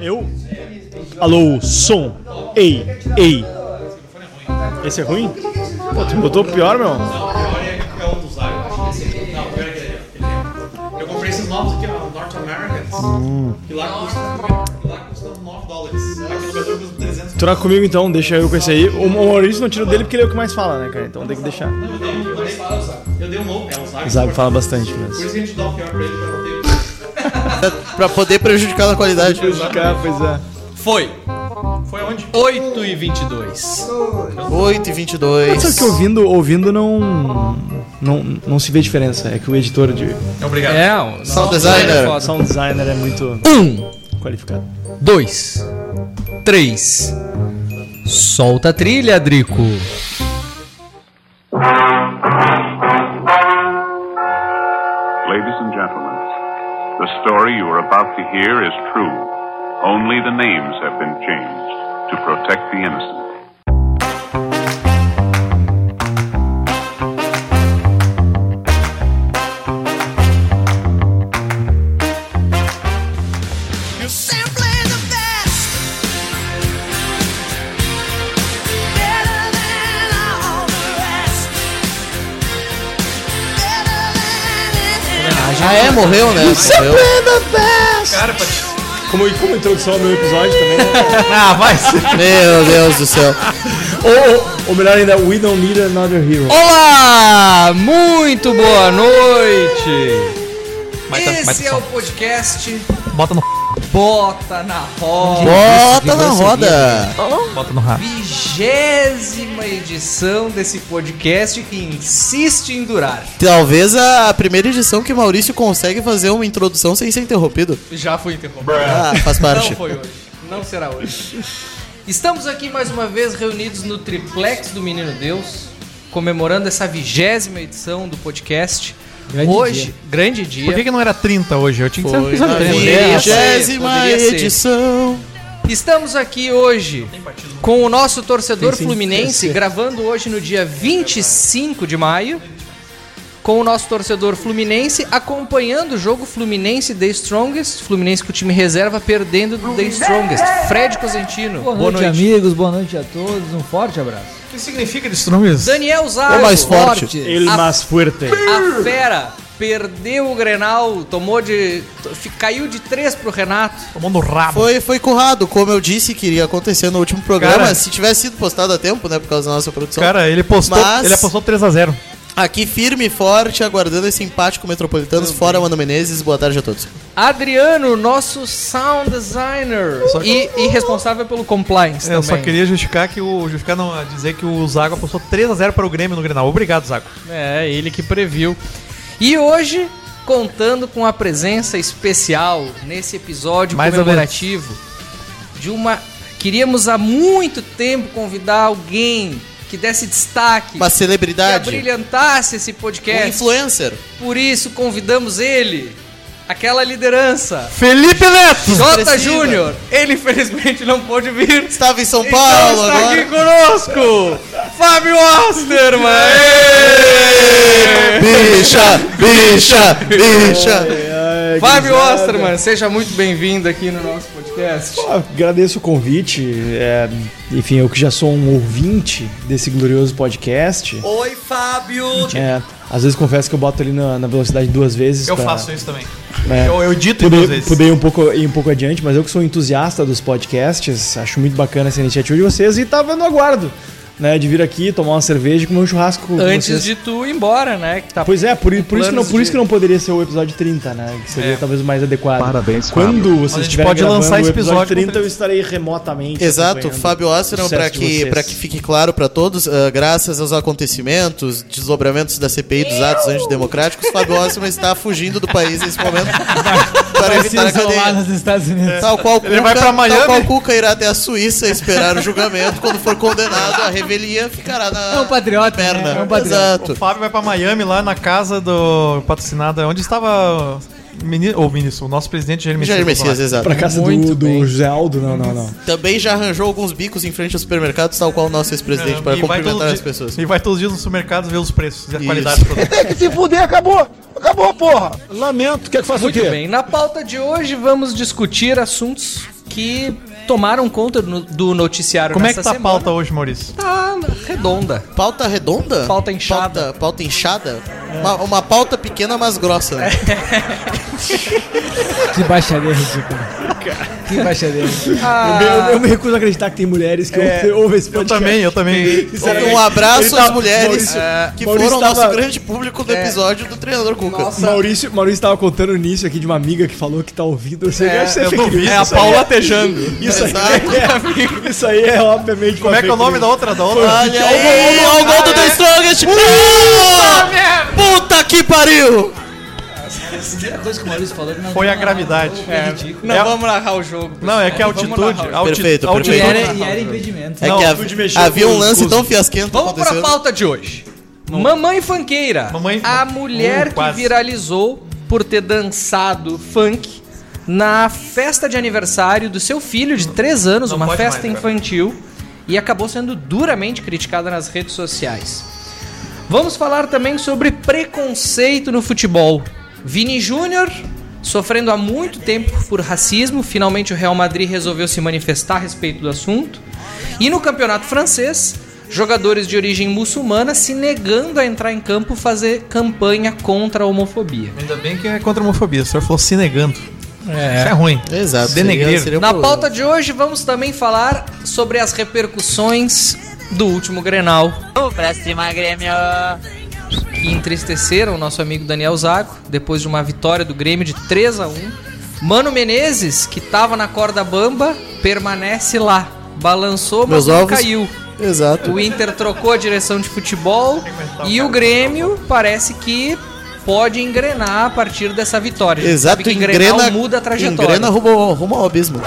Eu? Alô, som. Ei, ei. Esse é ruim? Pô, tu botou pior, meu? é um dos. Não, pior é aquele. Eu comprei esses novos aqui, ó, North Americans. Que lá custa, lá custa 9 dólares. Aqui no Brasil custa 300 Troca comigo então, deixa eu com esse aí. O Maurício não tira o dele porque ele é o que mais fala, né, cara? Então tem que deixar. Eu dei, eu dei, eu dei um novo, é o Zago. O Zago fala bastante Por mesmo. isso que a gente dá o pior pra ele, pra não ter. Pra poder prejudicar a qualidade. Cara, pois é. Foi. Foi aonde? 8 e 22. 8 e 22. Só que ouvindo, ouvindo não, não, não se vê diferença. É que o editor de Obrigado. É, o Sound designer. foda. sound designer é muito Um, qualificado. dois, três. Solta a trilha, Drico. The story you are about to hear is true. Only the names have been changed to protect the innocent. Ah, é? Morreu, né? Cara, Como, como introdução ao meu episódio também, né? Ah, vai ser. Meu Deus do céu. ou, ou, melhor ainda, We Don't Need Another Hero. Olá! Muito boa noite! Mas tá- Esse tá é só. o podcast Bota no, Bota na Roda. Bota na roda. bota no rabo. Vigésima edição desse podcast que insiste em durar. Talvez a primeira edição que Maurício consegue fazer uma introdução sem ser interrompido. Já foi interrompido. Ah, faz parte. Não foi hoje. Não será hoje. Estamos aqui mais uma vez reunidos no triplex do Menino Deus, comemorando essa vigésima edição do podcast. Grande hoje, dia. grande dia. Por que, que não era 30 hoje? Eu tinha que ser Foi episódio na 30. Poderia ser, vigésima poderia ser. edição. Estamos aqui hoje com o nosso torcedor sim, fluminense, gravando hoje no dia 25 de maio. Com o nosso torcedor fluminense acompanhando o jogo Fluminense The Strongest. Fluminense com o time reserva perdendo do The Strongest. Fred Cosentino. Boa noite, amigos. Boa noite a todos. Um forte abraço. O que significa de Strongest? Daniel Zago. Ou mais forte. Ele A- mais fuerte. A fera perdeu o Grenal, tomou de. caiu de 3 pro Renato. Tomou no rabo. Foi, foi currado, como eu disse que iria acontecer no último programa. Cara- se tivesse sido postado a tempo, né? Por causa da nossa produção. Cara, ele postou, Mas- ele apostou 3x0. Aqui firme e forte, aguardando esse empate com o Metropolitanos. Fora Mano Menezes. Boa tarde a todos. Adriano, nosso sound designer. Só que- E, e responsável pelo compliance É, eu também. só queria justificar que o justificar não dizer que o Zago apostou 3x0 para o Grêmio no Grenal. Obrigado, Zago. É, ele que previu. E hoje, contando com a presença especial nesse episódio Mais comemorativo de uma. Queríamos há muito tempo convidar alguém que desse destaque, Uma que celebridade. abrilhantasse esse Um podcast. influencer. Por isso convidamos ele, aquela liderança, Felipe Neto! Jota. Júnior. Ele infelizmente não pôde vir. Estava em São Então Paulo está agora. aqui conosco, Fábio Osterman. Bicha, bicha, bicha. Ai, Fábio. Osterman, seja muito bem-vindo aqui no nosso podcast. Pô, agradeço o convite. é, enfim, eu que já sou um ouvinte desse glorioso podcast. Oi, Fábio. É, às vezes confesso que eu boto ali na, na velocidade duas vezes. Eu pra- faço isso também. né, Eu, eu dito duas vezes. poder ir um, pouco, ir um pouco adiante, mas eu que sou entusiasta dos podcasts, acho muito bacana essa iniciativa de vocês e tava no aguardo, né? De vir aqui, tomar uma cerveja e comer um churrasco com Antes vocês. de tu ir embora, né? Que tá Pois é, por, por, isso que não, por isso de- que não poderia ser o episódio 30, né? Que seria É. talvez o mais adequado. Parabéns, Quando Fábio. Mas a vocês gente estiverem pode lançar esse episódio episódio 30, com eu estarei remotamente. Exato, Fábio sucesso para que, vocês. pra que fique claro para todos, ah, graças aos acontecimentos, desdobramentos da CPI dos atos antidemocráticos, Fábio Osteron está fugindo do país nesse momento para evitar a cadeia. nos Estados Unidos. Tal qual, Ele Cuca, vai pra Miami. tal qual Cuca irá até a Suíça esperar o julgamento. Quando for condenado, a revelia ficará na É um patriota, perna. né? É um patriota. Exato. O Fábio vai pra Miami lá na casa do patrocinado, onde estava o mini- o ministro, o nosso presidente Jair Messias. Jair Messias, exato. Pra casa Muito do, do. José Aldo, não, não, não. Também já arranjou alguns bicos em frente aos supermercados, tal qual o nosso ex-presidente, para É, E vai cumprimentar as pessoas. E vai todos os dias no supermercado ver os preços e a Isso. qualidade do produto. Tem que se fuder, acabou! Acabou, porra! Lamento, quer que faça o Muito quê? bem, na pauta de hoje vamos discutir assuntos que tomaram conta do, noticiário Como é que tá a semana. pauta hoje, Maurício? Tá redonda. Pauta redonda? Pauta inchada. Pauta, pauta inchada? Uma, uma pauta pequena, mas grossa. né? Que baixaria ridícula. Que baixaria. Eu, me- eu me recuso a acreditar que tem mulheres que ouvem- ouvem esse Eu podcast. também, eu também. Sinceramente, Um abraço às tava- mulheres Maurício- que Maurício foram tava- nosso grande público do episódio do treinador Cuca. Maurício, Maurício estava contando o início aqui de uma amiga que falou que tá ouvindo. Você É, eu é duvido. news? É a Paula tejando. Isso aí, Exato. é, isso aí é obviamente Como é que é o nome da outra? Da outra? Olha aí, olha o gol do The Strongest. Puta que pariu! A coisa que o Maurício falou que não Foi a gravidade. foi É. ridículo. Não É a- vamos narrar o jogo. Não, é que a Vamos altitude. narrar o alti- Perfeito, altitude- E perfeito. era, e era impedimento. É Não, que mexeu havia com um lance tão fiasquento Vamos para a acontecendo. pauta de hoje. Mamãe funkeira. Mamãe- A mulher Uh, que quase. viralizou por ter dançado funk na festa de aniversário do seu filho de 3 anos, Não uma pode festa mais, cara. infantil, e acabou sendo duramente criticada nas redes sociais. Vamos falar também sobre preconceito no futebol. Vini Júnior, sofrendo há muito tempo por racismo, finalmente o Real Madrid resolveu se manifestar a respeito do assunto. E no campeonato francês, jogadores de origem muçulmana se negando a entrar em campo fazer campanha contra a homofobia. Ainda bem que é contra a homofobia. O senhor falou se negando. Isso é ruim. Exato. Denegrir. seria- seria um Na problema. pauta de hoje, vamos também falar sobre as repercussões do último Grenal. Pra cima, Grêmio! Que entristeceram o nosso amigo Daniel Zago depois de uma vitória do Grêmio de 3 a 1 Mano Menezes, que tava na corda bamba, permanece lá. Balançou, mas Meus não ovos. caiu. Exato. O Inter trocou a direção de futebol e o Grêmio parece que pode engrenar a partir dessa vitória. Exato, sabe que engrenar engrena, muda a trajetória. engrena rumo, rumo ao abismo.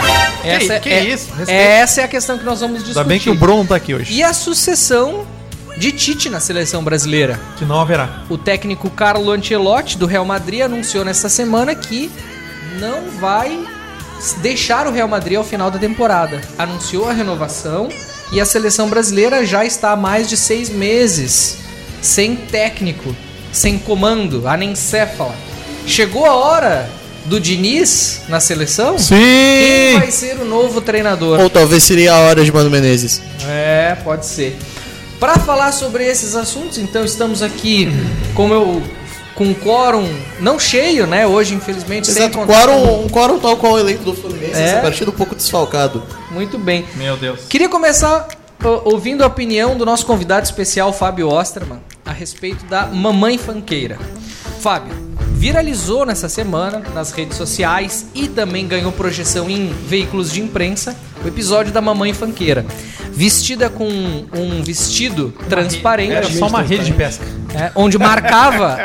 Essa, Que- que é, isso? Respeito. essa é a questão que nós vamos discutir. Ainda bem que o Bruno tá aqui hoje. E a sucessão de Tite na seleção brasileira. Que não haverá. O técnico Carlo Ancelotti do Real Madrid anunciou nesta semana que não vai deixar o Real Madrid ao final da temporada. Anunciou a renovação e a seleção brasileira já está há mais de seis meses sem técnico, sem comando, anencéfala. Chegou a hora do Diniz na seleção? Quem Sim! vai ser o novo treinador? Ou talvez seria a hora de Mano Menezes. É, pode ser. Para falar sobre esses assuntos, então estamos aqui, como eu com um quórum não cheio, né? Hoje, infelizmente, sem Exato, com- quórum, um quórum tal qual o elenco do Fluminense, É. essa partida um pouco desfalcado. Muito bem. Meu Deus. Queria começar ouvindo a opinião do nosso convidado especial, Fábio Osterman, a respeito da Mamãe Fanqueira. Fábio, viralizou nessa semana nas redes sociais e também ganhou projeção em veículos de imprensa o episódio da Mamãe Fanqueira. Vestida com um vestido transparente. Era só uma rede de pesca. É, onde marcava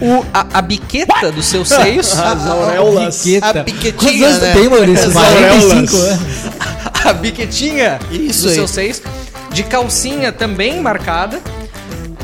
o, a, a biqueta dos seus seios, As auréolas. A piquetinha, Quantos anos né? tem, Maurício? As 45 auréolas. anos. a biquetinha Isso dos aí. seus seios, de calcinha também marcada.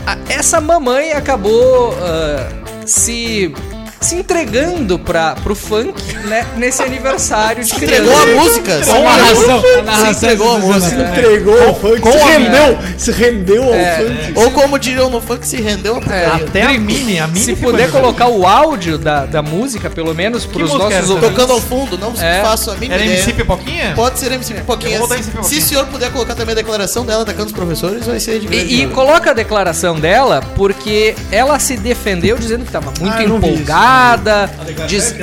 A- essa mamãe acabou ah, se se entregando para pro funk né, nesse aniversário de Entregou criança. a música. Narração. A Se narração entregou a música. cena. Entregou ao funk, com se a rendeu, se rendeu ao É. funk. Ou como diriam no funk, se rendeu a É. Até a mini, a mini Se puder colocar o áudio da, da música, pelo menos, para os música nossos ouvintes. Tocando ao fundo, não É. faço a mínima Era. MC Pipoquinha? Pode ser MC Pipoquinha. Botar MC Se Pipoquinha. o senhor puder colocar também a declaração dela atacando os professores, vai ser de grande E, e coloca a declaração dela porque ela se defendeu dizendo que estava muito Ah, isso. empolgada, diz-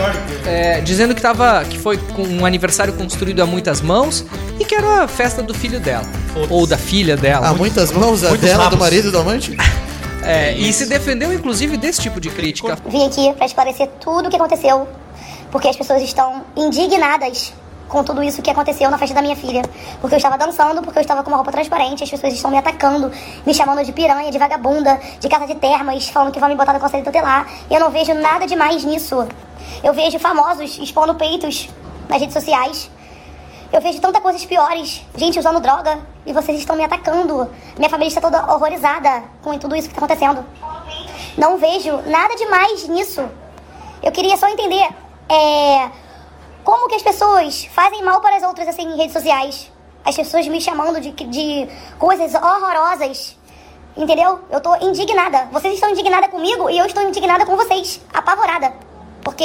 é, dizendo que tava que foi com um aniversário construído a muitas mãos e que era a festa do filho dela ou da filha dela. Há muitas mãos, a muitos dela, do rabos. marido e do amante? É, e se defendeu inclusive desse tipo de crítica. Vim aqui para esclarecer tudo o que aconteceu, porque as pessoas estão indignadas com tudo isso que aconteceu na festa da minha filha. Porque eu estava dançando, porque eu estava com uma roupa transparente, as pessoas estão me atacando, me chamando de piranha, de vagabunda, de casa de termas, falando que vão me botar no conselho tutelar. E eu não vejo nada demais nisso. Eu vejo famosos expondo peitos nas redes sociais. Eu vejo tanta coisas piores, gente usando droga, e vocês estão me atacando. Minha família está toda horrorizada com tudo isso que está acontecendo. Não vejo nada demais nisso. Eu queria só entender é, como que as pessoas fazem mal para as outras assim em redes sociais. As pessoas me chamando de, de coisas horrorosas. Entendeu? Eu tô indignada. Vocês estão indignadas comigo e eu estou indignada com vocês. Apavorada. Porque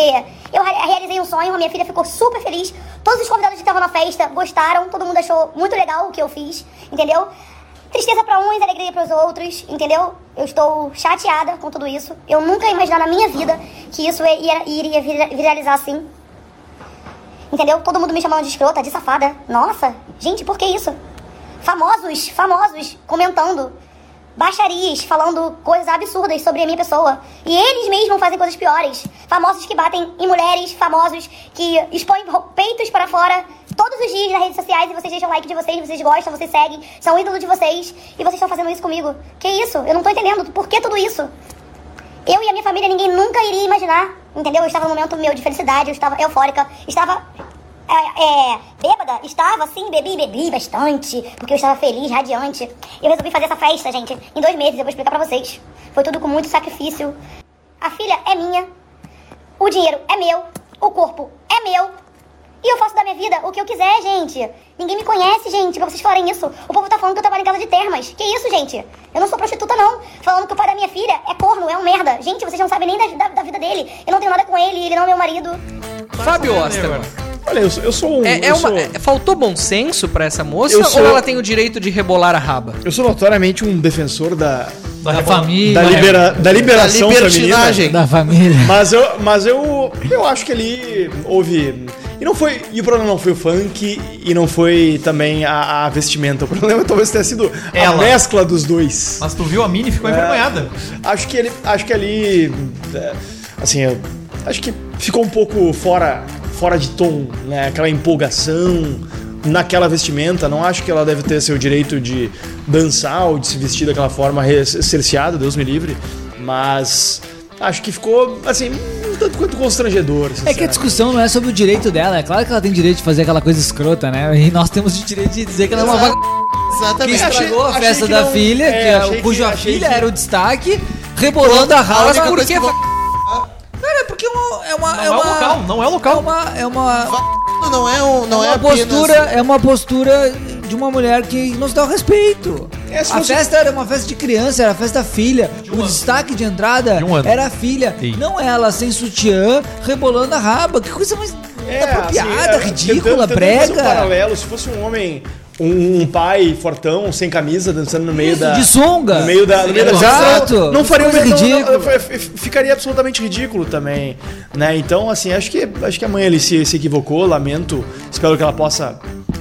eu re- realizei um sonho, a minha filha ficou super feliz. Todos os convidados que estavam na festa gostaram, todo mundo achou muito legal o que eu fiz, entendeu? Tristeza pra uns, alegria pros outros, entendeu? Eu estou chateada com tudo isso. Eu nunca ia imaginar na minha vida que isso ia- iria vira- viralizar assim. Entendeu? Todo mundo me chamando de escrota, de safada. Nossa, gente, por que isso? Famosos, famosos, comentando. Baixarias, falando coisas absurdas sobre a minha pessoa. E eles mesmos fazem coisas piores. Famosos que batem em mulheres, famosos que expõem peitos para fora todos os dias nas redes sociais e vocês deixam like de vocês, vocês gostam, vocês seguem, são ídolo de vocês e vocês estão fazendo isso comigo. Que isso? Eu não tô entendendo. Por que tudo isso? Eu e a minha família, ninguém nunca iria imaginar, entendeu? Eu estava num momento meu de felicidade, eu estava eufórica, estava é, é, bêbada, estava assim, bebi, bebi bastante, porque eu estava feliz, radiante. Eu resolvi fazer essa festa, gente, em dois meses, eu vou explicar pra vocês. Foi tudo com muito sacrifício. A filha é minha, o dinheiro é meu, o corpo é meu. E eu faço da minha vida o que eu quiser, gente. Ninguém me conhece, gente, pra vocês falarem isso. O povo tá falando que eu trabalho em casa de termas. Que isso, gente? Eu não sou prostituta, não. Falando que o pai da minha filha é corno, é um merda. Gente, vocês não sabem nem da, da- da vida dele. Eu não tenho nada com ele, ele não é meu marido. Fábio Osterman. Olha, eu sou, eu sou um. É, é uma, sou, é- faltou bom senso pra essa moça Eu sou- ou ela tem o direito de rebolar a raba? eu sou notoriamente um defensor da, Da família. da, libera, da liberação Da feminina. Da família. Mas eu, mas eu, eu acho que ali houve. E não foi. E o problema não foi o funk e não foi também a, a vestimenta. O problema talvez tenha sido a Ela. mescla dos dois. Mas tu viu a Mini e ficou envergonhada. Acho que ele. Acho que ali. é, Assim, eu acho que ficou um pouco fora, fora de tom, né? Aquela empolgação naquela vestimenta. Não acho que ela deve ter seu direito de dançar ou de se vestir daquela forma cerceada, Deus me livre. Mas acho que ficou, assim, um tanto quanto constrangedor. É que a discussão não é sobre o direito dela. É claro que ela tem direito de fazer aquela coisa escrota, né? E nós temos o direito de dizer que ela é uma vaga que Exatamente. Achei- estragou a achei festa que da não- filha, é, que é- que- cuja achei filha que- era o destaque, rebolando a rala. única Mas por coisa que que va- Cara, porque é uma. É uma, Não é é o uma, local, não é o é local. uma, é uma, Não é, um, não é é uma apenas- postura, é uma postura de uma mulher que não se dá o respeito. É, a fosse- festa era uma festa de criança, era a festa da filha. o destaque de entrada De um era a filha, Sim. não ela sem sutiã, rebolando a raba. Que coisa mais inapropriada, assim, é, ridícula, tentando- tentando fazer Um brega. paralelo, se fosse um homem, um, um pai fortão, sem camisa, dançando no meio Isso, da. de sunga. No meio da. No meio da Exato. Não, não faria o Coisa mesmo. não- não- ficaria absolutamente ridículo também. Né? Então, assim, acho que, acho que a mãe ali se, se equivocou, lamento. Espero que ela possa.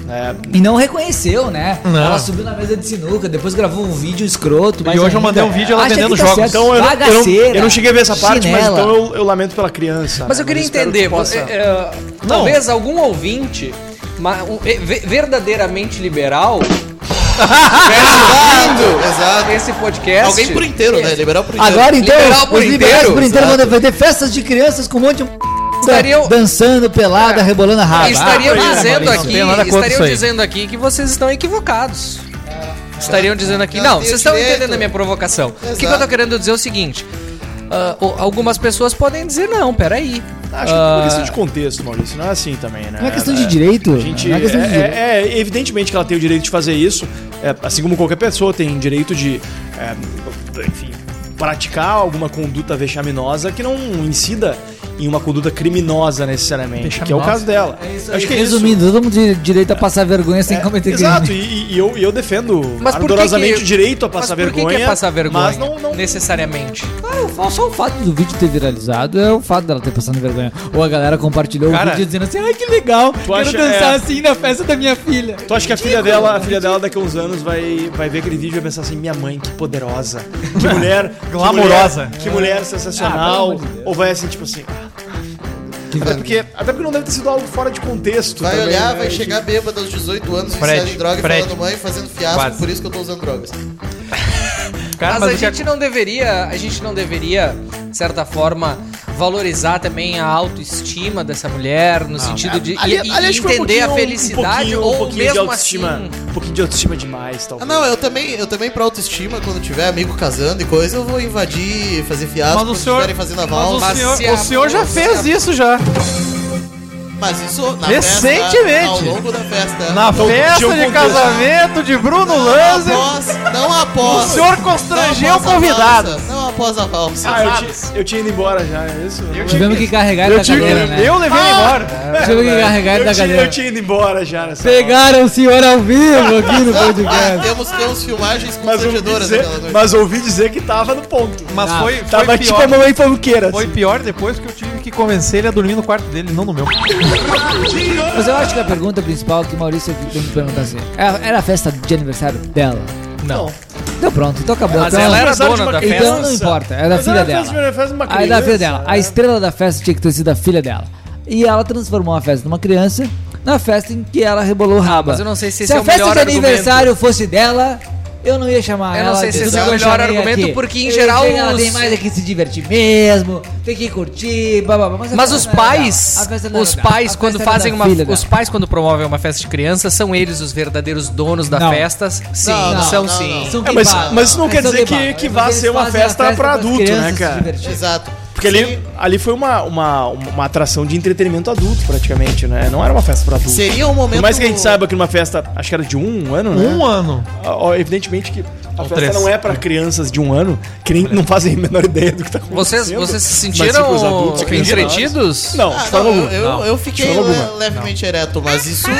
Né, E não reconheceu, né? Não. Ela subiu na mesa de sinuca, depois gravou um vídeo escroto. mais hoje eu ainda. mandei um vídeo ela vendendo tá jogos. certo. Então eu, não- eu, não, eu não cheguei a ver essa parte, mas chinela. então eu, eu lamento pela criança. Mas né? eu queria entender, que possa- é, é, talvez algum ouvinte é, verdadeiramente liberal Exato, exato. esse podcast. Alguém por inteiro, né? Liberal por inteiro. Agora então, Liberal por os liberais inteiro, por inteiro vão exato. defender festas de crianças com um monte de Estariam- dançando pelada, rebolando a raba. estariam Ah, dizendo aqui, estariam dizendo aqui que vocês estão equivocados. Estariam dizendo aqui, não, vocês estão direito. entendendo a minha provocação. O que, eu Exato. tô querendo dizer é o seguinte: ah, o- algumas pessoas podem dizer, não, peraí. Acho que Ah, por questão de contexto, Maurício. Não é assim também, né? Não é questão É, de direito. A gente, não é questão de direito. é, é- evidentemente que ela tem o direito de fazer isso, é, assim como qualquer pessoa tem direito de, é, enfim, praticar alguma conduta vexaminosa que não incida em uma conduta criminosa necessariamente, que é o caso dela. Acho que é isso. Resumindo, todo mundo tem direito a passar vergonha sem É, cometer exato, crime. e, e eu, e eu defendo Mas por que ardorosamente que- o direito a passar mas por que vergonha. que é passar vergonha? Mas não, não, Necessariamente. Ah, só o fato do vídeo ter viralizado é o fato dela ter passado vergonha. Ou a galera compartilhou Cara, o vídeo dizendo assim, ai que legal, quero acha- dançar é. assim na festa da minha filha. Tu acha que a filha dela, a filha dela daqui a uns anos vai, vai ver aquele vídeo e vai pensar assim, minha mãe, que poderosa, que mulher, que Glamourosa. mulher- que mulher Ah, sensacional, Deus. ou vai assim, tipo assim, até porque, até porque não deve ter sido algo fora de contexto. Vai também, olhar, né? vai Que- chegar bêbado aos 18 anos, Fred, viciado em droga Fred. falando mãe, fazendo fiasco, Quase. por isso que eu tô usando drogas. Cara, mas, mas a o que gente não deveria, a gente não deveria, de certa forma, valorizar também a autoestima dessa mulher, no sentido de Ali- e- e foi um entender a felicidade um pouquinho, ou um pouquinho de mesmo autoestima, assim. um pouquinho de autoestima demais, Ah, talvez. não, eu também, eu também pra autoestima, quando tiver amigo casando e coisa, eu vou invadir, fazer fiasco, Mas o senhor- fazendo a Mas o. Mas senhor, se o a- senhor já fez a- isso já. Mas isso na Recentemente. festa, ao longo da festa. Na Então, festa de contexto. casamento de Bruno após, não após. O senhor constrangeu o convidado. Não após a valsa. Ah, eu tinha, eu tinha ido embora já, é isso? Tivemos que carregar ele Eu da tive- cadeira, né? Eu levei ele embora. Tivemos que carregar ele eu, da tinha, cadeira. eu tinha ido embora já nessa Pegaram o senhor ao vivo aqui no Ah, podcast. temos, temos filmagens constrangedoras naquela noite. mas ouvi dizer que tava no ponto. Mas Ah, foi, foi Tava tipo pior. a mamãe fanqueira. Foi assim. pior depois que eu tive que convencer ele a dormir no quarto dele, não no meu. Mas eu acho que a pergunta principal que o Maurício tem que perguntar assim: era era a festa de aniversário dela? Não. Deu pronto, então acabou. Mas então, ela era dona uma da criança. festa. Então não importa, era da Mas filha dela. Aí da filha dela. A é. estrela da festa tinha que ter sido a filha dela. E ela transformou a festa de uma criança na festa em que ela rebolou o rabo. mas eu não sei se se esse a é o festa de argumento. aniversário fosse dela, eu não ia chamar Eu ela. não sei se esse é o eu melhor argumento, aqui. porque em Eu geral que Ela os- tem mais é que se divertir mesmo, tem que curtir, babá. Mas, a Mas festa os era pais, festa não os pais quando festa era fazem uma, filha os pais quando promovem uma festa de criança são eles os verdadeiros donos da Não. festas? Sim, Não, são não, sim. São É, mas- mas isso não quer dizer que- que vá ser uma festa pra pras adulto, né, cara? Exato. Porque ali, ali foi uma, uma, uma atração de entretenimento adulto, praticamente, né? Não era uma festa pra adulto. Seria um momento. Por mais que a gente saiba que numa festa, acho que era de um ano, né? Um ano. Ó, Evidentemente que a festa três. não é pra crianças de um ano, que nem, não fazem a menor ideia do que tá acontecendo. Vocês, vocês se Mas, sentiram tipo, os adultos entretidos? Não, Ah, não, eu, eu, eu fiquei le- levemente ereto, mas isso não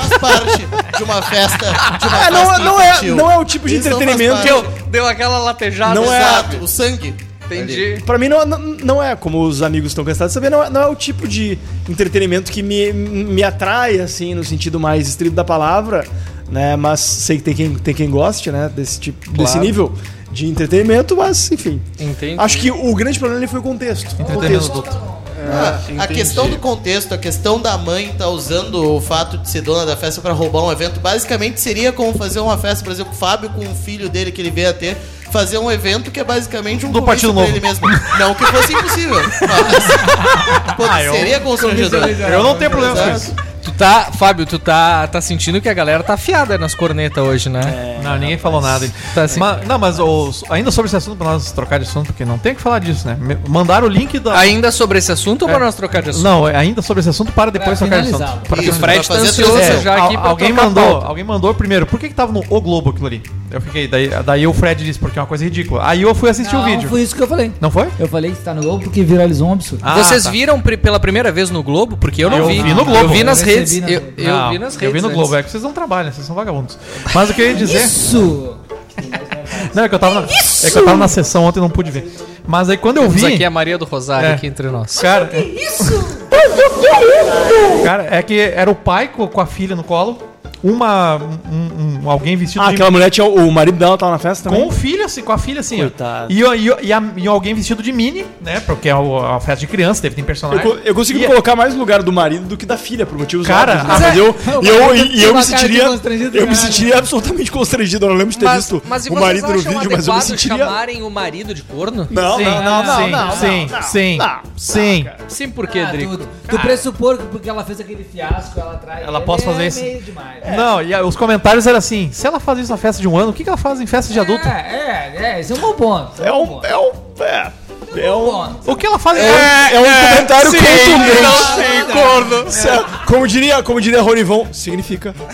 faz parte de uma festa. De uma É, não, festa não, é, infantil. não é o tipo de Isso não entretenimento eu. Deu aquela latejada. Não é- Exato, o sangue. Entendi. Pra mim, não, não, não é, como os amigos estão cansados de saber, não é, não é o tipo de entretenimento que me, me atrai, assim, no sentido mais estrito da palavra, né? Mas sei que tem quem, tem quem goste, né? Desse tipo, desse nível de entretenimento, mas, enfim. Entendi. Acho que o grande problema ali foi o contexto. O Entretenimento contexto. adulto. Ah, a questão do contexto, a questão da mãe tá usando o fato de ser dona da festa pra roubar um evento, basicamente seria como fazer uma festa, por exemplo, o Fábio com o filho dele que ele veio a ter, fazer um evento que é basicamente um Do convite Partido pra Novo. ele mesmo. Não que fosse impossível, mas pô, Ah, eu- seria constrangedor. Eu não tenho problema com isso. Tu tá, Fábio, tu tá, tá sentindo que a galera tá afiada nas cornetas hoje, né? Não, ninguém falou nada. Tá assim. Mas- não, mas os- ainda sobre esse assunto, pra nós trocar de assunto, porque não tem o que falar disso, né? Mandaram o link da. Ainda sobre esse assunto ou É. para nós trocar de assunto? Não, é ainda sobre esse assunto para depois Pra trocar de assunto. Para Isso, o Fred pra tá fazer ansioso transição. já aqui al- pra alguém mandou, alguém mandou primeiro. Por que que tava no O Globo aquilo ali? Eu fiquei, daí, daí o Fred disse porque é uma coisa ridícula. Aí eu fui assistir o Não, vídeo. foi isso que eu falei. Não foi? Eu falei que está no Globo porque viralizou um absurdo. Ah, Vocês tá. viram pela primeira vez no Globo? Porque eu não Eu vi. vi no Globo. Eu vi nas Eu redes. nas Eu, eu Não, vi nas redes. Eu vi no antes. Globo, é que vocês não trabalham, vocês são vagabundos. Mas o que eu ia dizer. Isso! Não, é que eu tava na, é que eu tava na sessão ontem e não pude ver. Mas aí quando eu vi. aqui a Maria do Rosário É. aqui entre nós. Cara, Cara, é que era o pai co- com a filha no colo, uma um, um- alguém vestido Ah, de aquela mulher tinha. O marido dela tava na festa com também? o filho assim, com a filha assim, ó. Coitado. E, o- e, o- e, a- e alguém vestido de mini, né? Porque é o- a festa de criança, deve ter Eu, personagem. co- eu consigo E- me colocar mais no lugar do marido do que da filha, por motivos Cara, óbvios, mas né? é- mas eu, o e eu, e, e eu uma me cara de sentiria. constrangido, Eu me sentiria absolutamente constrangido. Eu não lembro de ter Mas, visto mas e o vocês marido no acham vídeo, mas eu me adequado sentiria. chamarem o marido de corno? Não, Sim, não, não, não, sim, não, sim, não, sim, não, sim. Sim, por quê, Ah, Drico? tu, tu pressupor que porque ela fez aquele fiasco, ela trai. Ela pode é fazer isso. meio demais. Não, e a- os comentários eram assim: se ela faz isso na festa de um ano, o que, que ela faz em festa de adulto? É, é, é, esse é um bom ponto. É um. É um. É, é um. ponto. O que ela faz em É, é um comentário sim, contundente. não, sim, corno. Certo. Como diria, como diria Ronivon, significa.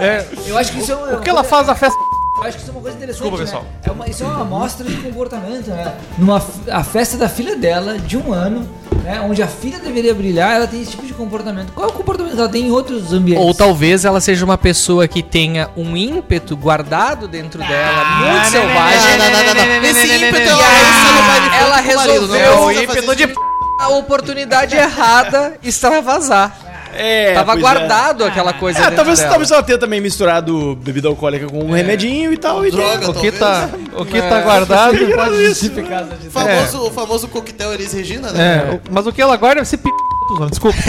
É, Eu acho que isso é uma, o que ela faz na festa. Eu acho que isso é uma coisa interessante. Desculpa, né? pessoal. É uma, isso é uma amostra de comportamento, né? Numa a festa da filha dela, de um ano, né? Onde a filha deveria brilhar, ela tem esse tipo de comportamento. Qual é o comportamento que ela tem em outros ambientes? Ou talvez ela seja uma pessoa que tenha um ímpeto guardado dentro dela, muito selvagem. não, não, não, não. Esse ímpeto é ela marido, resolveu o ímpeto de isso. a oportunidade errada extravasar. É, Tava é. guardado aquela coisa É, talvez, dela. talvez ela tenha também misturado bebida alcoólica com um remedinho e tal. E Droga, O que talvez. tá, o que tá guardado. pode famoso, o famoso coquetel Elis Regina, né? É, mas o que ela guarda deve ser p. Desculpa.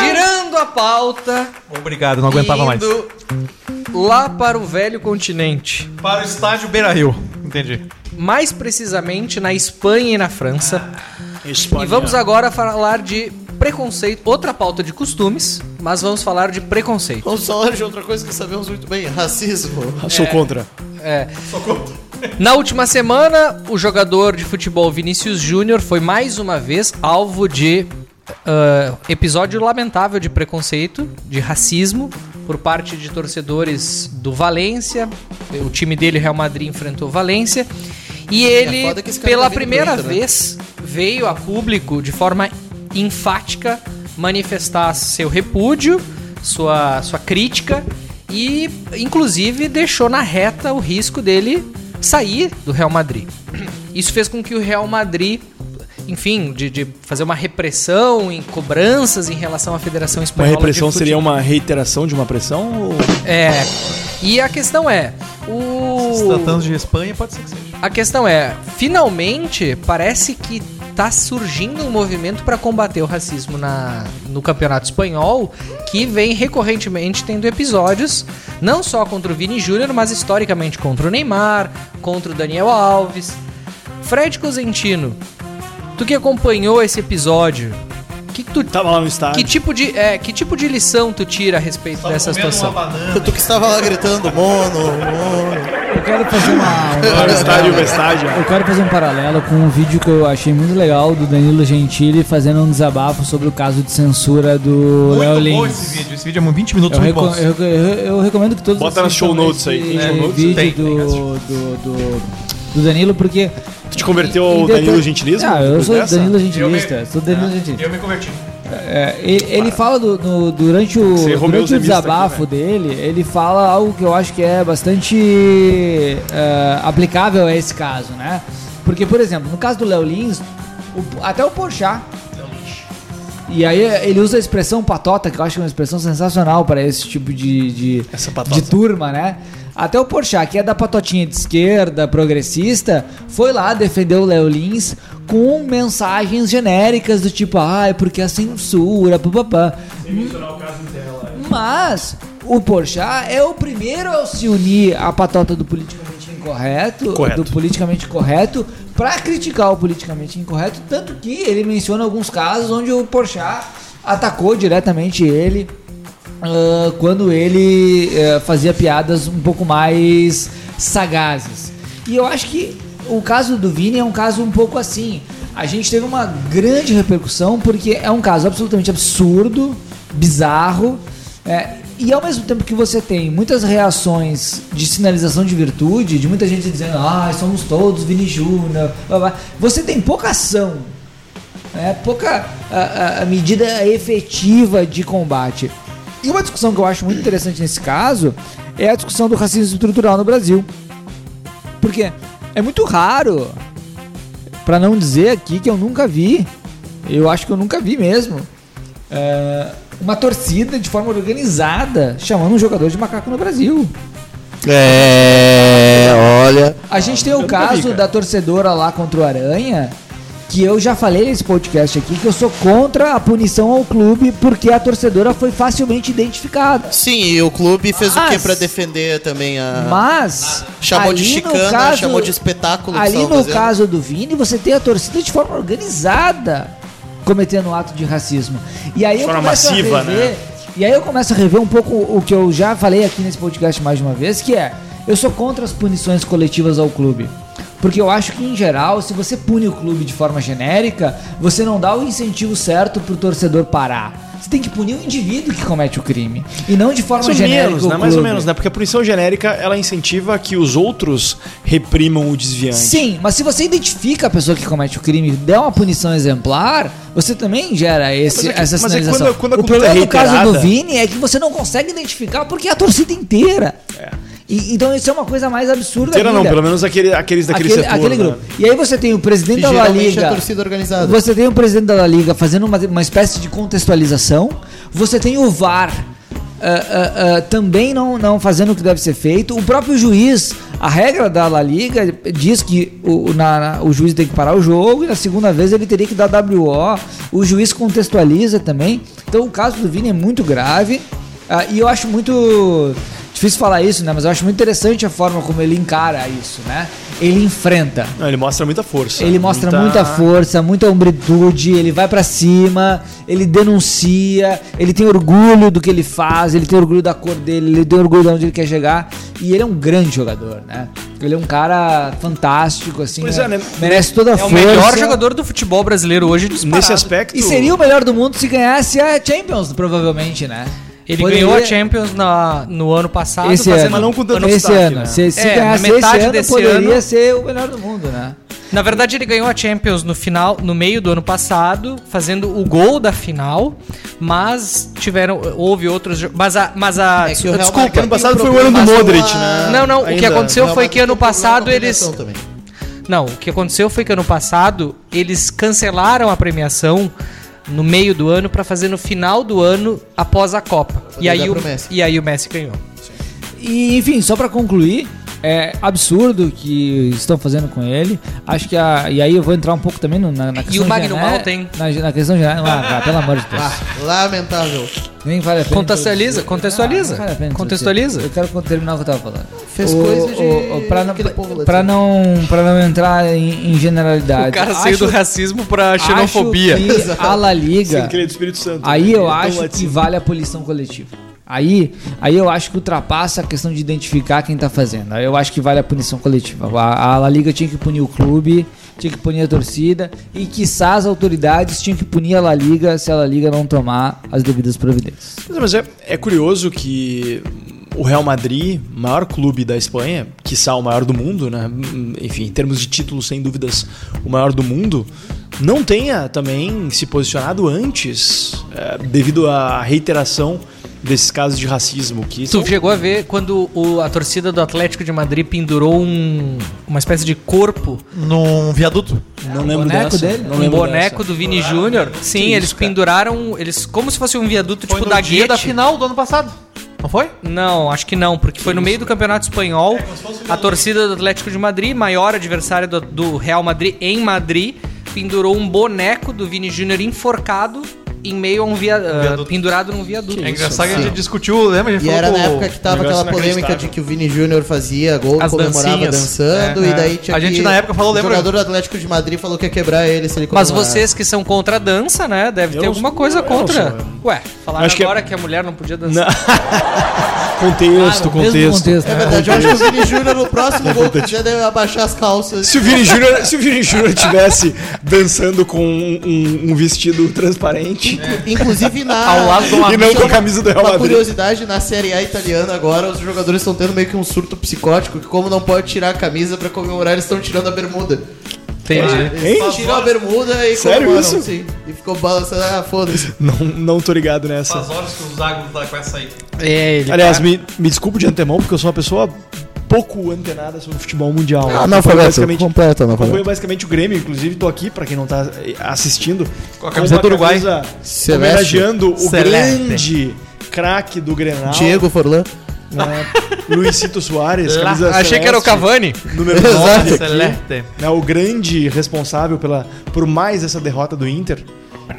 Girando pauta, Obrigado, não aguentava mais. indo lá para o velho continente. Para o estádio Beira Rio. Entendi. Mais precisamente na Espanha e na França. Espanha. E vamos agora falar de preconceito, outra pauta de costumes, mas vamos falar de preconceito. Vamos falar de outra coisa que sabemos muito bem: racismo. Sou contra. É. Na última semana, o jogador de futebol Vinícius Júnior foi mais uma vez alvo de ah, episódio lamentável de preconceito, de racismo, por parte de torcedores do Valência. O time dele, Real Madrid, enfrentou o Valência. E ele, esse cara pela tá primeira né? vez, veio a público de forma enfática manifestar seu repúdio, sua, sua crítica e, inclusive, deixou na reta o risco dele sair do Real Madrid. Isso fez com que o Real Madrid, enfim, de, de fazer uma repressão em cobranças em relação à Federação Uma Espanhola. de repressão seria uma reiteração de uma pressão? Ou... É. E a questão é, o Se tratando de Espanha, pode ser que seja. a questão é, finalmente parece que tá surgindo um movimento para combater o racismo na, no campeonato espanhol, que vem recorrentemente tendo episódios, não só contra o Vini Júnior, mas historicamente contra o Neymar, contra o Daniel Alves. Fred Cosentino, tu que acompanhou esse episódio, que que tu, Tava lá no estádio. que tipo de é, que tipo de lição tu tira a respeito dessa situação? Tu que estava lá gritando, mono, mono. Eu quero fazer uma. um estádio, paralelo. o estádio. Eu quero fazer um paralelo com um vídeo que eu achei muito legal do Danilo Gentili fazendo um desabafo sobre o caso de censura do Léo Muito bom Lins. esse vídeo. Esse vídeo é muito 20 minutos Eu, muito reco- bons. eu, eu- eu recomendo que todos Bota nas show notes aí. show notes? vídeo Tem, do, tem, do, do, do Danilo, porque... Tu te converteu ao Danilo Gentilismo? Ah, eu sou dessa? Danilo Eu me- Gentilista. Sou Danilo Gentilista. Eu me converti. É, ele, ele fala do- no- durante o, durante o desabafo aqui, dele, ele fala algo que eu acho que é bastante é, aplicável a esse caso, né? Porque, por exemplo, no caso do Léo Lins, o- até o Porchat. E aí ele usa a expressão patota, que eu acho que é uma expressão sensacional para esse tipo de, de, de turma, né? Até o Porchat, que é da patotinha de esquerda, progressista, foi lá defender o Léo Lins com mensagens genéricas do tipo, ah, é porque a censura, papapá. Mas o Porchat é o primeiro a se unir à patota do politicamente incorreto, Correto. do politicamente correto, para criticar o politicamente incorreto, tanto que ele menciona alguns casos onde o Porchat atacou diretamente ele ah, quando ele eh, fazia piadas um pouco mais sagazes. E eu acho que o caso do Vini é um caso um pouco assim. A gente teve uma grande repercussão porque é um caso absolutamente absurdo, bizarro, é, e ao mesmo tempo que você tem muitas reações de sinalização de virtude, de muita gente dizendo, ah, somos todos Vini Júnior, blá, blá", você tem pouca ação é, pouca a- a medida efetiva de combate. E uma discussão que eu acho muito interessante nesse caso é a discussão do racismo estrutural no Brasil. Porque é muito raro, para não dizer aqui que eu nunca vi, eu acho que eu nunca vi mesmo, é, uma torcida de forma organizada chamando um jogador de macaco no Brasil. É, olha. A gente tem o caso da torcedora lá contra o Aranha, que eu já falei nesse podcast aqui, que eu sou contra a punição ao clube porque a torcedora foi facilmente identificada. Sim, e o clube fez o que Mas- pra defender também a. Mas. Chamou de chicana, caso- chamou de espetáculo. Ali no fazendo. caso do Vini, você tem a torcida de forma organizada cometendo um ato de racismo. E aí eu forma começo massiva, a rever, né? E aí eu começo a rever um pouco o que eu já falei aqui nesse podcast mais de uma vez, que é eu sou contra as punições coletivas ao clube. Porque eu acho que, em geral, se você pune o clube de forma genérica, você não dá o incentivo certo pro torcedor parar. Você tem que punir o indivíduo que comete o crime. E não de forma Mais ou genérica. menos, né? Mais ou menos, né? Porque a punição genérica, ela incentiva que os outros reprimam o desviante. Sim, mas se você identifica a pessoa que comete o crime e der uma punição exemplar, você também gera esse, Mas é que- essa mas é sinalização. quando- quando a o problema é no caso do Vini é que você não consegue identificar porque é a torcida inteira. E- então isso é uma coisa mais absurda Inteira não, ainda. pelo menos aquele, aqueles daquele aquele, setor. aquele né? grupo. E aí você tem o presidente E da La geralmente Liga. é torcida organizada. Você tem o presidente da La Liga fazendo uma, uma espécie de contextualização. Você tem o VAR ah, ah, ah, também não, não fazendo o que deve ser feito. O próprio juiz, a regra da La Liga diz que o, na- na- o juiz tem que parar o jogo e na segunda vez ele teria que dar WO. O juiz contextualiza também. Então o caso do Vini é muito grave. ah, e eu acho muito. Difícil falar isso, né? Mas eu acho muito interessante a forma como ele encara isso, né? Ele enfrenta. Não, ele mostra muita força. Ele mostra muita força, muita hombridade, ele vai pra cima, ele denuncia, ele tem orgulho do que ele faz, ele tem orgulho da cor dele, ele tem orgulho de onde ele quer chegar. E ele é um grande jogador, né? Ele é um cara fantástico, assim. Pois né? é, né? Merece toda a É o força. melhor jogador do futebol brasileiro hoje disparado. Nesse aspecto. E seria o melhor do mundo se ganhasse a Champions, provavelmente, né? Ele Poderia- ganhou a Champions na- no ano passado, Esse fazendo ano. Mas não com tanto Esse destaque, ano. né? Se, se É, ganhasse metade esse ano, desse poderia ano- ser o melhor do mundo, né? Na verdade, ele ganhou a Champions no final, no meio do ano passado, fazendo o gol da final, mas tiveram houve outros, mas a mas a É que o Real desculpa, Madrid ano passado foi o ano do Modric, né? Não, não, o que Ainda. aconteceu foi que ano passado eles também. Não, o que aconteceu foi que ano passado eles cancelaram a premiação no meio do ano pra fazer no final do ano após a Copa. E aí, o, e aí o Messi ganhou. E, enfim, só pra concluir, é absurdo o que estão fazendo com ele. Acho que a. E aí eu vou entrar um pouco também no- na, na questão o Magnum gené- Malta, hein? Na, na questão geral. Ah, cara, pelo amor de Deus. Ah, lamentável. Nem vale a pena. Contextualiza, contextualiza. Ah, vale a pena Contextualiza. Eu quero terminar o que eu tava falando. Fez O- coisa de o- o- pra, não, povo pra, não, pra não entrar em, em generalidade. O cara saiu do Acho- racismo pra acho xenofobia. que a La Liga. Sem querer do Espírito Santo. Aí né? eu é acho que vale a punição coletiva. Aí, aí eu acho que ultrapassa a questão de identificar quem tá fazendo. Aí eu acho que vale a punição coletiva. A, a La Liga tinha que punir o clube, tinha que punir a torcida e, quiçá, as autoridades tinham que punir a La Liga se a La Liga não tomar as devidas providências. Mas é, é curioso que o Real Madrid, maior clube da Espanha, quiçá o maior do mundo, né? Enfim, em termos de títulos, sem dúvidas, o maior do mundo, não tenha também se posicionado antes, é, devido à reiteração desses casos de racismo. Que são- Tu chegou a ver quando o- a torcida do Atlético de Madrid pendurou um- uma espécie de corpo, Num viaduto. não lembro boneco dessa, dele? Não um lembro boneco dessa. do Vini Júnior. Sim, eles cara? penduraram, eles como se fosse um viaduto Foi tipo no da dia da final do ano passado. Não foi? Não, acho que não, porque foi no meio do Campeonato Espanhol. A torcida do Atlético de Madrid, maior adversário do, do Real Madrid em Madrid, pendurou um boneco do Vini Júnior enforcado em meio a um via, viaduto. pendurado num viaduto. É engraçado que a gente discutiu, lembra? A gente E era falou na o- época que tava aquela polêmica de que o Vini Júnior fazia gol, As comemorava dancinhas. dançando, É, e é. daí tinha A gente que- na época falou, O lembra? jogador do Atlético de Madrid falou que ia quebrar ele se ele Mas vocês que são contra a dança, né? Deve Eu ter não alguma coisa eu não contra. sou, Ué, falaram Acho que é- agora que... a mulher não podia dançar. contexto, Ah, no mesmo contexto. contexto, É verdade, eu acho que o Vini Júnior no próximo gol que fizer deve abaixar as calças. Se o Vini Júnior, se o Vini Júnior tivesse dançando com um, um- um vestido transparente Inclusive na. Ao lado do e não com a camisa do Real Uma Madrid. curiosidade, na Série A italiana agora, os jogadores estão tendo meio que um surto psicótico, que como não pode tirar a camisa pra comemorar, eles estão tirando a bermuda. Entendi. Hein? Tirou a bermuda e Sério comemoram, isso? Sim. E ficou balançando, ah, foda-se. Não, não tô ligado nessa. Faz horas que o Zago tá com essa aí. É, ele Aliás, tá- me, me desculpo de antemão, porque eu sou uma pessoa pouco antenada sobre o futebol mundial. Ah, Eu não, foi basicamente, completo, não acompanho basicamente o Grêmio, inclusive tô aqui, pra quem não tá eh, assistindo, Com a camiseta do Uruguai. camisa Celeste. homenageando o Celeste. grande craque do Grenal, Diego Forlan. né, Luizito Soares, camisa Achei que era o celeste, Cavani. número 9 aqui, Celeste. né, o grande responsável pela, por mais essa derrota do Inter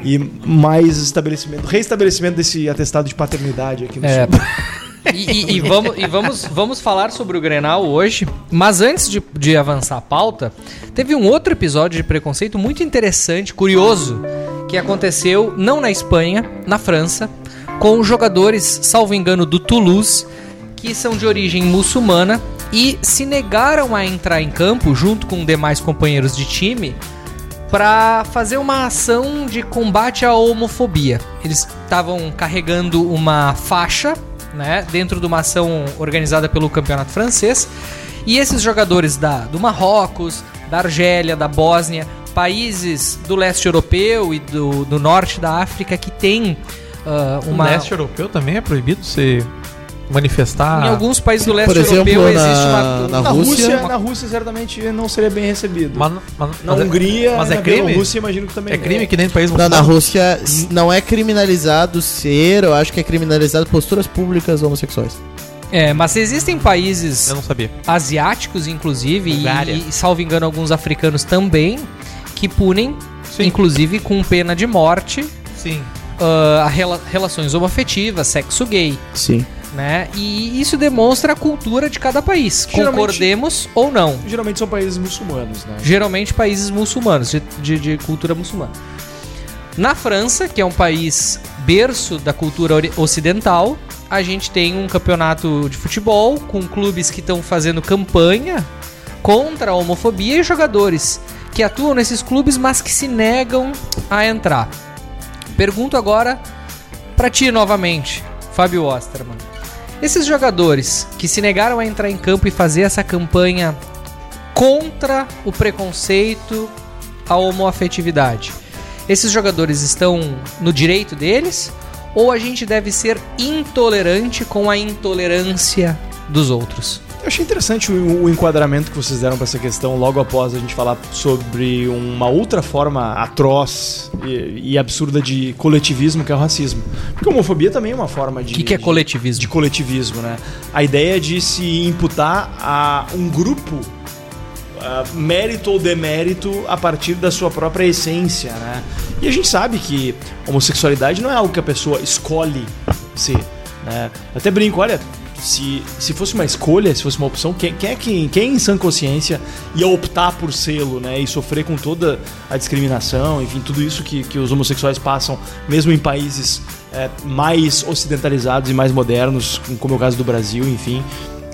e mais estabelecimento, reestabelecimento desse atestado de paternidade aqui no É. Sul. E, e- e vamos, e vamos, vamos falar sobre o Grenal hoje. Mas antes de, de avançar a pauta, teve um outro episódio de preconceito muito interessante, curioso, que aconteceu não na Espanha, na França, com jogadores, salvo engano, do Toulouse, que são de origem muçulmana e se negaram a entrar em campo junto com demais companheiros de time para fazer uma ação de combate à homofobia. Eles estavam carregando uma faixa, né, dentro de uma ação organizada pelo Campeonato Francês. E esses jogadores da, do Marrocos, da Argélia, da Bósnia, países do leste europeu e do, do norte da África que tem ah, O uma. leste europeu também é proibido se manifestar. Em alguns países do leste Por exemplo, europeu na- existe uma. na Na Rússia- Rússia, na Rússia certamente não seria bem recebido. Mas, mas, na mas é- Hungria, mas é na crime? Bielorrússia, imagino que também É crime que nem no país Não, na? Rússia não é criminalizado ser, eu acho que é criminalizado posturas públicas homossexuais. É, mas existem países Eu não sabia. asiáticos, inclusive, Bulgária. e, e, salvo engano, alguns africanos também, que punem, Sim. inclusive com pena de morte, Sim. a rela- relações homoafetivas, sexo gay, Sim. Né? E isso demonstra a cultura de cada país, Geralmente- concordemos ou não. Geralmente são países muçulmanos, né? Geralmente países muçulmanos, de, de- de cultura muçulmana. Na França, que é um país berço da cultura ocidental, a gente tem um campeonato de futebol com clubes que estão fazendo campanha contra a homofobia e jogadores que atuam nesses clubes, mas que se negam a entrar. Pergunto agora pra ti novamente, Fábio Osterman. Esses jogadores que se negaram a entrar em campo e fazer essa campanha contra o preconceito à homoafetividade, esses jogadores estão no direito deles? Ou a gente deve ser intolerante com a intolerância dos outros? Eu achei interessante o, o enquadramento que vocês deram para essa questão logo após a gente falar sobre uma outra forma atroz e, e absurda de coletivismo que é o racismo. Porque a homofobia também é uma forma de. O que, que é de- coletivismo? de coletivismo, né? A ideia de se imputar a um grupo ah, mérito ou demérito a partir da sua própria essência, né? E a gente sabe que homossexualidade não é algo que a pessoa escolhe ser, né? Eu até brinco, olha, se, se fosse uma escolha, se fosse uma opção, quem, quem é que quem em sã consciência ia optar por sê-lo, né? E sofrer com toda a discriminação, enfim, tudo isso que, que os homossexuais passam, mesmo em países é, mais ocidentalizados e mais modernos, como é o caso do Brasil, enfim.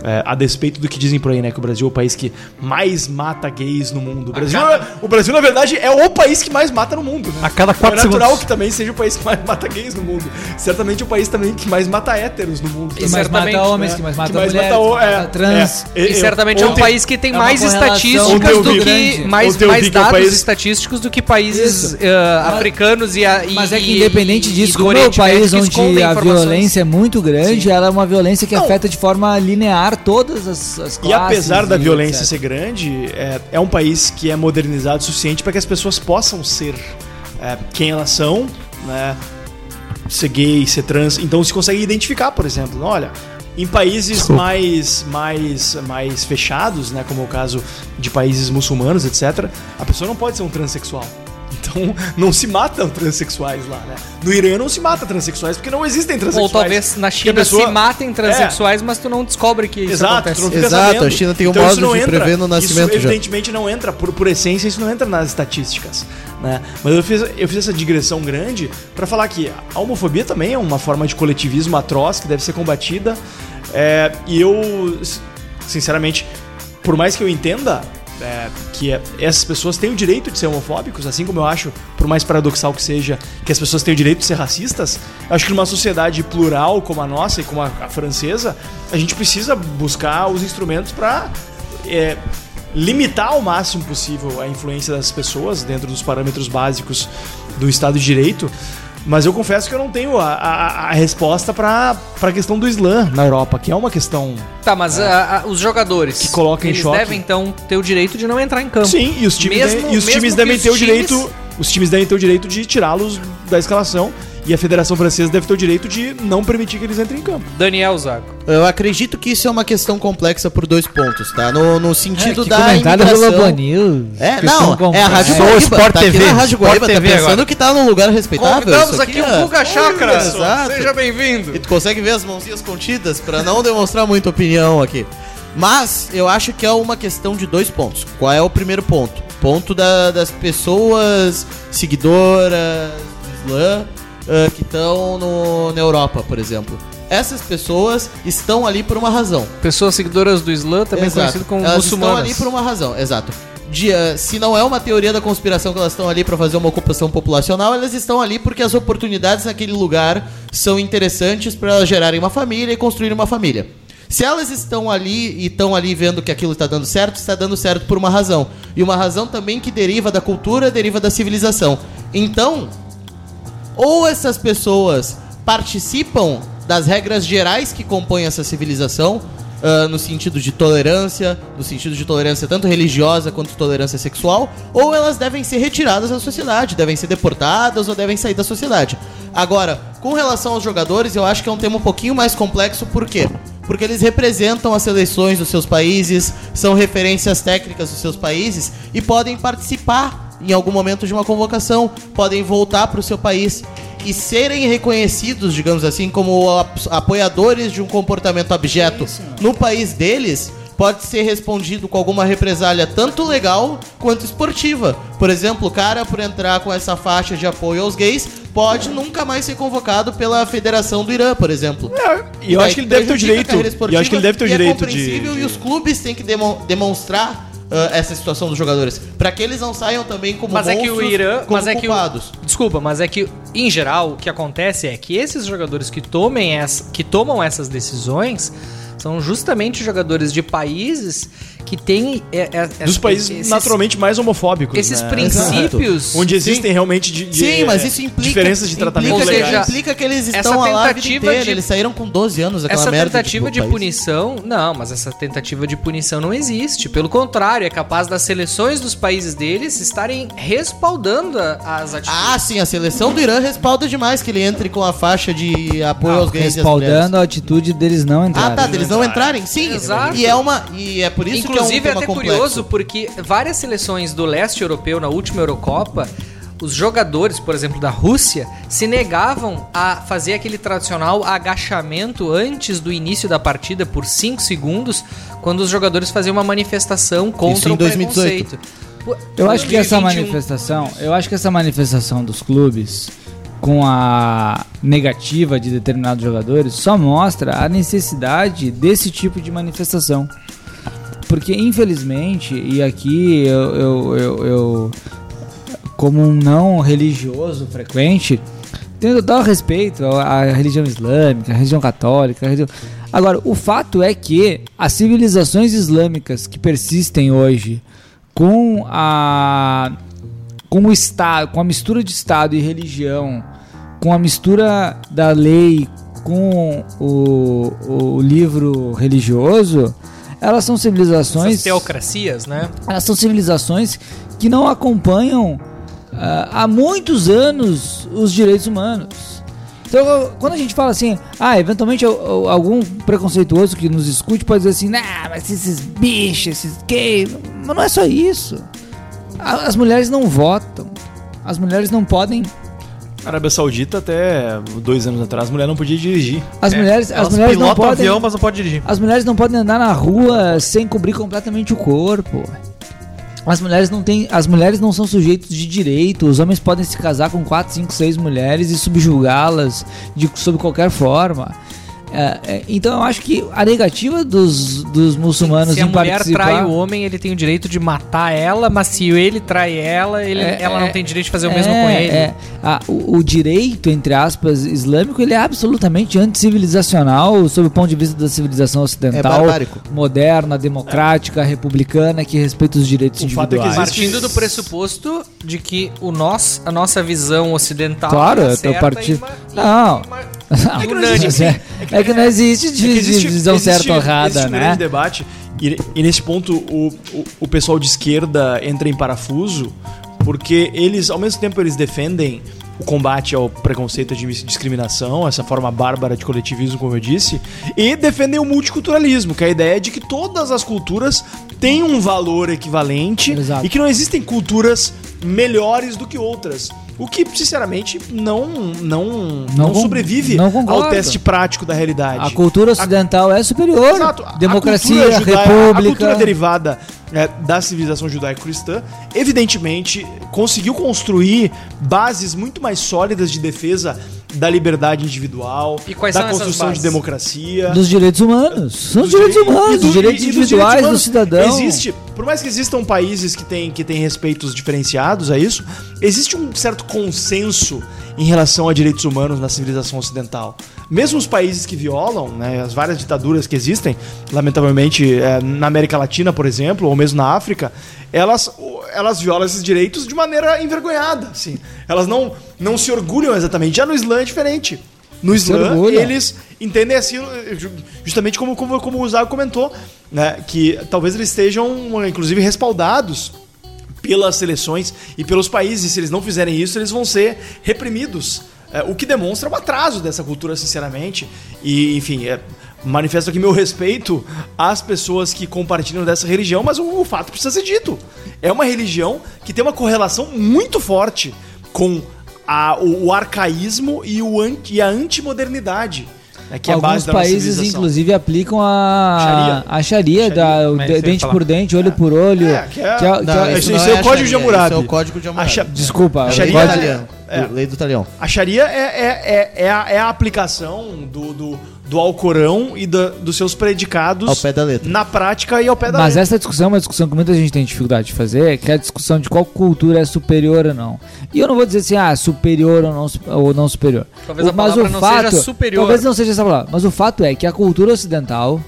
É, a despeito do que dizem por aí, né? Que o Brasil é o país que mais mata gays no mundo. O Brasil, é- o Brasil na verdade, é o país que mais mata no mundo. Né? A cada é quatro natural segundos. que também seja o país que mais mata gays no mundo. Certamente o país também que mais mata héteros no mundo. Que mais certamente, mata homens, né? que mais mata Que mais mulheres, mata o- é, mata trans. é. E certamente é um país que tem é mais estatísticas do que mais, mais que é dados país- estatísticos do que países Mas- africanos e, a- e Mas é que independente disso, como é um país onde a violência é muito grande, ela é uma violência que Não. afeta de forma linear todas as, as E classes. apesar da e violência etc. ser grande, é, é um país que é modernizado o suficiente para que as pessoas possam ser é, quem elas são, né? Ser gay, ser trans. Então se consegue identificar, por exemplo. Olha, em países mais, mais, mais fechados, né? Como é o caso de países muçulmanos, etc., a pessoa não pode ser um transexual. Então não se matam transexuais lá, né? No Irã não se mata transexuais porque não existem Ou transexuais. talvez na China pessoa- se matem transexuais, mas tu não descobre que isso Exato, acontece. tu não fica Exato, sabendo. a China tem um isso modo de entra- prever no nascimento Isso já. evidentemente não entra, por, por essência, isso não entra nas estatísticas. Né? Mas eu fiz, eu fiz essa digressão grande para falar que a homofobia também é uma forma de coletivismo atroz que deve ser combatida. É, e eu, sinceramente, por mais que eu entenda é, que é- essas pessoas têm o direito de ser homofóbicos, assim como eu acho, por mais paradoxal que seja, que as pessoas têm o direito de ser racistas, eu acho que numa sociedade plural como a nossa e como a, a francesa, a gente precisa buscar os instrumentos para limitar ao máximo possível a influência das pessoas dentro dos parâmetros básicos do Estado de Direito. Mas eu confesso que eu não tenho a, a- a resposta para a questão do Islã na Europa, que é uma questão Tá, mas a- a- os jogadores Que coloca em choque. devem então ter o direito de não entrar em campo. Sim, e os times, Mesmo- devem, e os times devem os ter o times- direito. Os times devem ter o direito de tirá-los da escalação. E a Federação Francesa deve ter o direito de não permitir que eles entrem em campo. Daniel Zago. Eu acredito que isso é uma questão complexa por dois pontos, tá? No, no sentido É, que da comentário do imigração. Globo News. É, não, é a Rádio o Guaíba, Sport tá aqui TV, na Rádio Sport Guaíba, tá TV pensando agora. que tá num lugar respeitável? Convidamos aqui o é- Guga Chakra. Exato. Seja bem-vindo. E tu consegue ver as mãozinhas contidas pra não demonstrar muita opinião aqui. Mas eu acho que é uma questão de dois pontos. Qual é o primeiro ponto? Ponto da- das pessoas seguidoras do Islã ah, que estão no- na Europa, por exemplo. Essas pessoas estão ali por uma razão. Pessoas seguidoras do Islã, também Exato. conhecido como elas muçulmanas. estão ali por uma razão, exato. De, eh, se não é uma teoria da conspiração que elas estão ali para fazer uma ocupação populacional, elas estão ali porque as oportunidades naquele lugar são interessantes para elas gerarem uma família e construir uma família. Se elas estão ali e estão ali vendo que aquilo está dando certo, está dando certo por uma razão. E uma razão também que deriva da cultura, deriva da civilização. Então, ou essas pessoas participam das regras gerais que compõem essa civilização, ah, no sentido de tolerância, no sentido de tolerância tanto religiosa quanto tolerância sexual, ou elas devem ser retiradas da sociedade, devem ser deportadas ou devem sair da sociedade. Agora, com relação aos jogadores, eu acho que é um tema um pouquinho mais complexo, por quê? Porque eles representam as seleções dos seus países, são referências técnicas dos seus países e podem participar em algum momento de uma convocação, podem voltar para o seu país e serem reconhecidos, digamos assim, como ap- apoiadores de um comportamento abjeto no país deles, pode ser respondido com alguma represália tanto legal quanto esportiva. Por exemplo, o cara, por entrar com essa faixa de apoio aos gays, pode nunca mais ser convocado pela Federação do Irã, por exemplo. E eu acho que ele deve ter o direito. E eu acho que ele deve ter o esportiva direito é de. E os clubes têm que demo- demonstrar essa situação dos jogadores? Pra que eles não saiam também como Mas é que o Irã, mas é que o, desculpa, mas é que em geral o que acontece é que esses jogadores que tomem essa, que tomam essas decisões são justamente jogadores de países que têm é, é, Dos países esses- naturalmente mais homofóbicos. esses né? princípios Onde existem realmente de, de- Sim, mas isso implica. diferenças de tratamento Ou implica, seja, implica que eles essa estão lá a vida tentativa inteira. de- Eles saíram com 12 anos daquela Essa merda. tentativa de país. punição, não, mas essa tentativa de punição não existe. Pelo contrário, é capaz das seleções dos países deles estarem respaldando a- as atitudes. Ah, sim, a seleção do Irã respalda demais que ele entre com a faixa de apoio Não, aos gays e respaldando a atitude deles não Ah, entrarem. tá, deles não entrarem? Sim, Exato. e é uma e é por isso Inclusive que é um até tema curioso complexo. porque várias seleções do leste europeu na última Eurocopa, os jogadores, por exemplo, da Rússia, se negavam a fazer aquele tradicional agachamento antes do início da partida por 5 segundos, quando os jogadores faziam uma manifestação contra Isso em o 2018. preconceito. Pô, Eu acho que essa 2021 manifestação, eu acho que essa manifestação dos clubes com a negativa de determinados jogadores só mostra a necessidade desse tipo de manifestação. Porque infelizmente, e aqui eu, eu, eu, eu como um não religioso frequente, tenho total respeito à à religião islâmica, à religião católica. à religião- Agora, o fato é que as civilizações islâmicas que persistem hoje com a com o estado, com a mistura de estado e religião, com a mistura da lei com o, o livro religioso, elas são civilizações essas teocracias, né? elas são civilizações que não acompanham ah, há muitos anos os direitos humanos. Então, quando a gente fala assim, ah, eventualmente al- al- algum preconceituoso que nos escute pode dizer assim, nah, mas esses bichos, esses gays, mas não é só isso. As mulheres não votam, as mulheres não podem, Na Arábia Saudita, até dois anos atrás, a mulher não podia dirigir. as mulheres, as Elas mulheres não podem, avião, mas não pode dirigir. as mulheres não podem andar na rua sem cobrir completamente o corpo. As mulheres não têm, as mulheres não são sujeitos de direito. Os homens podem se casar com 4, 5, 6 mulheres e subjugá-las de sob qualquer forma. É, é, então eu acho que a negativa dos, dos muçulmanos se a em mulher participar trai o homem, ele tem o direito de matar ela, mas se ele trai ela, ele- É, ela é, não tem direito de fazer o mesmo É, com ele. é. Ah, o, o direito, entre aspas, islâmico, ele é absolutamente anticivilizacional sob o ponto de vista da civilização ocidental, É moderna, democrática, republicana, que respeita os direitos O fato é que individuais. existe- Partindo do pressuposto de que o nós, a nossa visão ocidental Claro, é eu tô partindo. e Não. uma- Não, que não existe- é, é que não existe É que de, existe- de visão existe- certa ou errada, existe um né? grande debate e, e nesse ponto o, o, o pessoal de esquerda entra em parafuso porque eles, ao mesmo tempo, eles defendem o combate ao preconceito e à discriminação, essa forma bárbara de coletivismo, como eu disse, e defendem o multiculturalismo, que é a ideia de que todas as culturas têm um valor equivalente Exato. e que não existem culturas melhores do que outras. O que, sinceramente, não, não, não, con- sobrevive não ao teste prático da realidade. A cultura ocidental é superior. Exato. A Democracia, cultura judaica- A república. cultura derivada é, da civilização judaico-cristã, evidentemente, conseguiu construir bases muito mais sólidas de defesa da liberdade individual, E quais da construção de democracia. Dos direitos humanos. São os dos direitos direi- humanos, do- os direitos e- e dos individuais direitos do humanos. cidadão. Existe, por mais que existam países que têm, que têm respeitos diferenciados a isso, existe um certo consenso em relação a direitos humanos na civilização ocidental. Mesmo os países que violam, né, as várias ditaduras que existem, lamentavelmente é, na América Latina, por exemplo, ou mesmo na África, elas, elas violam esses direitos de maneira envergonhada. Assim. Elas não, não se orgulham exatamente. Já no Islã é diferente. No Islã, eles entendem assim, ju- justamente como, como, como o Zago comentou, né? Que talvez eles estejam, inclusive, respaldados pelas seleções e pelos países. Se eles não fizerem isso, eles vão ser reprimidos. É, o que demonstra o atraso dessa cultura, sinceramente. E, enfim, é, manifesto aqui meu respeito às pessoas que compartilham dessa religião, mas o, o fato precisa ser dito. É uma religião que tem uma correlação muito forte com a- o, o arcaísmo e, o anti, e a antimodernidade. né, que é a Alguns países, inclusive, aplicam a Sharia. a Sharia, da, o de- dente falar. por dente, olho por olho. É, que é- que é- que Não, é- não é o Código de Hammurabi. Isso é o código de Hammurabi. Desculpa, A o Sharia código- italiano. É, É. Lei do talião. A Sharia é, é, é, é, a, é a aplicação do, do, do Alcorão e da- dos seus predicados Ao pé da letra. na prática e ao pé da Mas letra. essa discussão é uma discussão que muita gente tem dificuldade de fazer, que é a discussão de qual cultura é superior ou não. E eu não vou dizer assim, ah, superior ou não, ou não superior. Talvez a O- mas palavra o não fato, seja superior. Talvez não seja essa palavra, mas o fato é que a cultura ocidental,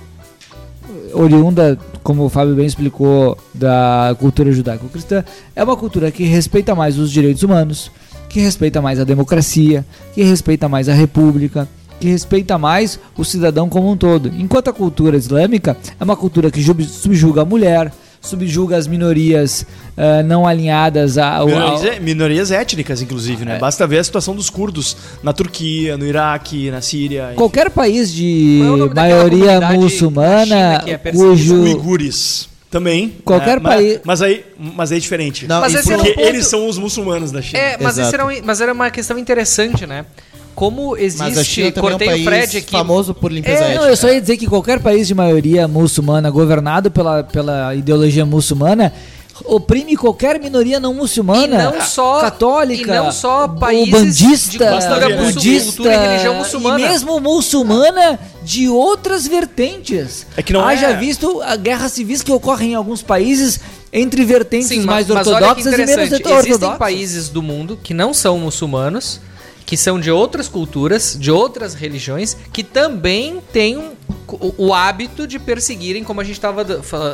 oriunda, como o Fábio bem explicou, da cultura judaico-cristã, é uma cultura que respeita mais os direitos humanos, que respeita mais a democracia, que respeita mais a república, que respeita mais o cidadão como um todo. Enquanto a cultura islâmica é uma cultura que subjuga a mulher, subjuga as minorias ah, não alinhadas a, ao, Minorias, é- minorias étnicas, inclusive, É. né? Basta ver a situação dos curdos na Turquia, no Iraque, na Síria. enfim. Qualquer país de é maioria muçulmana é cujo Uigures também. Qualquer? Mas- país- Mas, aí, mas aí é diferente. Não, Mas Porque um ponto- eles são os muçulmanos da China. É, mas, era um- mas era uma questão interessante, né? Como Mas existe. Também é um cortei Fred aqui. famoso por limpeza É, étnica. não, eu só ia dizer que qualquer país de maioria muçulmana governado pela, pela ideologia muçulmana oprime qualquer minoria não muçulmana, E não só- católica, e não só países bandista, budista, e religião muçulmana. e mesmo muçulmana de outras vertentes. É que não Haja é- visto a guerras civis que ocorrem em alguns países entre vertentes Sim, mais mas, mas ortodoxas e menos interessante. Existem ortodoxas. países do mundo que não são muçulmanos, que são de outras culturas, de outras religiões, que também têm o, o hábito de perseguirem, como a gente estava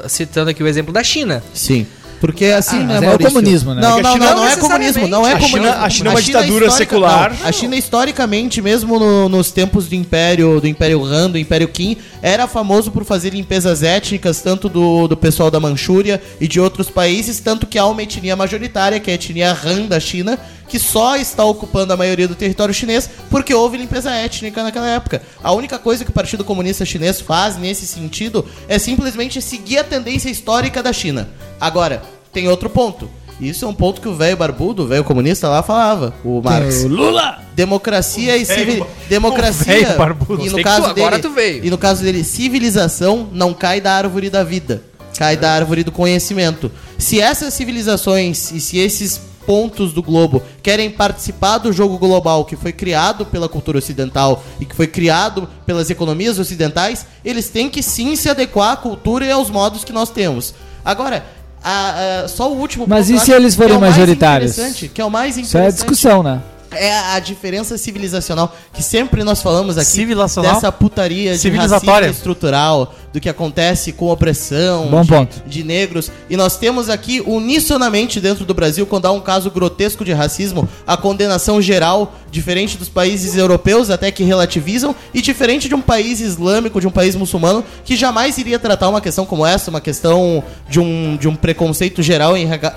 citando aqui o exemplo da China. Sim. Porque assim, Ah, né, é o comunismo, né? Não, não, China não, não não é comunismo, não é A China- comunismo. a China é uma ditadura secular. não, a China historicamente, mesmo no- nos tempos do Império, do Império Han, do Império Qin, era famoso por fazer limpezas étnicas, tanto do, do pessoal da Manchúria e de outros países, tanto que há uma etnia majoritária, que é a etnia Han da China, que só está ocupando a maioria do território chinês porque houve limpeza étnica naquela época. A única coisa que o Partido Comunista Chinês faz nesse sentido é simplesmente seguir a tendência histórica da China. Agora, tem outro ponto. Isso é um ponto que o velho barbudo, o velho comunista lá falava, o Marx. Lula! Democracia e civil... o democracia barbudo. e no caso tu- agora dele, tu veio. e no caso dele, civilização não cai da árvore da vida, cai da árvore do conhecimento. Se essas civilizações e se esses pontos do globo querem participar do jogo global que foi criado pela cultura ocidental e que foi criado pelas economias ocidentais, eles têm que sim se adequar à cultura e aos modos que nós temos. Agora, a- a- só o último Mas ponto e eu se eles que é forem o mais majoritários? interessante, Que é o mais Isso é interessante discussão, né? é a diferença civilizacional que sempre nós falamos aqui Civilizacional? dessa putaria de Civilizatória. racismo estrutural, do que acontece com opressão Bom de, ponto. de negros. E nós temos aqui unisonamente dentro do Brasil, quando há um caso grotesco de racismo, a condenação geral, diferente dos países europeus, até que relativizam, e diferente de um país islâmico, de um país muçulmano, que jamais iria tratar uma questão como essa, uma questão de um, de um preconceito geral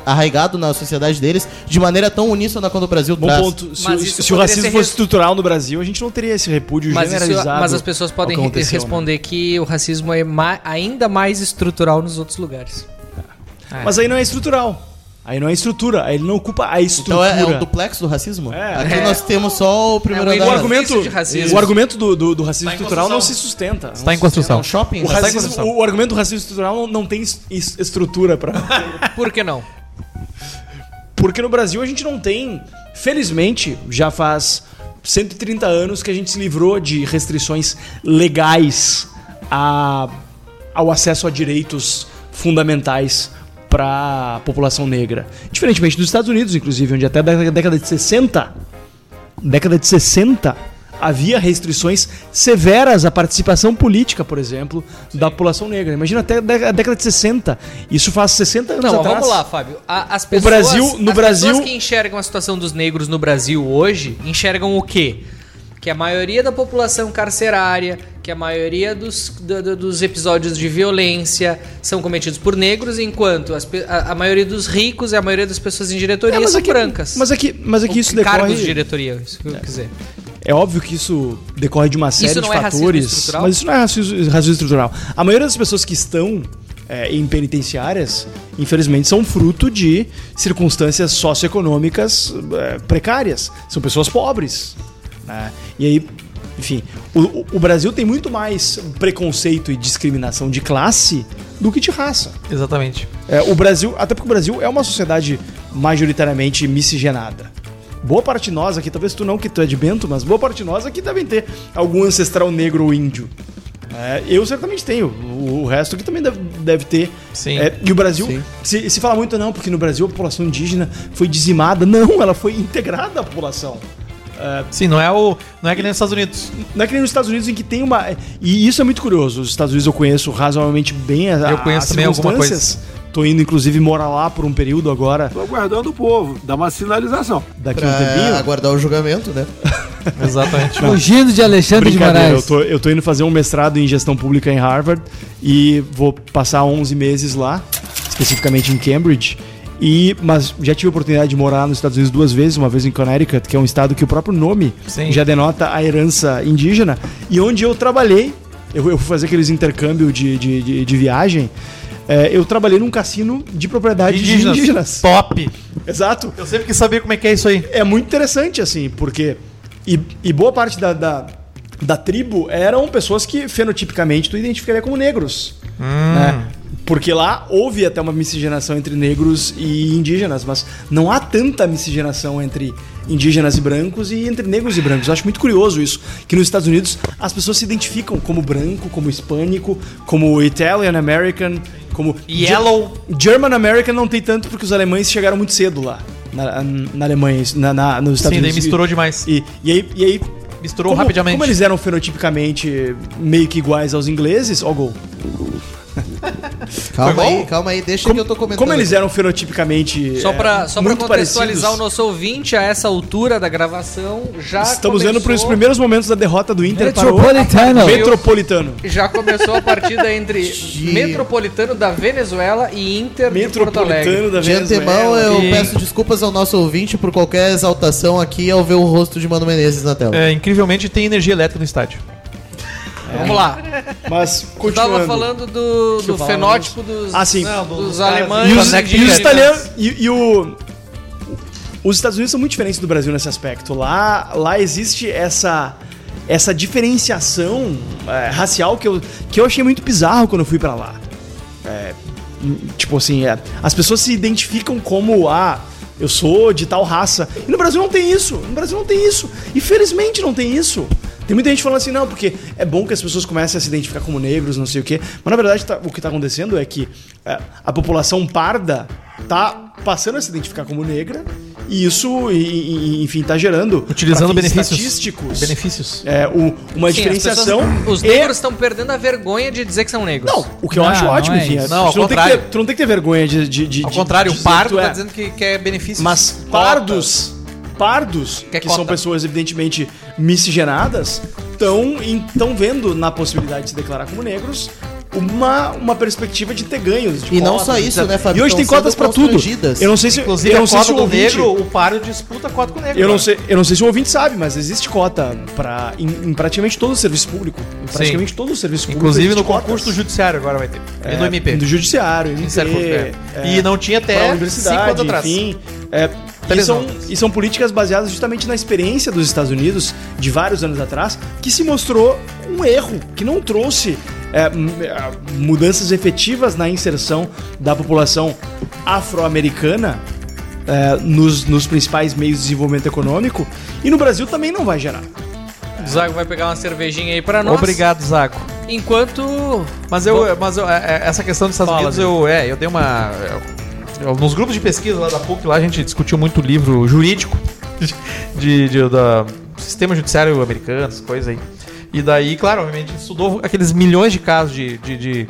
arraigado na sociedade deles, de maneira tão uníssona quanto o Brasil Bom traz. ponto. Se, Mas o- se o racismo fosse res- estrutural no Brasil, a gente não teria esse repúdio Mas, isso- generalizado. mas as pessoas podem ao que re- aconteceu, né? responder que o racismo é ma- ainda mais estrutural nos outros lugares. Mas aí não é estrutural. Aí não é estrutura. Aí ele não ocupa a Então estrutura. é, é um duplex do racismo? É. Aqui É. nós temos só o primeiro É um andar. O argumento, isso de racismo. o argumento do, do, do racismo Tá estrutural não se sustenta. Está em É construção. um shopping? O, tá em racismo- construção. o argumento do racismo estrutural não, tem es- es- estrutura para Por que não? Porque no Brasil a gente não tem, felizmente, já faz 130 anos que a gente se livrou de restrições legais a, ao acesso a direitos fundamentais para a população negra. Diferentemente dos Estados Unidos, inclusive, onde até a década- de 60, década de 60, havia restrições severas à participação política, por exemplo, da população negra. Imagina até a dé- a década de 60. Isso faz 60 anos Não, atrás. vamos lá, Fábio. A- as pessoas, Brasil- no as Brasil- pessoas que enxergam a situação dos negros no Brasil hoje, enxergam o quê? Que a maioria da população carcerária, que a maioria dos, do- do- dos episódios de violência são cometidos por negros, enquanto as a, a maioria dos ricos e a maioria das pessoas em diretoria É, são é brancas. Mas é que, mas é Ou isso cargos de decorre. diretoria, isso que eu quiser. É óbvio que isso decorre de uma série de é fatores. Mas isso não é racismo, racismo estrutural. A maioria das pessoas que estão é, em penitenciárias, infelizmente, são fruto de circunstâncias socioeconômicas é, precárias. São pessoas pobres. né? E aí, enfim, o, o- Brasil tem muito mais preconceito e discriminação de classe do que de raça. Exatamente. É, o Brasil, até porque o Brasil é uma sociedade majoritariamente miscigenada. boa parte de nós aqui, talvez tu não, que tu é de Bento, mas boa parte de nós aqui devem ter algum ancestral negro ou índio. É, eu certamente tenho. O, o resto aqui também deve, deve ter. Sim. É, e o Brasil, Sim. se, se fala muito não, porque no Brasil a população indígena foi dizimada. Não, ela foi integrada à população. Sim, não é, o, não é que nem nos Estados Unidos. Não é que nem nos Estados Unidos em que tem uma. E isso é muito curioso. Os Estados Unidos eu conheço razoavelmente bem a, Eu conheço as também alguma circunstâncias. Tô indo, inclusive, morar lá por um período agora, Tô aguardando o povo, dá uma sinalização. daqui a um tempinho. Aguardar o julgamento, né? Exatamente. Fugindo de Alexandre de Brincadeira, eu Moraes. tô, eu tô indo fazer um mestrado em gestão pública em Harvard e vou passar 11 meses lá, especificamente em Cambridge. E, mas já tive a oportunidade de morar nos Estados Unidos duas vezes, uma vez em Connecticut, que é um estado que o próprio nome Sim. já denota a herança indígena, e onde eu trabalhei, eu, eu fui fazer aqueles intercâmbio de, de, de, de viagem, é, eu trabalhei num cassino de propriedade de Indígenas. indígenas. Top. Exato. Eu sempre quis saber como é que é isso aí. É muito interessante, assim, porque. E, e boa parte da, da, da tribo eram pessoas que fenotipicamente tu identificaria como negros. Né? Porque lá houve até uma miscigenação entre negros e indígenas, mas não há tanta miscigenação entre indígenas e brancos e entre negros e brancos. Eu acho muito curioso isso, que nos Estados Unidos as pessoas se identificam como branco, como hispânico, como Italian American, como Yellow. German American não tem tanto porque os alemães chegaram muito cedo lá. Na, na Alemanha, na, na- nos Estados Sim, daí Unidos. misturou demais. E, e aí, e aí Misturou como, rapidamente. Como eles eram fenotipicamente meio que iguais aos ingleses, ó o gol. Calma aí, calma aí, deixa Como, que eu tô comentando. como eles eram fenotipicamente Só pra, é, só pra muito contextualizar parecidos, o nosso ouvinte, a essa altura da gravação, já Estamos vendo para os começou- primeiros momentos da derrota do Inter para o Metropolitano. Metropolitano. Já começou a partida entre Metropolitano da Venezuela e Inter de Porto Alegre. Metropolitano da De antemão, Venezuela. eu E- peço desculpas ao nosso ouvinte por qualquer exaltação aqui ao ver o rosto de Mano Menezes na tela. É, incrivelmente tem energia elétrica no estádio. Vamos lá. Mas Eu continuando. tava falando do, do fenótipo dos, Ah, sim. Não, do- dos alemães. E os, e os italianos. E, e o. Os Estados Unidos são muito diferentes do Brasil nesse aspecto. Lá, lá existe essa. Essa diferenciação é, racial que eu, que eu achei muito bizarro quando eu fui pra lá. É, tipo assim, é, as pessoas se identificam como ah, eu sou de tal raça. E no Brasil não tem isso. No Brasil não tem isso. E felizmente não tem isso. Tem muita gente falando assim, não, porque é bom que as pessoas comecem a se identificar como negros, não sei o quê. Mas na verdade tá- o que tá acontecendo é que é, a população parda tá passando a se identificar como negra. E isso, e- e- enfim, tá gerando. Utilizando benefícios. estatísticos. Benefícios. É, o- uma Sim, diferenciação. pessoas- os negros estão perdendo a vergonha de dizer que são negros. Não, o que eu Não, acho não ótimo, é enfim. Não, ao tu, não tem que contrário. ter, tu não tem que ter vergonha de. de, de Ao contrário, de o pardo que tu tá é. dizendo que quer benefícios. Mas pardos, pardos, Que é que são pessoas evidentemente miscigenadas, estão vendo na possibilidade de se declarar como negros uma, uma perspectiva de ter ganhos. de E não cotas, só isso, né, Fábio? E hoje tem cotas pra tudo. Eu não sei se, Inclusive, eu não sei se o ouvinte, negro, o paro disputa cota com o negro. eu não né? sei, eu não sei se o ouvinte sabe, mas existe cota para em, em praticamente todo o serviço público. Em praticamente todo o serviço público. Inclusive no cotas. concurso do judiciário agora vai ter. E É, no MP. Do judiciário, MP, é. é, E não tinha pra até cinco anos atrás. enfim. É, e, são, e são políticas baseadas justamente na experiência dos Estados Unidos de vários anos atrás, que se mostrou um erro, que não trouxe é, é, mudanças efetivas na inserção da população afro-americana é, nos, nos principais meios de desenvolvimento econômico, e no Brasil também não vai gerar. O Zago vai pegar uma cervejinha aí pra nós. Obrigado, Zaco. Enquanto. Mas eu, mas eu, é, é, essa questão dos Estados Fala, Unidos, eu, é, eu dei uma. eu- nos grupos de pesquisa lá da PUC, lá a gente discutiu muito livro jurídico de, de- da sistema judiciário americano, essas coisas aí. E daí, claro, obviamente, a gente estudou aqueles milhões de casos de, de, de,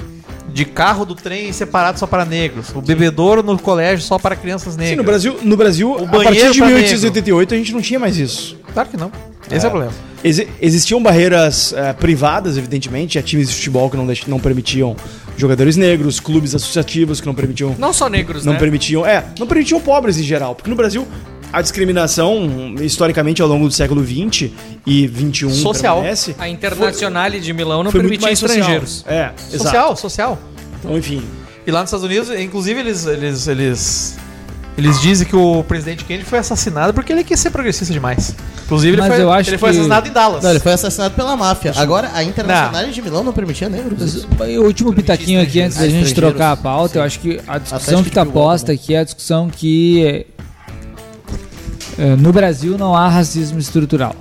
de carro do trem separado só para negros, o bebedouro no colégio só para crianças negras. Sim, no Brasil, no Brasil a partir de pra 1888 a gente não tinha mais isso. Claro que não. Esse é, o problema. Exi- existiam barreiras eh, privadas, evidentemente, tinha times de futebol que não, não permitiam jogadores negros, clubes associativos que não permitiam. Não só negros, não né? permitiam. É, não permitiam pobres em geral. Porque no Brasil, a discriminação, historicamente, ao longo do século XX e XXI, Social. permanece, A Internacional de Milão não permitia mais social. estrangeiros. É, exato. Social, social. Então, enfim. E lá nos Estados Unidos, inclusive, eles, eles, eles, eles dizem que o presidente Kennedy foi assassinado porque ele quis ser progressista demais. Inclusive, ele, Mas foi, eu acho ele foi que- assassinado em Dallas. Não, ele foi assassinado pela máfia. Agora, a Internacional de Milão não permitia negros. O último pitaquinho aqui antes da gente trocar a pauta, eu acho que a discussão que tá Bilbao, posta aqui é a discussão que eh, no Brasil não há racismo estrutural.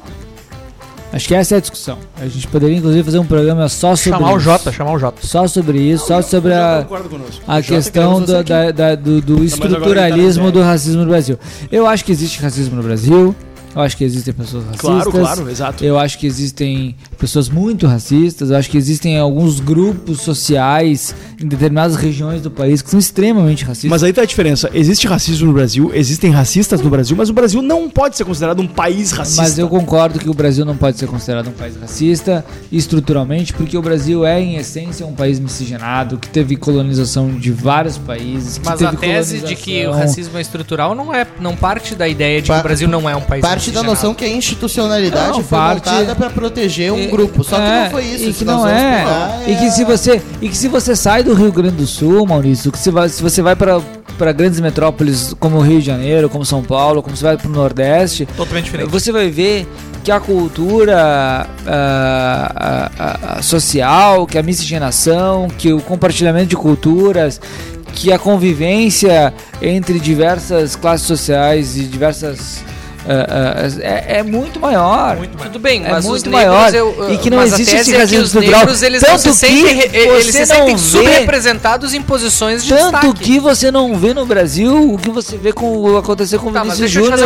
Acho que essa é a discussão. A gente poderia, inclusive, fazer um programa só sobre Chamar o isso. Jota, chamar o Jota. Só sobre isso, só sobre a, a questão do, da- da- do, do tá estruturalismo do racismo no Brasil. Eu acho que existe racismo no Brasil. Eu acho que existem pessoas racistas. Claro, claro, exato. Eu acho que existem pessoas muito racistas. Eu acho que existem alguns grupos sociais em determinadas regiões do país que são extremamente racistas. Mas aí tá a diferença. Existe racismo no Brasil, existem racistas no Brasil, mas o Brasil não pode ser considerado um país racista. Mas eu concordo que o Brasil não pode ser considerado um país racista estruturalmente, porque o Brasil é, em essência, um país miscigenado, que teve colonização de vários países. Que Mas teve a tese de que o racismo é estrutural não, é, não parte da ideia de que Pa- o Brasil não é um país Parte da miscigenado. noção que a institucionalidade Não, foi parte- montada pra proteger um É, grupo. Só que é, não foi isso. E que não é. pegar, E que se você e que se você sai do Rio Grande do Sul, Maurício, que se, vai, se você vai para para grandes metrópoles como o Rio de Janeiro, como São Paulo, como você vai para o Nordeste, Totalmente diferente. você vai ver que a cultura ah, ah, ah, social, que a miscigenação, que o compartilhamento de culturas, que a convivência entre diversas classes sociais e diversas ah, ah, é, é muito maior. Tudo bem, É mas os muito negros, maior. eu- E que não existe esse racismo os estrutural. negros, eles não Tanto se sentem, que eles se sentem não vê- subrepresentados em posições de Tanto destaque. que você não vê no Brasil o que você vê com acontecer com o Tá, Vinícius Júnior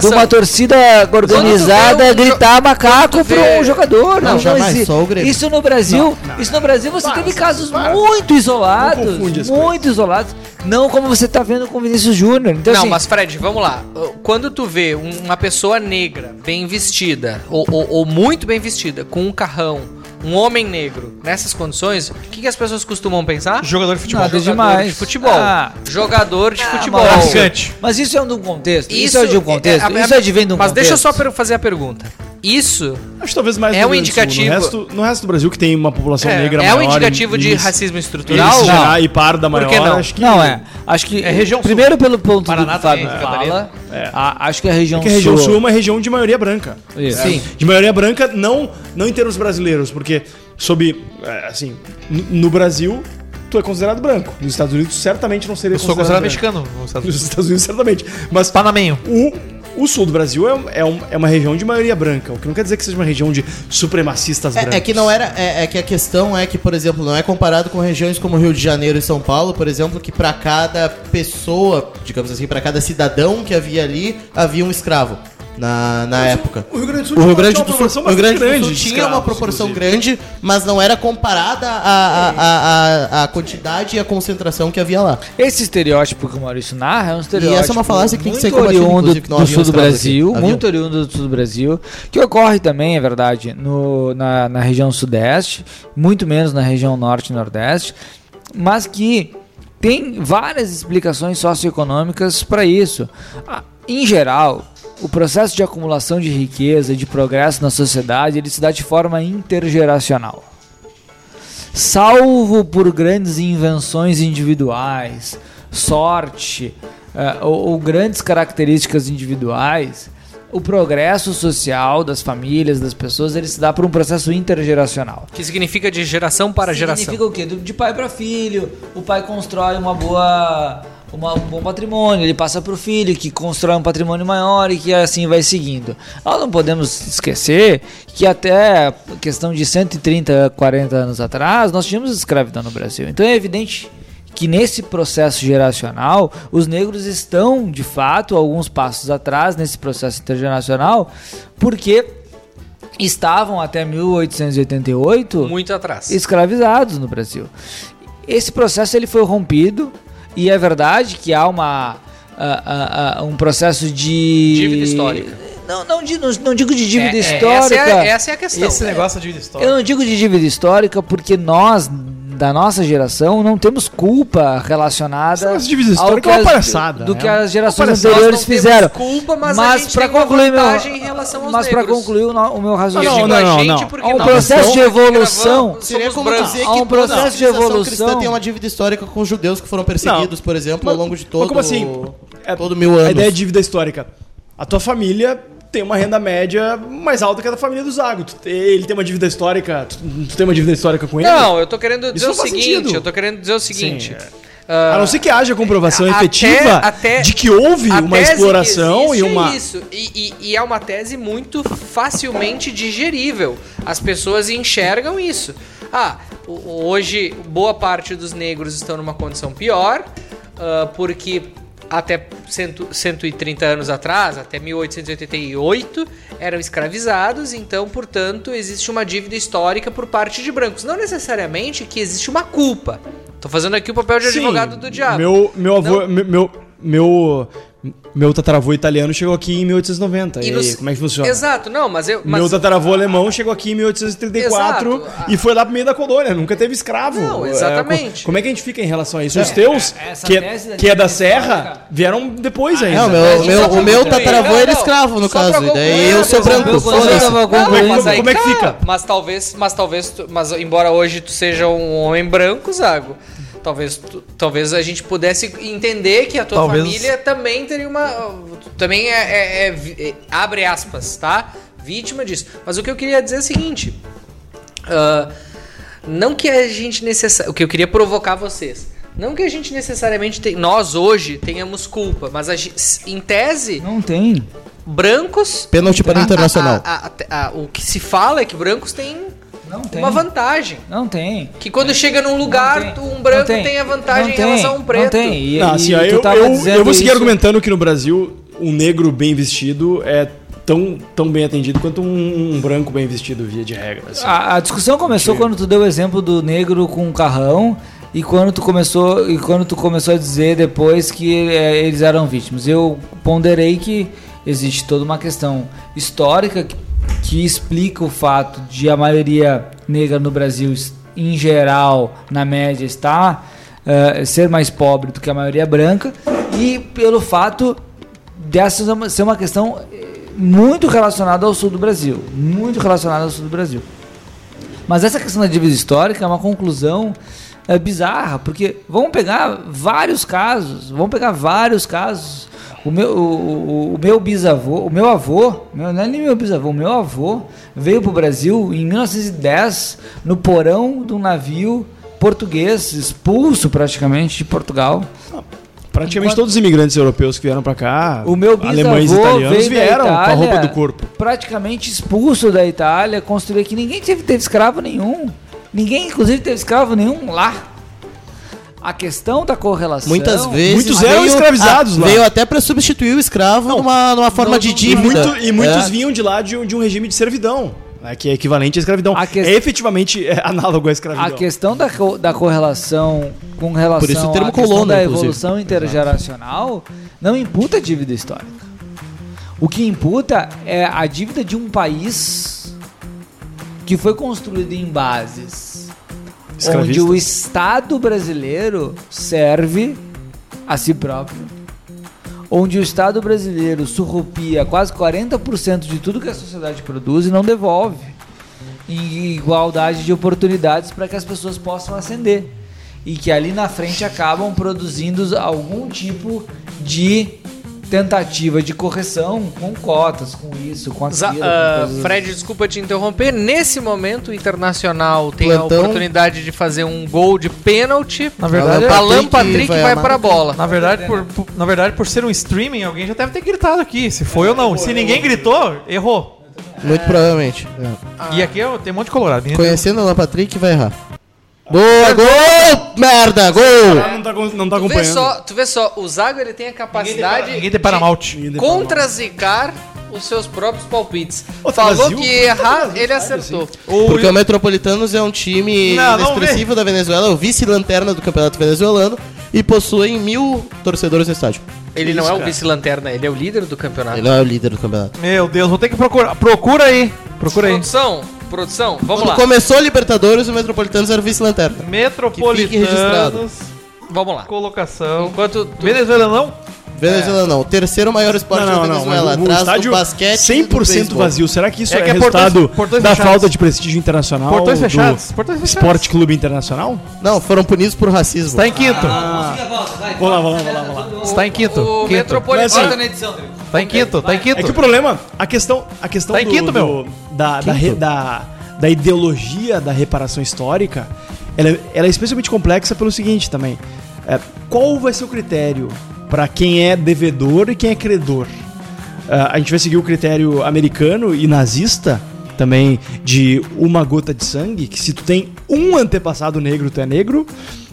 de uma torcida organizada um jo- gritar macaco para um jogador. Não, Não, jamais, existe. só o Grêmio. Isso no Brasil, isso no Brasil você teve casos muito isolados, Não muito isolados, não como você tá vendo com o Vinícius Júnior. Então não, assim, mas Fred, vamos lá. Quando tu vê um- uma pessoa negra, bem vestida, ou, ou- ou muito bem vestida, com um carrão, um homem negro, nessas condições, o que, que as pessoas costumam pensar? Jogador de futebol. Nada Jogador demais. de futebol. Ah. Jogador de futebol. Maurício, Traficante. Mas isso é um contexto. Isso, é de um contexto. é- isso é de vem de um Mas deixa eu contexto. só fazer a pergunta. Isso Acho que talvez mais É no um Sul. indicativo- No resto, no resto do Brasil, que tem uma população é, negra é um maior. indicativo e- de e- racismo estrutural? miscigenar e parda maior. Por que não? Acho que Não, é. Acho que. É região sul. Primeiro pelo ponto Paraná do Fábio fala. Catarina. a- acho que a região, É que a região sul é uma região de maioria branca. Isso. Sim. De maioria branca, não, não em termos brasileiros, porque sob, é, assim, no Brasil, tu é considerado branco. Nos Estados Unidos, certamente não seria Eu sou considerado branco. mexicano. nos Estados Nos Unidos. Estados Unidos, certamente. Mas Panamenho. o, o sul do Brasil é, é, um- é uma região de maioria branca, o que não quer dizer que seja uma região de supremacistas brancos. É, é que não era. É, é que a questão é que, por exemplo, não é comparado com regiões como Rio de Janeiro e São Paulo, por exemplo, que pra cada pessoa, digamos assim, pra cada cidadão que havia ali, havia um escravo. Na, na época. O Rio Grande do Sul O Rio tinha Grande do Sul, Rio do Sul tinha uma proporção inclusive. grande, mas não era comparada a, a, a, a, a quantidade e a concentração que havia lá. Esse estereótipo que o Maurício narra é um estereótipo. essa é uma falácia que tem que muito ser oriundo que do sul do Brasil, aqui. Muito oriundo do sul do Brasil, que ocorre também, é verdade, no, na, na região sudeste, muito menos na região norte e nordeste, mas que tem várias explicações socioeconômicas para isso. Ah, Em geral, o processo de acumulação de riqueza, de progresso na sociedade, ele se dá de forma intergeracional salvo por grandes invenções individuais, sorte eh, ou, ou grandes características individuais, o progresso social das famílias, das pessoas, ele se dá por um processo intergeracional. Que significa de geração para geração. Significa o quê? De pai para filho. O pai constrói uma boa, uma- um bom patrimônio, ele passa para o filho, que constrói um patrimônio maior e que assim vai seguindo. Nós não podemos esquecer que até questão de 130, 40 anos atrás, nós tínhamos escravidão no Brasil. Então é evidente que nesse processo geracional, os negros estão, de fato, alguns passos atrás nesse processo intergeracional, porque estavam até 1888 Muito atrás. escravizados no Brasil. Esse processo ele foi rompido e é verdade que há uma ah, ah, ah, um processo de Dívida histórica. Não, não, não, não digo de dívida É, é, histórica. Essa é, a- essa é a questão. Esse negócio de vida histórica. Eu não digo de dívida histórica porque nós da nossa geração não temos culpa relacionada Essa dívida ao histórica que é uma palhaçada, do né? que É as gerações palhaçada. anteriores Nós não temos fizeram. culpa, mas a gente pra tem uma concluir meu, vantagem em relação aos mas para concluir o, o meu Eu raciocínio, não, não, não. Há um processo de evolução. Seria como dizer Há um que toda processo a de evolução. cristã tem uma dívida histórica com os judeus que foram perseguidos, por exemplo, ao Mas- longo de mas todo, como assim? É- todo mil anos. A ideia de dívida histórica. A tua família tem uma renda média mais alta que a da família do Zago. Ele tem uma dívida histórica. Tu, tu tem uma dívida histórica com ele? Não, eu tô querendo dizer o seguinte, sentido. eu tô querendo dizer o seguinte. Sim, A não ser que haja comprovação Até- efetiva até- de que houve uma exploração e existe uma. É isso. E, e- e é uma tese muito facilmente digerível. As pessoas enxergam isso. Ah, hoje boa parte dos negros estão numa condição pior, ah, porque até cento, 130 anos atrás, até 1888, eram escravizados, então, portanto, existe uma dívida histórica por parte de brancos. Não necessariamente que existe uma culpa. Tô fazendo aqui o papel de Sim, advogado do diabo. Meu, meu avô. Não. Meu, meu, meu, tataravô italiano chegou aqui em 1890. E, no- aí, como é que funciona? Exato, não, mas eu. Mas, Meu tataravô alemão chegou aqui em 1834 Exato. e foi lá pro meio da colônia, nunca teve escravo. Não, É, exatamente. co- como é que a gente fica em relação a isso? Os teus, essa que, da é, que é da Serra, histórica- vieram depois ainda. É, o meu, meu, o meu tataravô não, era não, escravo, no caso. E daí eu sou não, branco, Não, Como é que- mas aí como é que fica? Mas talvez, mas talvez, mas embora hoje tu seja um homem branco, Zago, talvez, tu- talvez a gente pudesse entender que a tua Talvez- família também teria uma, também é, é- é é- abre aspas, tá? Vítima disso. Mas o que eu queria dizer é o seguinte, ah, não que a gente necessa, o que eu queria provocar vocês. Não que a gente necessariamente tem, nós hoje tenhamos culpa, mas a gente, em tese, Não tem. brancos Pênalti para a- Internacional. a- a- o que se fala é que brancos têm Não tem. uma vantagem. Não tem. Que quando chega num lugar, tem. um branco Não tem. a vantagem em tem. relação a um preto. Não tem. E, Não, e assim, tu eu, tava eu, dizendo eu vou seguir isso- argumentando que no Brasil um negro bem vestido é tão, tão bem atendido quanto um, um branco bem vestido, via de regra. assim. A, a discussão começou quando tu deu o exemplo do negro com um carrão e quando tu começou e quando tu começou a dizer depois que é, eles eram vítimas. Eu ponderei que existe toda uma questão histórica que, que explica o fato de a maioria negra no Brasil, em geral, na média, estar eh, ser mais pobre do que a maioria branca e pelo fato dessa ser uma- questão eh, muito relacionada ao sul do Brasil, muito relacionada ao sul do Brasil. Mas essa questão da dívida histórica é uma conclusão é, bizarra, porque vamos pegar vários casos, vamos pegar vários casos. O meu, o, o- o meu bisavô, o meu avô, meu- não é nem meu bisavô, o meu avô veio para o Brasil em 1910 no porão de um navio português, expulso praticamente de Portugal. Praticamente enquanto- todos os imigrantes europeus que vieram pra cá, O meu bisavô alemães e italianos, vieram da com a Itália, roupa do corpo. praticamente expulso da Itália, construiu aqui. Ninguém teve, teve escravo nenhum. Ninguém, inclusive, teve escravo nenhum lá. A questão da correlação. Muitas vezes. Muitos eram escravizados ah, lá. Veio até para substituir o escravo numa, numa forma de E, dívida. muito- e muitos É. vinham de lá de, um- de um regime de servidão, né, que é equivalente à escravidão. A que- É efetivamente é, análogo à escravidão. A questão da, co- da correlação com relação Por isso o termo à questão coluna, da inclusive. evolução intergeracional não imputa a dívida histórica. O que imputa é a dívida de um país que foi construído em bases onde o Estado brasileiro serve a si próprio. Onde o Estado brasileiro surrupia quase 40% de tudo que a sociedade produz e não devolve em igualdade de oportunidades para que as pessoas possam ascender. E que ali na frente acabam produzindo algum tipo de tentativa de correção com cotas, com isso, com aquilo. com coisas Fred, desculpa te interromper. Nesse momento, o Internacional tem a Plantão. oportunidade de fazer um gol de pênalti. Na verdade, Alan Patrick Patrick vai vai, amar. pra bola. Na verdade, por, por- na verdade, por ser um streaming, alguém já deve ter gritado aqui, se foi ou não. Se ninguém gritou, errou. Muito provavelmente. Ah. E aqui ó, tem um monte de colorado. Conhecendo o Alan Patrick, vai errar. Boa, gol! Merda, gol! Não tá, não tá Tu vê, só, tu vê só, o Zago ele tem a capacidade Ninguém tem Paramount. de contrazicar os seus próprios palpites. Ô, tá Falou vazio? que ia errar, Tá ele vazio, acertou. Porque o Metropolitanos é um time Não, não inexpressivo da Venezuela, é o vice-lanterna do campeonato venezuelano e possui mil torcedores no estádio. Ele não é o vice-lanterna, ele é o líder do campeonato. Ele não é o líder do campeonato. Meu Deus, vou ter que procurar. Procura aí. Procura aí. Produção, produção, vamos Quando lá. começou a Libertadores, o Metropolitanos era o vice-lanterna. Metropolitanos. Vamos lá. Colocação. Enquanto tu- Venezuela não? Venezuela não, o terceiro maior esporte Não, não, da não. Venezuela, mas o atrás estádio do basquete e do 100% beisebol. vazio. Será que isso É é, que é resultado portões- portões da fechados. falta de prestígio internacional Portões do fechados. Portões fechados. Esporte Clube Internacional? Não, foram punidos por racismo. Está em quinto. Ah. Vamos lá, vamos lá, vamos lá. Vamos lá. Está em quinto. o quinto. Metropolitano. Mas, na edição, Rodrigo. Tá em quinto, tá em quinto. É que o problema, a questão, a questão Tá em do- quinto, do- meu. Da, da, re- da, da ideologia da reparação histórica, ela, é- ela é especialmente complexa pelo seguinte também. É, qual vai ser o critério para quem é devedor e quem é credor? Ah, a gente vai seguir o critério americano e nazista também de uma gota de sangue, que se tu tem um antepassado negro, tu é negro,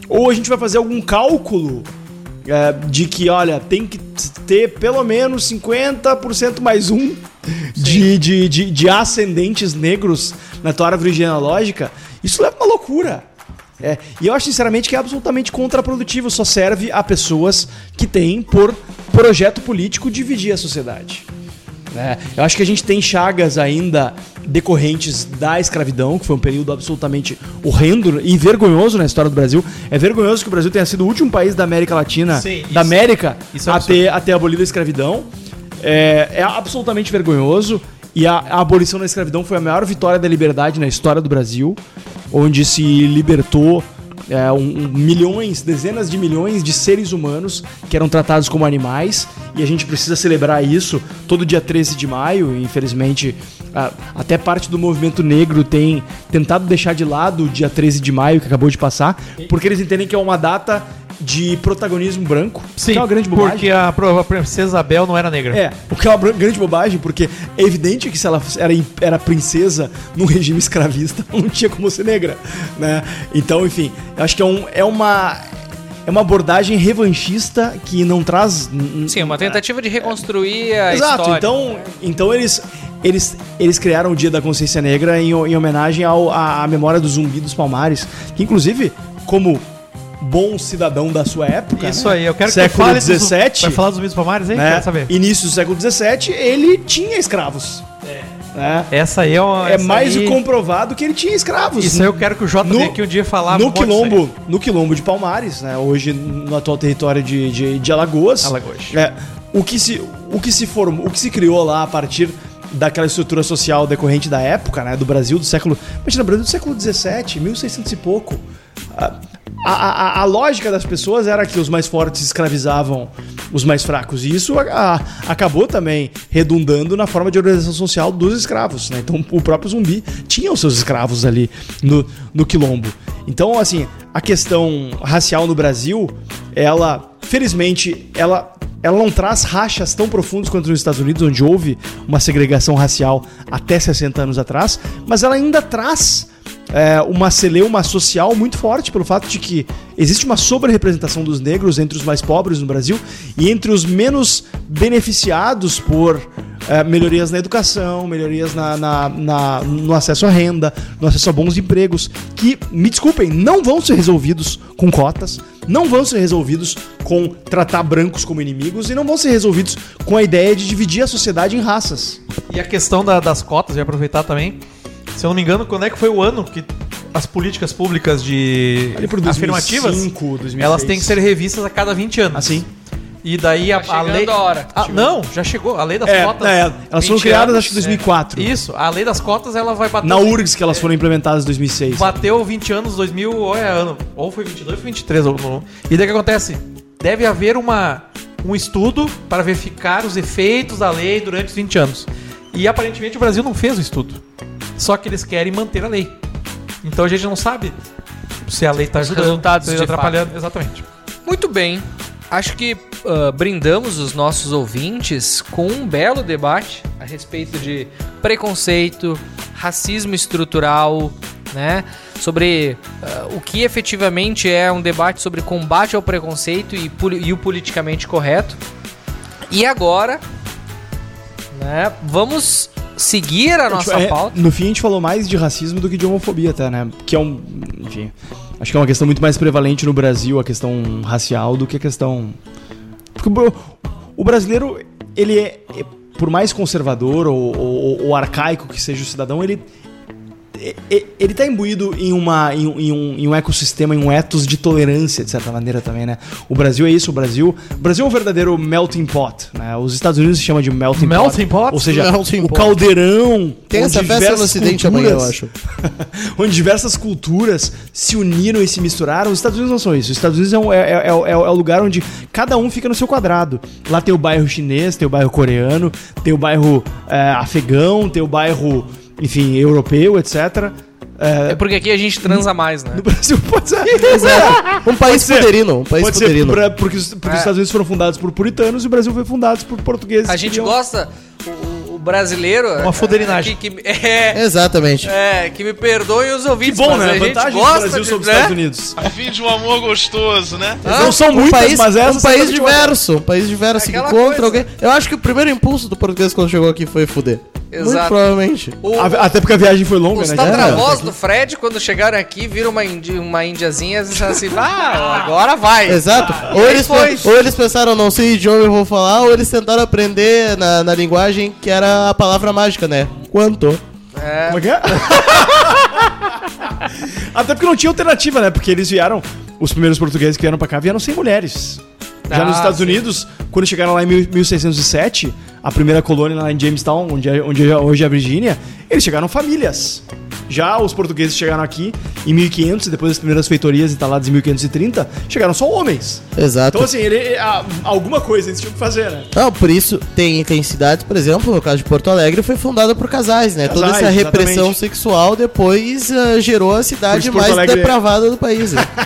ou a gente vai fazer algum cálculo é, de que, olha, tem que ter pelo menos 50% mais um de, de, de, de ascendentes negros na tua árvore genealógica, isso leva uma loucura. É, e eu acho sinceramente que é absolutamente contraprodutivo, só serve a pessoas que têm por projeto político dividir a sociedade. Né? Eu acho que a gente tem chagas ainda decorrentes da escravidão, que foi um período absolutamente horrendo e vergonhoso na história do Brasil. É vergonhoso que o Brasil tenha sido o último país da América Latina, Sim, da isso- América, isso é a, ter, a ter abolido a escravidão. É, é absolutamente vergonhoso. E a, a abolição da escravidão foi a maior vitória da liberdade na história do Brasil, onde se libertou é, um- milhões, dezenas de milhões de seres humanos que eram tratados como animais. E a gente precisa celebrar isso todo dia 13 de maio. Infelizmente, até parte do movimento negro tem tentado deixar de lado o dia 13 de maio que acabou de passar, porque eles entendem que é uma data de protagonismo branco, Sim, que é uma grande bobagem. porque a, a princesa Isabel não era negra. É, o que é uma grande bobagem, porque é evidente que se ela era, era princesa num regime escravista, não tinha como ser negra, né? Então, enfim, eu acho que é, um, é uma é uma abordagem revanchista que não traz Sim, uma tentativa de reconstruir a Exato, história. então, então eles, eles, eles criaram o Dia da Consciência Negra em, em homenagem ao, à, à memória do Zumbi dos Palmares, que inclusive, como bom cidadão da sua época, Isso né? aí, eu quero século que dos- 17, Vai falar dos zumbis palmares, hein? né? Quero saber. Início do século XVII, ele tinha escravos. né? Essa aí é uma. É mais aí- do comprovado que ele tinha escravos. Isso aí eu quero que o Jota No- venha aqui um dia falar no um quilombo, no quilombo de Palmares, né? Hoje no atual território de, de, de Alagoas. Alagoas. É, o que se o que se formou, o que se criou lá a partir daquela estrutura social decorrente da época, né? Do Brasil do século, imagina, Brasil do século 17, 1600 e pouco. A, a, a, lógica das pessoas era que os mais fortes escravizavam os mais fracos. E isso a- acabou também redundando na forma de organização social dos escravos. Né? Então o próprio zumbi tinha os seus escravos ali no, no quilombo. Então, assim, a questão racial no Brasil, ela, felizmente, ela ela não traz rachas tão profundos quanto nos Estados Unidos, onde houve uma segregação racial até 60 anos atrás, mas ela ainda traz é, uma celeuma social muito forte pelo fato de que existe uma sobre-representação dos negros entre os mais pobres no Brasil e entre os menos beneficiados por é, melhorias na educação, melhorias na, na- na- no acesso à renda, no acesso a bons empregos, que, me desculpem, não vão ser resolvidos com cotas, não vão ser resolvidos com tratar brancos como inimigos e não vão ser resolvidos com a ideia de dividir a sociedade em raças. E a questão da- das cotas, eu ia aproveitar também. Se eu não me engano, quando é que foi o ano que as políticas públicas de Ali por afirmativas 2005, 2006. elas têm que ser revistas a cada 20 anos. Assim? E daí a, Tá a chegando lei. a hora. Ah, não, já chegou. A lei das É, cotas. é, elas foram 20 criadas anos, acho que em 2004. Isso, a lei das cotas ela vai bater. Na URGS que elas foram implementadas em 2006. Bateu 20 anos, 2000, ou é ano. Ou foi 22 ou foi 23. Ou, não. E daí o que acontece? Deve haver uma, um estudo para verificar os efeitos da lei durante os 20 anos. E aparentemente o Brasil não fez o estudo. Só que eles querem manter a lei. Então a gente não sabe se a lei está ajudando, resultados se de atrapalhando. Exatamente. Muito bem. Acho que ah, brindamos os nossos ouvintes com um belo debate a respeito de preconceito, racismo estrutural, né? Sobre ah, o que efetivamente é um debate sobre combate ao preconceito e, e o politicamente correto. E agora, né? Vamos seguir a nossa É, pauta. no fim, a gente falou mais de racismo do que de homofobia, até, né? Que é um. Enfim. Acho que é uma questão muito mais prevalente no Brasil, a questão racial, do que a questão. Porque o, brasileiro, ele é. é- Por mais conservador ou, ou- ou arcaico que seja o cidadão, ele. É- é- Ele tá imbuído em, uma, em, um- em um, em um ecossistema, em um ethos de tolerância, de certa maneira também, né? O Brasil é isso, o Brasil. O Brasil é um verdadeiro melting pot, né? Os Estados Unidos se chama de melting, Melting pot? Ou seja, Melting o pot. caldeirão. Tem onde essa festa no diversas Ocidente amanhã, eu culturas- acho. onde diversas culturas se uniram e se misturaram. Os Estados Unidos não são isso. Os Estados Unidos é, um- é- é- é o- é o lugar onde cada um fica no seu quadrado. Lá tem o bairro chinês, tem o bairro coreano, tem o bairro é, afegão, tem o bairro, enfim, europeu, etc. É porque aqui a gente transa mais, né? No Brasil pode ser. Um país ser. poderino, um país Pode ser poderino. pra- porque, os- porque os Estados Unidos foram fundados por puritanos e o Brasil foi fundado por portugueses. A que gente queriam- gosta, o, o brasileiro... Uma fuderinagem. Que, que, é, Exatamente. é, que me perdoem os Que ouvintes, bom, mas né? a A gente vantagem do Brasil de, sobre os né? Estados Unidos. Fim de um amor gostoso, né? Não são Um muitas, país, mas essa um país diverso, um país diverso que Aquela encontra coisa. alguém. Eu acho que o primeiro impulso do português quando chegou aqui foi fuder. Muito Exato. provavelmente. O- A- Até porque a viagem foi longa, Os né? tatravós do Fred, quando chegaram aqui, viram uma, indi, uma indiazinha e disseram assim, ah, agora vai. Exato. Ah, ou, eles, foi. ou eles pensaram, não sei idioma eu vou falar, ou eles tentaram aprender na, na linguagem que era a palavra mágica, né? Quanto? Como é que é? Até porque não tinha alternativa, né? Porque eles vieram, os primeiros portugueses que vieram pra cá vieram sem mulheres. Já Ah, nos Estados sim. Unidos, quando chegaram lá em mil- 1607, a primeira colônia lá em Jamestown, onde, é- onde é- hoje é a Virgínia, eles chegaram famílias. Já os portugueses chegaram aqui em 1500, e depois das primeiras feitorias instaladas em 1530, chegaram só homens. Exato. Então, assim, ele, a- alguma coisa eles tinham que fazer, né? Não, por isso tem, tem cidades, por exemplo, no caso de Porto Alegre, foi fundada por casais, né? Toda Casais, essa repressão exatamente. sexual depois ah, gerou a cidade isso mais Alegre- depravada do país. né?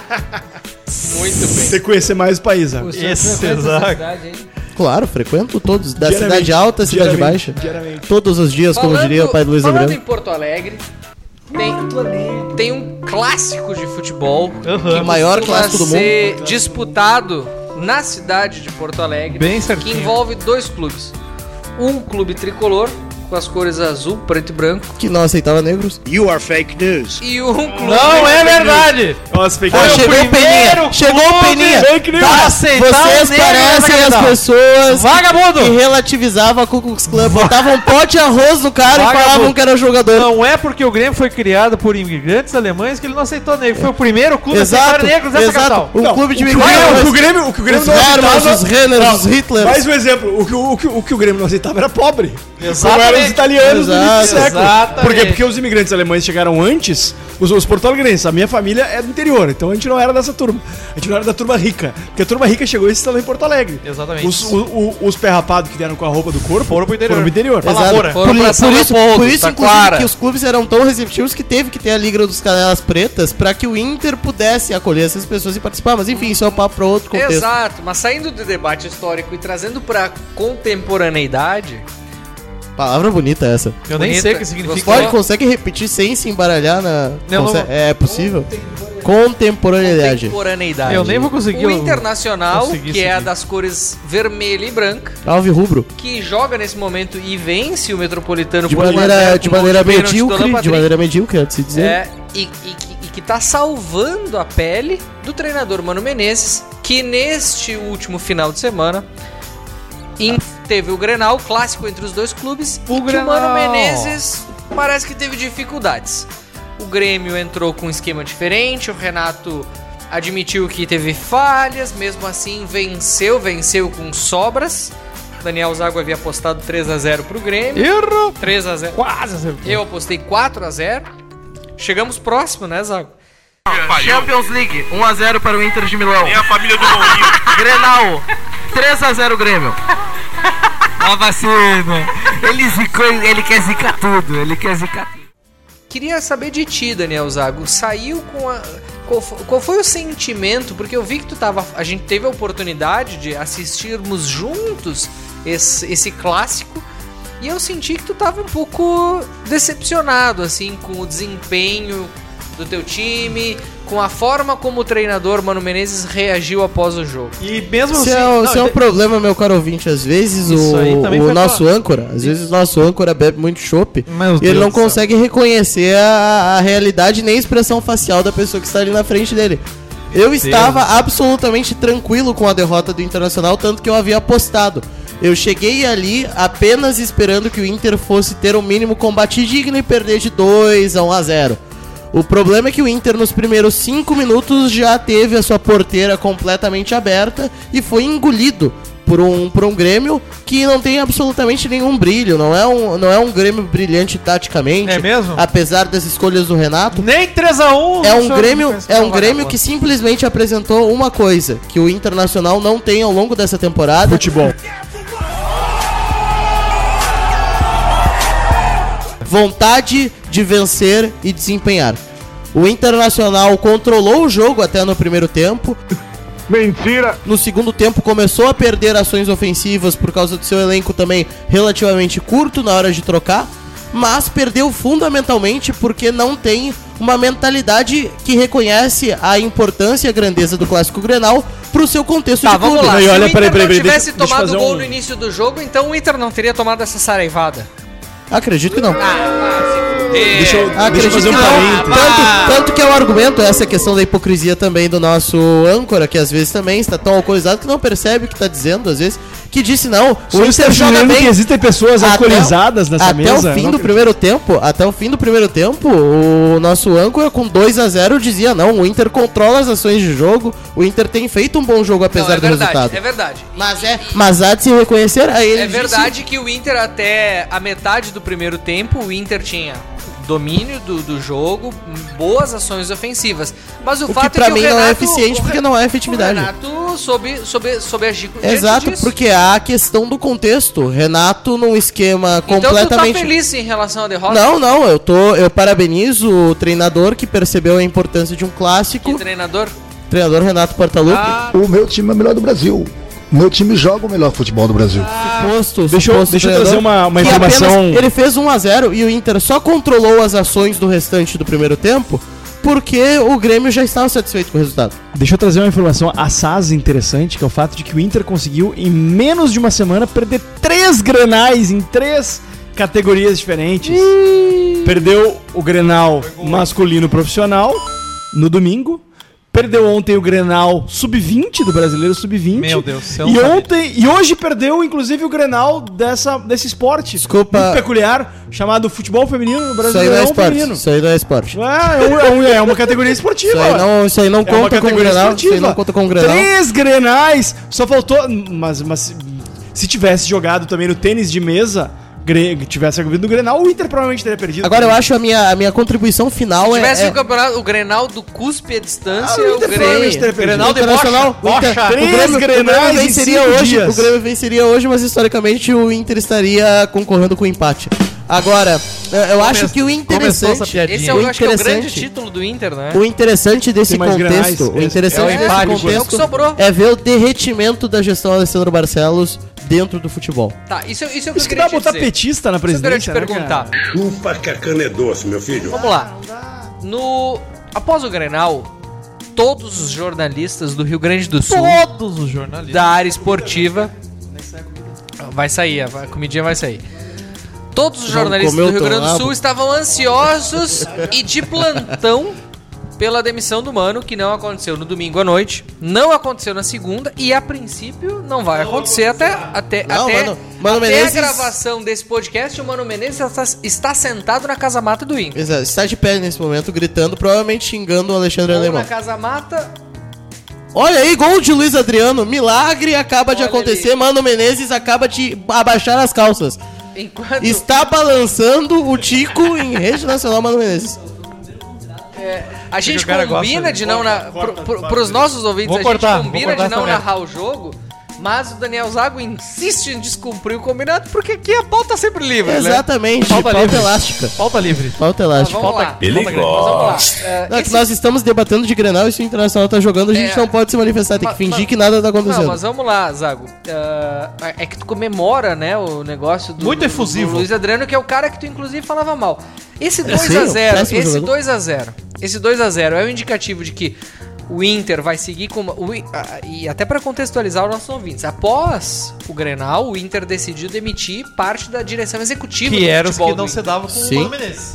Muito bem. Que conhecer mais o país, né? O senhor Esse, frequenta essa exato. Claro, frequento todos, da cidade alta à cidade diariamente, baixa. diariamente. Todos os dias, como diria o pai do Luiz falando Abreu. em Porto Alegre, tem, tem um clássico de futebol Aham. O maior clássico do mundo. ser disputado na cidade de Porto Alegre, Bem que certinho. envolve dois clubes. Um clube tricolor, com as cores azul, preto e branco, Que não aceitava negros. You are fake news. e um clube... Não é verdade! Nossa, fake Ah, news. chegou o Peninha! primeiro Chegou o Peninha! fake news. Tá, vocês parecem as pessoas Vagabundo! que relativizavam a Ku Klux Klan. Botavam um pote de arroz no cara e Vagabundo. falavam que era jogador. Não é porque o Grêmio foi criado por imigrantes alemães que ele não aceitou negro. Foi o primeiro clube a Exato, aceitar negros nessa exato. capital. Um Não, clube de o que o Grêmio- o que o imigrantes. Grêmio, o que o Grêmio Os não Hermans, aceitava... os Renners, Não, os Hitlers. Mais um exemplo, o que o, o que, o que o Grêmio não aceitava era pobre. Exatamente. Os italianos do início do século. exatamente. Por quê? Porque os imigrantes alemães chegaram antes, os, os porto-alegrenses. A minha família é do interior, então a gente não era dessa turma. A gente não era da turma rica. Porque a turma rica chegou e se instalou em Porto Alegre. Exatamente. Os, o- o- os pé rapados que vieram com a roupa do corpo Foram pro interior. Foram pro interior. Exato. Foram por, pra por isso, por isso inclusive, Taquara. que os clubes eram tão receptivos que teve que ter a Liga dos Canelas Pretas pra que o Inter pudesse acolher essas pessoas e participar. Mas enfim, isso é um papo pra outro contexto. Exato, mas saindo do debate histórico e trazendo pra contemporaneidade, Palavra bonita essa. Eu nem Bonita. sei o que significa. Pode, consegue repetir sem se embaralhar na. Não, Conse- não. É possível? Contemporaneidade. contemporaneidade. Eu nem vou conseguir. O Internacional, que é a seguir. das cores vermelha e branca, Alve rubro. que joga nesse momento e vence o Metropolitano De por 1 a maneira, 0 de maneira medíocre. De maneira medíocre, é de se dizer. É, e, e que- e que tá salvando a pele do treinador Mano Menezes, que neste último final de semana em- teve o Grenal, clássico entre os dois clubes, O e que o Mano Grenal. Menezes parece que teve dificuldades. O Grêmio entrou com um esquema diferente, o Renato admitiu que teve falhas, mesmo assim venceu, venceu com sobras. Daniel Zago havia apostado 3 a 0 pro Grêmio. Erro! 3 a 0. Quase acertou. Eu apostei 4 a 0 Chegamos próximo, né, Zago? Champions League, 1x0 para o Inter de Milão. É a família do Mourinho. Grenal, 3x0 Grêmio. Ó, vacina. Ele zicou, ele quer zicar tudo, ele quer zicar tudo. Queria saber de ti, Daniel Zago. Saiu com a. Qual fo- qual foi o sentimento? Porque eu vi que tu tava. A gente teve a oportunidade de assistirmos juntos esse, esse clássico. E eu senti que tu tava um pouco decepcionado, assim, com o desempenho do teu time, com a forma como o treinador Mano Menezes reagiu após o jogo. E mesmo Isso assim. é, não, isso é um problema, meu caro ouvinte. Às vezes o, o nosso pra- âncora, às vezes o nosso âncora bebe muito chopp Meu e ele não consegue reconhecer a, a realidade nem a expressão facial da pessoa que está ali na frente dele. Eu estava absolutamente tranquilo com a derrota do Internacional, tanto que eu havia apostado. Eu cheguei ali apenas esperando que o Inter fosse ter um mínimo combate digno e perder de 2 a 1 a 0. O problema é que o Inter nos primeiros 5 minutos já teve a sua porteira completamente aberta e foi engolido por um, por um Grêmio que não tem absolutamente nenhum brilho. Não é um, não é um Grêmio brilhante taticamente. É mesmo? Apesar das escolhas do Renato. Nem 3x1. É um Grêmio, é um Grêmio que simplesmente apresentou uma coisa que o Internacional não tem ao longo dessa temporada. Futebol. vontade de vencer e desempenhar. O Internacional controlou o jogo até no primeiro tempo. Mentira! No segundo tempo começou a perder ações ofensivas por causa do seu elenco também relativamente curto na hora de trocar, mas perdeu fundamentalmente porque não tem uma mentalidade que reconhece a importância e a grandeza do clássico Grenal pro seu contexto Tá, de vamos clube. lá. E Se olha, o Inter peraí, peraí, não tivesse deixa- tomado fazer gol um- no início do jogo, então o Inter não teria tomado essa saraivada. Acredito que não. Deixa eu, deixa eu fazer um parênteses. Tanto, tanto que é o argumento, essa questão da hipocrisia também do nosso âncora, que às vezes também está tão alcoolizado que não percebe o que está dizendo, às vezes, que disse não, o está Inter joga bem. que existem pessoas Até- alcoolizadas nessa até mesa? o fim Não do primeiro tempo, até o fim do primeiro tempo, o nosso âncora com 2 a 0 dizia não, o Inter controla as ações de jogo, o Inter tem feito um bom jogo apesar Não, é do verdade, resultado. é verdade. Mas é, mas há de se reconhecer a ele É disse- verdade que o Inter, até a metade do primeiro tempo, o Inter tinha domínio do, do jogo, boas ações ofensivas. Mas o, O que fato pra é que mim o não é Renato, eficiente porque não é efetividade. O Renato soube, soube, soube agir diante Exato, disso. porque há a questão do contexto. Renato num esquema Então tu tá completamente feliz em relação à derrota? Não, não, eu tô, eu parabenizo o treinador que percebeu a importância de um clássico, Que treinador? treinador Renato Portaluppi. Ah, O meu time é o melhor do Brasil. Meu time joga o melhor futebol do Brasil. Suposto, Deixa eu- suposto deixa eu trazer uma- uma informação- apenas ele fez 1 a 0 e o Inter só controlou as ações do restante do primeiro tempo porque o Grêmio já estava satisfeito com o resultado. Deixa eu trazer uma informação assaz interessante, que é o fato de que o Inter conseguiu, em menos de uma semana, perder três granais em três categorias diferentes. Perdeu o Grenal masculino profissional no domingo. Perdeu ontem o Grenal sub-20 do Brasileiro sub-20. Meu Deus do céu, E ontem e hoje perdeu inclusive o Grenal dessa desse esporte. Desculpa. Muito peculiar, chamado futebol feminino no Isso aí não é esporte. feminino. Isso aí não é esporte. É, é, um- é é uma categoria esportiva. Isso aí não, isso aí não É conta com o Grenal. Isso aí não conta com o Grenal. Três grenais. Só faltou. Mas, mas se tivesse jogado também no tênis de mesa, tivesse havido no Grenal, o Inter provavelmente teria perdido. Agora eu acho a minha, a minha contribuição final Se é. tivesse é... o campeonato, o Grenal do cuspe à distância, Ah, o o Inter Grêmio. provavelmente teria perdido. Grenal de Internacional, o Inter- Bocha. o Grêmio, o Grêmio grenais em venceria cinco hoje, dias. o Grêmio venceria hoje, mas historicamente o Inter estaria concorrendo com o empate. Agora, eu- eu acho que o interessante. Esse é, o- eu acho que é o grande título do Inter, né? o interessante desse contexto, grenais, o é- interessante é o desse empate, é o que contexto sobrou. é ver o derretimento da gestão Alessandro Barcelos dentro do futebol. Tá, isso, isso é o que Isso eu que dá te botar dizer. petista na Isso eu queria te presidência. né, perguntar. cara? Chupa que a cana é doce, meu filho. Vamos lá. No após o Grenal, todos os jornalistas do Rio Grande do Sul Todos os jornalistas. da área esportiva vai sair, a comidinha vai sair. Todos os jornalistas comer do o Rio Grande do Sul estavam ansiosos e de plantão pela demissão do Mano, que não aconteceu no domingo à noite, não aconteceu na segunda e a princípio não vai acontecer até até Não, até, Mano- Mano até Menezes- a gravação desse podcast, o Mano Menezes está, está sentado na casa mata do Inter. Exato, está de pé nesse momento, gritando, provavelmente xingando o Alexandre Ou Alemão. na casa mata Olha aí, gol de Luiz Adriano. Milagre acaba de Olha acontecer. ali. Mano Menezes acaba de abaixar as calças. enquanto Está balançando o Tico em rede nacional, Mano Menezes. A gente combina gosta de não na, pro, pro, pros nossos ouvintes, Vou a gente combina de não narrar o jogo, mas o Daniel Zago insiste em descumprir o combinado, porque aqui a pauta é sempre livre, né? Exatamente, Falta pauta, livre. elástica. Pauta livre. Pauta Mas elástica. vamos lá. Ele vamos lá. É, Não, é que esse- nós estamos debatendo de Grenal e se o Internacional tá jogando, a gente É. não pode se manifestar, tem que Mas- fingir mas- que nada tá acontecendo. Não, mas vamos lá, Zago. Ah, é que tu comemora, né, o negócio do, Muito efusivo. do Luiz Adriano, que é o cara que tu inclusive falava mal. Esse 2 sim, a um 0 péssimo esse jogador. 2 a 0 esse 2 a 0 é o indicativo de que o Inter vai seguir com o e até para contextualizar os nossos ouvintes, após o Grenal, o Inter decidiu demitir parte da direção executiva Que do era os futebol que não se davam com Sim. o Mano Menezes.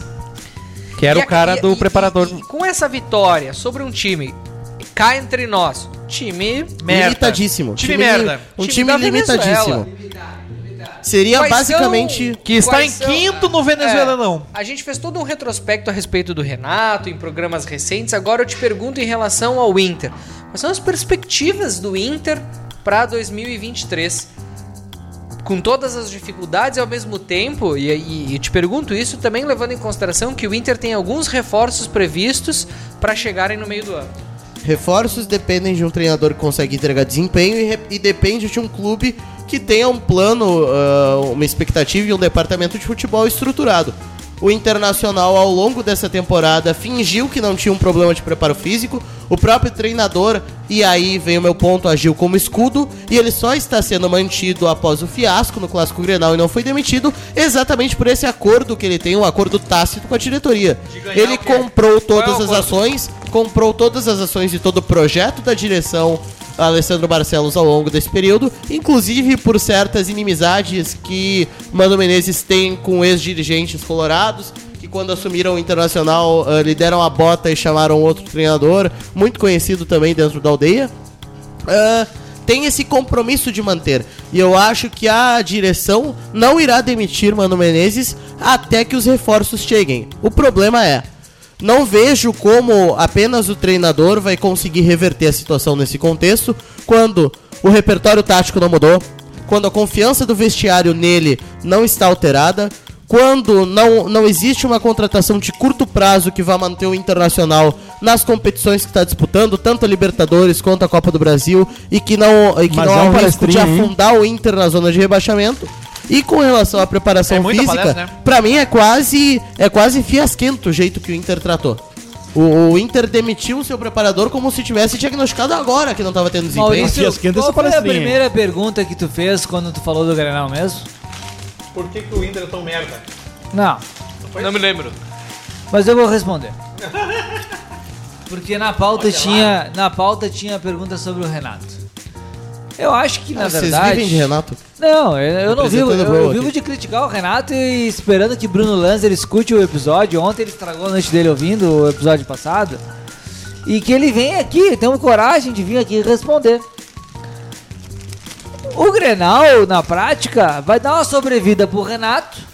Que era E o cara a- do e- preparador. e- e com essa vitória sobre um time cá entre nós, time merda. Limitadíssimo. Time merda. Um Time time, limitadíssimo. Venezuela. Seria Quais basicamente. são- Que está quais em são- quinto no Venezuelão. É, a gente fez todo um retrospecto a respeito do Renato em programas recentes. Agora eu te pergunto em relação ao Inter. Quais são as perspectivas do Inter para 2023? Com todas as dificuldades ao mesmo tempo, e, e, e te pergunto isso também levando em consideração que o Inter tem alguns reforços previstos para chegarem no meio do ano. Reforços dependem de um treinador que consegue entregar desempenho e, e depende de um clube que tenha um plano, ah, uma expectativa e um departamento de futebol estruturado. O Internacional, ao longo dessa temporada, fingiu que não tinha um problema de preparo físico. O próprio treinador, e aí vem o meu ponto, agiu como escudo. E ele só está sendo mantido após o fiasco no Clássico Grenal e não foi demitido, exatamente por esse acordo que ele tem, um acordo tácito com a diretoria. Ele comprou é todas as ações, comprou todas as ações de todo o projeto da direção Alessandro Barcelos ao longo desse período, inclusive por certas inimizades que Mano Menezes tem com ex-dirigentes colorados, que quando assumiram o Internacional eh, lhe deram a bota e chamaram outro treinador, muito conhecido também dentro da aldeia. Ah, tem esse compromisso de manter. E eu acho que a direção não irá demitir Mano Menezes até que os reforços cheguem. O problema é, não vejo como apenas o treinador vai conseguir reverter a situação nesse contexto quando o repertório tático não mudou, quando a confiança do vestiário nele não está alterada, quando não, não existe uma contratação de curto prazo que vá manter o Internacional nas competições que está disputando, tanto a Libertadores quanto a Copa do Brasil, e que não, e que Mas não é há um risco de palestrinho, hein? afundar o Inter na zona de rebaixamento. E com relação à preparação É física, palestra, né? pra mim é quase é quase fiasquento o jeito que o Inter tratou. O, o Inter demitiu o seu preparador como se tivesse diagnosticado agora que não tava tendo desempenho. Maurício, esquenta qual essa foi a primeira pergunta que tu fez quando tu falou do Grenal mesmo? Por que, que o Inter é tão merda? Não, Não me lembro. mas eu vou responder. Porque na pauta tinha, na pauta tinha a pergunta sobre o Renato. Eu acho que na Ah, Vocês verdade vivem de Renato? Não, eu, eu não vivo, eu, eu vivo de criticar o Renato e esperando que Bruno Lanza ele escute o episódio. Ontem ele estragou a noite dele ouvindo o episódio passado. E que ele venha aqui, tenha coragem de vir aqui responder. O Grenal, na prática, vai dar uma sobrevida pro Renato.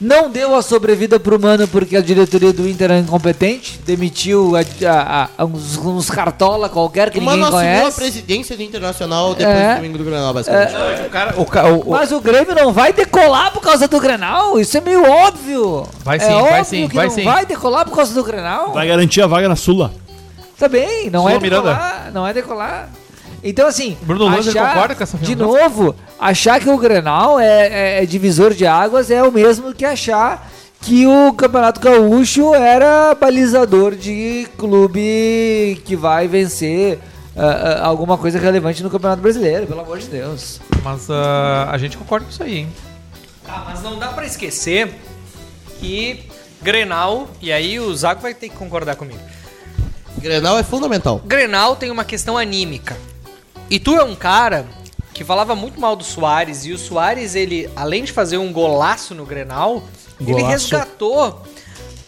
Não deu a sobrevida pro Mano porque a diretoria do Inter é incompetente. Demitiu a- a- a- uns, uns cartola qualquer que O Mano ninguém assumiu a conhece. presidência do Internacional depois É. do domingo do Granal, basicamente. O cara, o, o, o- Mas o Grêmio não vai decolar por causa do Grenal? Isso é meio óbvio. Vai é sim, vai óbvio sim, que vai não sim. vai decolar por causa do Grenal. Vai garantir a vaga na Sula. Também, não Sula é Miranda. decolar, não é decolar. Então assim, Bruno Lanza achar- concorda com essa De novo, achar que o Grenal é, é- é divisor de águas é o mesmo que achar que o Campeonato Gaúcho era balizador de clube que vai vencer ah, ah, alguma coisa relevante no Campeonato Brasileiro, pelo amor de Deus. Mas ah, a gente concorda com isso aí, hein? Tá, mas não dá pra esquecer que Grenal, e aí o Zago vai ter que concordar comigo. Grenal é fundamental. Grenal tem uma questão anímica. E tu é um cara que falava muito mal do Soares, e o Soares, ele, além de fazer um golaço no Grenal, ele Golaço. resgatou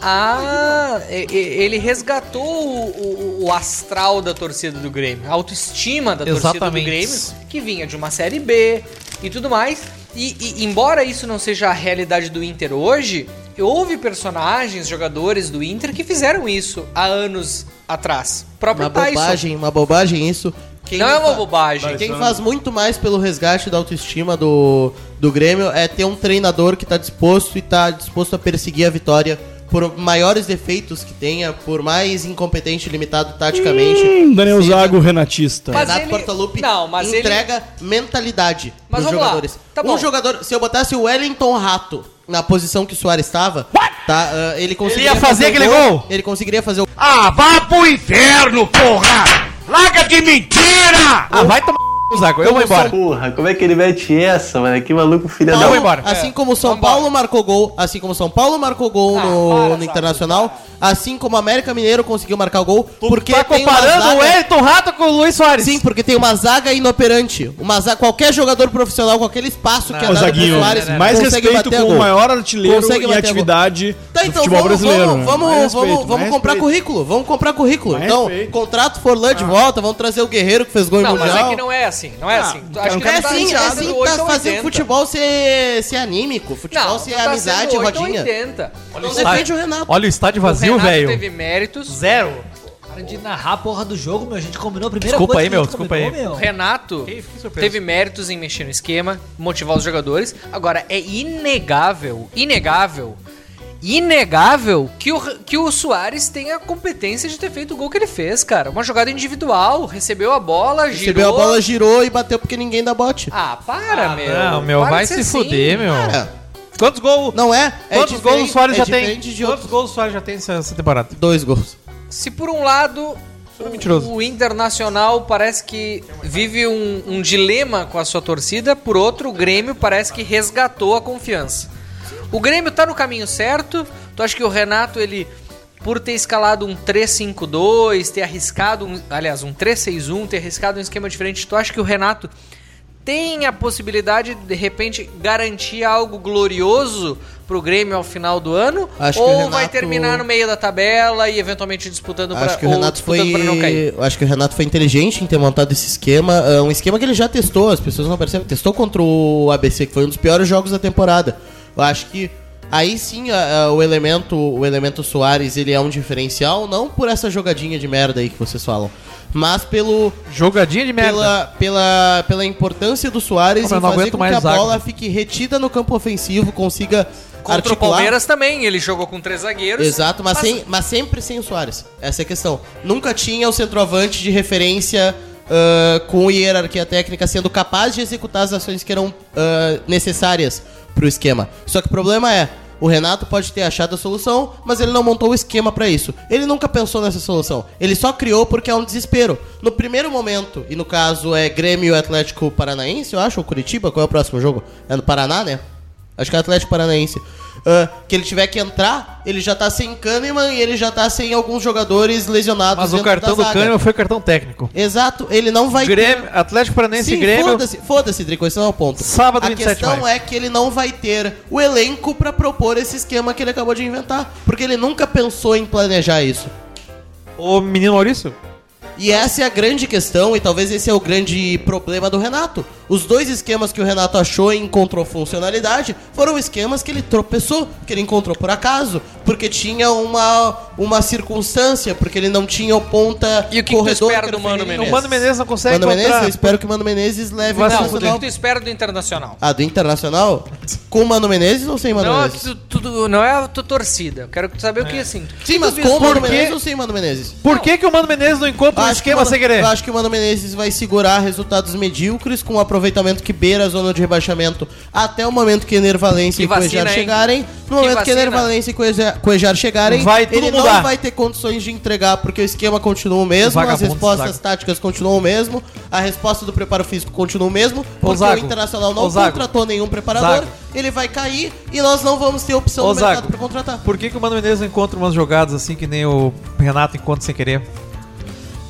a. e- e- Ele resgatou o, o- o astral da torcida do Grêmio, a autoestima da torcida do Exatamente. Grêmio, que vinha de uma série B e tudo mais. E, e embora isso não seja a realidade do Inter hoje, houve personagens, jogadores do Inter que fizeram isso há anos atrás. O próprio Uma Tyson. bobagem, uma bobagem isso. Quem Não é uma bobagem. Quem faz muito mais pelo resgate da autoestima do, do Grêmio é ter um treinador que tá disposto e tá disposto a perseguir a vitória por maiores defeitos que tenha, por mais incompetente e limitado taticamente. Hum, Daniel seja. Zago, Renatista. Mas Renato ele- Portaluppi Não, mas ele- entrega mentalidade Mas pros vamos lá. jogadores. Tá um jogador, se eu botasse o Wellington Rato na posição que o Soares estava, tá, ah, ele conseguiria ia fazer o aquele gol? Ele conseguiria fazer o Ah, vá pro inferno, porra! Larga de mentira! Ah, vai tomar Zago, eu vou embora. Porra, como é que ele mete essa, mano? Que maluco filha Paulo, vou embora. Assim É. como o São Paulo marcou gol, assim como o São Paulo marcou gol Ah, no, para, no Zago, Internacional, assim como o América Mineiro conseguiu marcar o gol, porque tá comparando zaga- o Elton Rato com o Luiz Soares. Sim, porque tem uma zaga inoperante. Uma zaga, qualquer jogador profissional com aquele espaço que é dado pro Soares mais consegue respeito bater com gol. o maior artilheiro Consegue em atividade Tá, do então futebol vamos, brasileiro. vamos, né? vamos, Mais respeito, vamos, vamos mais comprar respeito. currículo, vamos comprar currículo. Mais então, respeito. contrato Forlan de volta, vamos trazer o Guerreiro que fez gol Não, em mas Mundial. é que não é assim. Não é Ah, assim. o Tu cara acha não que É assim, é assim do que 8 tá fazendo 80. futebol ser, ser anímico, futebol Não, ser tu tá amizade, sendo 8 ou rodinha. 80. Não defende o Renato. Olha o estádio O vazio, Renato velho. teve méritos. Zero. Para de narrar a porra do jogo, meu. A gente combinou a primeira Desculpa coisa aí, meu, desculpa combinou, aí. meu. O Renato teve méritos em mexer no esquema, motivar os jogadores. Agora, é inegável, inegável, inegável que o, que o Soares tem a competência de ter feito o gol que ele fez, cara. Uma jogada individual, recebeu a bola, Recebeu girou... a bola, girou e bateu porque ninguém dá bote. Ah, para, Ah, meu. não, meu, vai se assim. fuder, meu. Cara, Quantos gols? Não é? é Quantos gols o Soares é já tem? Quantos gols o Soares já tem essa, temporada? Dois gols. Se por um lado é mentiroso. o Internacional parece que vive um, um dilema com a sua torcida, por outro, o Grêmio parece que resgatou a confiança. O Grêmio tá no caminho certo. Tu acha que o Renato, ele, por ter escalado um 3-5-2, ter arriscado, um, aliás, um 3-6-1, ter arriscado um esquema diferente, tu acha que o Renato tem a possibilidade de, de repente, garantir algo glorioso pro Grêmio ao final do ano? Acho que ou Renato- vai terminar no meio da tabela e eventualmente disputando Acho pra, que o Renato foi. não cair? Acho que o Renato foi inteligente em ter montado esse esquema. ah, um esquema que ele já testou, as pessoas não percebem. Testou contra o ABC, que foi um dos piores jogos da temporada. Eu acho que aí sim ah, ah, o elemento, o elemento Soares ele é um diferencial, não por essa jogadinha de merda aí que vocês falam. Mas pelo. Jogadinha de merda. Pela, pela, pela importância do Soares Como em fazer com mais que a bola fique retida no campo ofensivo, consiga Contra articular. o Palmeiras também, ele jogou com três zagueiros. Exato, mas, sem, mas sempre sem o Soares. Essa é a questão. Nunca tinha o centroavante de referência ah, com hierarquia técnica sendo capaz de executar as ações que eram ah, necessárias pro esquema. Só que o problema é. O Renato pode ter achado a solução, mas ele não montou o esquema pra isso. Ele nunca pensou nessa solução. Ele só criou porque é um desespero. No primeiro momento, e no caso é Grêmio Atlético Paranaense, eu acho, ou Curitiba, qual é o próximo jogo? É no Paraná, né? Acho que é Atlético Paranaense. Ah, que ele tiver que entrar, ele já tá sem Kahneman e ele já tá sem alguns jogadores lesionados. Mas o cartão do. Kahneman foi cartão técnico. Exato, ele não vai Grêmio, ter. Atlético Paranaense Sim, e Grêmio. foda-se, foda-se, Drico, esse não é o ponto. Sábado, A 27 de questão maio. é que ele não vai ter o elenco pra propor esse esquema que ele acabou de inventar. Porque ele nunca pensou em planejar isso. O menino Maurício? E essa é a grande questão, e talvez esse é o grande problema do Renato. Os dois esquemas que o Renato achou e encontrou funcionalidade foram esquemas que ele tropeçou, que ele encontrou por acaso, porque tinha uma, uma circunstância, porque ele não tinha o ponta E o que, que tu espera do Mano Menezes? O Mano Menezes não consegue Mano Menezes, encontrar- eu espero que o Mano Menezes leve o se Não, o que tu espera do Internacional? Ah, do Internacional? Com o Mano Menezes ou sem Mano Não, é Menezes? tu, tu- não é a tua torcida. Eu quero saber o que assim. Sim, mas com o Mano? Menezes ou sem Mano Menezes? Por que, que o Mano Menezes não encontra Acho que Mano- sem querer? Eu acho que o Mano Menezes vai segurar resultados medíocres com um aproveitamento que beira a zona de rebaixamento até o momento que Ener Valência Que e hein? chegarem. No momento que vacina. Ener Valência e Cuejar chegarem, Vai tudo ele mudar. não vai ter condições de entregar porque o esquema continua o mesmo, as Vagabundo, respostas Zago. táticas continuam o mesmo, a resposta do preparo físico continua o mesmo, porque Zago. o Internacional não Ô, Zago. contratou nenhum preparador, Zago. ele vai cair e nós não vamos ter opção Ô, no mercado Zago. para contratar. Por que, que o Mano Menezes não encontra umas jogadas assim que nem o Renato encontra sem querer?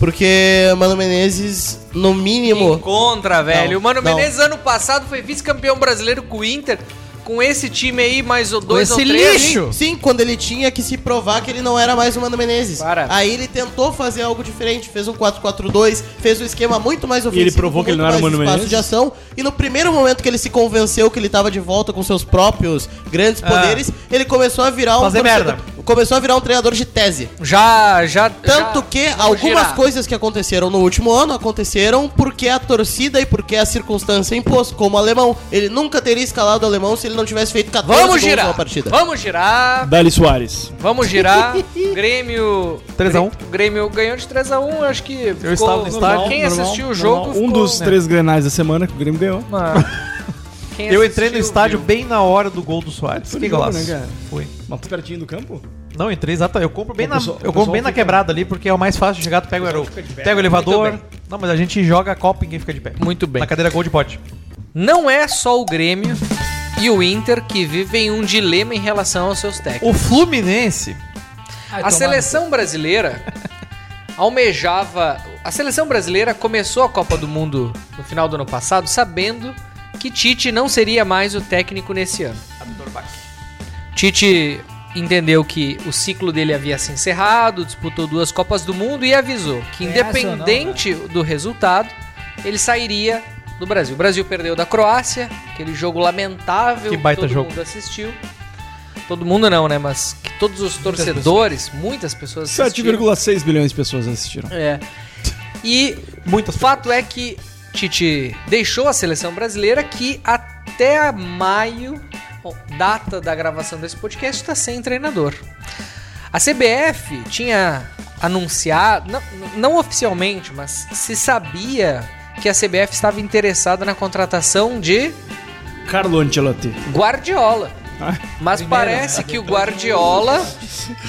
Porque Mano Menezes, no mínimo. Encontra, velho. Não, o Mano não. Menezes, ano passado, foi vice-campeão brasileiro com o Inter. Com esse time aí, mais o dois esse ou três. lixo. Sim, quando ele tinha que se provar que ele não era mais o Mano Menezes. Para. Aí ele tentou fazer algo diferente, fez um 4-4-2, fez um esquema muito mais ofensivo. ele provou que ele não era o Mano espaço Menezes? de ação. E no primeiro momento que ele se convenceu que ele tava de volta com seus próprios grandes Ah. poderes, ele começou a virar um Fazer torcedor- merda. Começou a virar um treinador de tese. Já, já. Tanto já- que algumas girar. coisas que aconteceram no último ano aconteceram porque a torcida e porque a circunstância impôs, como o alemão. Ele nunca teria escalado o alemão se ele não tivesse feito 14 Vamos gols girar. partida. Vamos girar. Dali Soares. Vamos girar. Grêmio. 3 a 1. O Grêmio ganhou de 3x1, acho que. Eu estava no estádio, Quem Normal, assistiu o normal. jogo. Um ficou- dos né? três grenais da semana que o Grêmio ganhou. Mano. Quem Eu entrei no estádio viu? bem na hora do gol do Soares. Foi Que jogo, golaço. né? Foi. Mas pertinho do campo? Não, entrei exato. Eu compro bem O na, pessoal- eu compro bem na quebrada ali, porque é o mais fácil de chegar. Tu pega o, aero, pé. pega o elevador. Não, mas a gente joga a Copa e ninguém fica de pé. Muito bem. Na cadeira gol de pote. Não é só o Grêmio e o Inter que vivem um dilema em relação aos seus técnicos. O Fluminense. A seleção brasileira almejava. A seleção brasileira começou a Copa do Mundo no final do ano passado sabendo que Tite não seria mais o técnico nesse ano. Tite entendeu que o ciclo dele havia se encerrado, disputou duas Copas do Mundo e avisou que, É ou não, independente do resultado, ele sairia do Brasil. O Brasil perdeu da Croácia, aquele jogo lamentável Que baita todo jogo. mundo assistiu. Todo mundo não, né? Mas que todos os torcedores, muitas pessoas assistiram. 7,6 bilhões de pessoas assistiram. É. E o fato é que Tite deixou a seleção brasileira que até maio, bom, data da gravação desse podcast, está sem treinador. A CBF tinha anunciado, não, não oficialmente, mas se sabia que a CBF estava interessada na contratação de Carlo Ancelotti. Guardiola. Mas parece que o Guardiola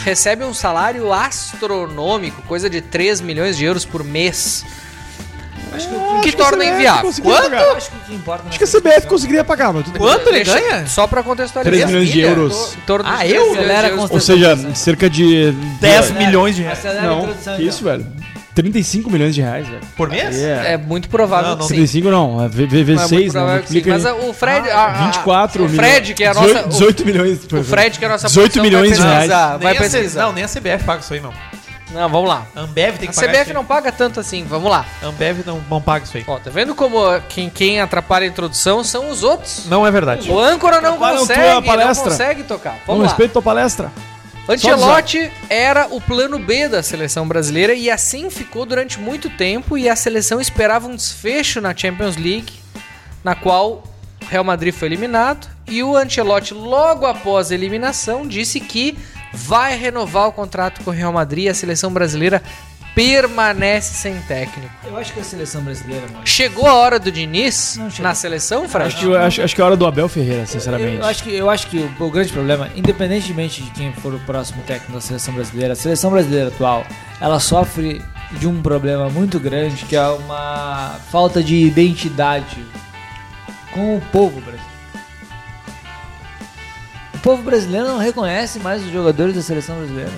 recebe um salário astronômico, coisa de 3 milhões de euros por mês. Que torna inviável. Quanto? pagar. Acho que o que importa Acho que a CBF conseguiria pagar, mas tudo bem. Quanto ele ganha? Só pra contextualizar. 3 milhões de euros. Em torno de Ah, 3 eu? Ou seja, cerca de 10 milhões de reais. Acelera a Não, que então. isso, velho. 35 milhões de reais, velho. Por mês? É. É muito provável Não, não que sim. 35 não, é V- V- Mas é muito V6, não, que sim. multiplica Mas o Fred. a- a- 24 o Fred, que é a nossa. 18, 18 milhões. O. Fred, que é a nossa 18 produção, milhões de reais. Vai pesquisar. Não, nem a CBF paga isso aí, meu. Não, vamos lá. A Ambev tem A que pagar CBF isso não paga tanto assim, vamos lá. A Ambev não, não paga isso aí. Ó, tá vendo como quem, quem atrapalha a introdução são os outros? Não é verdade. O âncora não Atrapalham consegue, tua não palestra. consegue tocar. Com Vamos lá. respeito à tua palestra. Ancelotti era o plano B da seleção brasileira e assim ficou durante muito tempo e a seleção esperava um desfecho na Champions League, na qual o Real Madrid foi eliminado e o Ancelotti logo após a eliminação disse que vai renovar o contrato com o Real Madrid e a seleção brasileira permanece sem técnico. Eu acho que a seleção brasileira, mano. Chegou a hora do Diniz na seleção, Fred? Acho que, eu acho, acho que é a hora do Abel Ferreira, sinceramente. Eu acho que, eu acho que o, o grande problema, independentemente de quem for o próximo técnico da seleção brasileira, a seleção brasileira atual, ela sofre de um problema muito grande que é uma falta de identidade com o povo brasileiro. O povo brasileiro não reconhece mais os jogadores da seleção brasileira.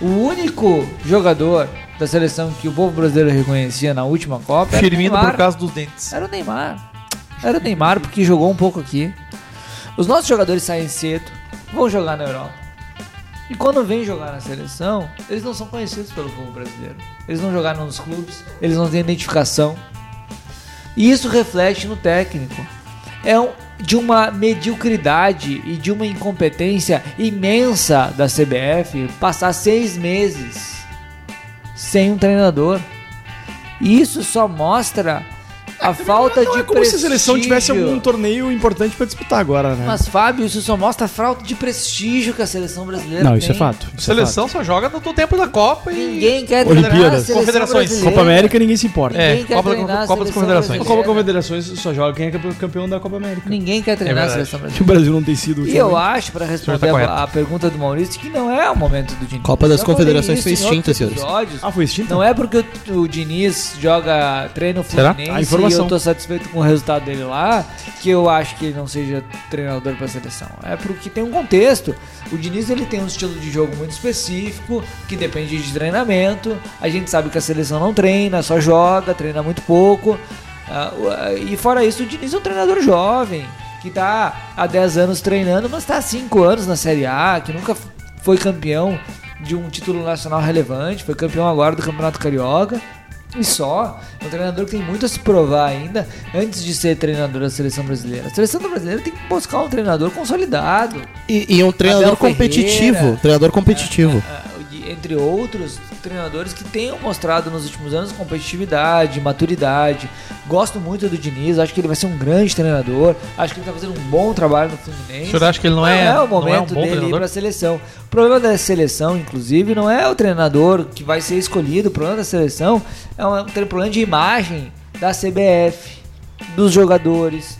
O único jogador da seleção que o povo brasileiro reconhecia na última Copa era o Neymar. por causa dos dentes. Era o Neymar. Era o Neymar porque jogou um pouco aqui. Os nossos jogadores saem cedo, vão jogar na Europa. E quando vêm jogar na seleção, eles não são conhecidos pelo povo brasileiro. Eles não jogaram nos clubes, eles não têm identificação. E isso reflete no técnico. É um- de uma mediocridade e de uma incompetência imensa da CBF passar seis meses sem um treinador. Isso só mostra a falta Não de é como se a seleção prestígio. tivesse algum torneio importante pra disputar agora, né? Mas, Fábio, isso só mostra a falta de prestígio que a seleção brasileira não, tem. isso é fato. A Isso é seleção só joga no, tempo da Copa e. Ninguém quer Olimpíadas. treinar a Confederações. brasileira. Copa América ninguém se importa. É, Ninguém quer Copa, treinar a Copa das Confederações. A Copa Confederações só joga quem é campe- campeão da Copa América. Ninguém quer treinar a verdade. seleção Que o brasileira. Brasil não tem sido. E eu acho, para senhor responder tá a, a pergunta do Maurício, que não é o momento do Diniz. Copa das falei Confederações foi extinta, senhores. Ah, foi extinto? Não é porque o, o Diniz joga treino Será? Fluminense A informação. E eu tô satisfeito com o resultado dele lá, que eu acho que ele não seja treinador pra seleção. É porque tem um contexto. O Diniz ele tem um estilo de jogo muito específico, que depende de treinamento. A gente sabe que a seleção não treina, só joga, treina muito pouco. Ah, ah, e fora isso, o Diniz é um treinador jovem, que tá há 10 anos treinando, mas tá há 5 anos na Série A, que nunca foi campeão de um título nacional relevante, foi campeão agora do Campeonato Carioca. E só, é um treinador que tem muito a se provar ainda antes de ser treinador da seleção brasileira. A seleção brasileira tem que buscar um treinador consolidado. E, e um treinador Abel competitivo. Ferreira. Treinador competitivo. Ah, e entre outros treinadores que tenham mostrado nos últimos anos competitividade, maturidade. Gosto muito do Diniz, acho que ele vai ser um grande treinador, acho que ele tá fazendo um bom trabalho no Fluminense. O senhor acha que ele não é- é o não é um momento dele ir treinador? pra seleção. O problema da seleção, inclusive, não é o treinador que vai ser escolhido, o problema da seleção é um, tem um problema de imagem da CBF, dos jogadores,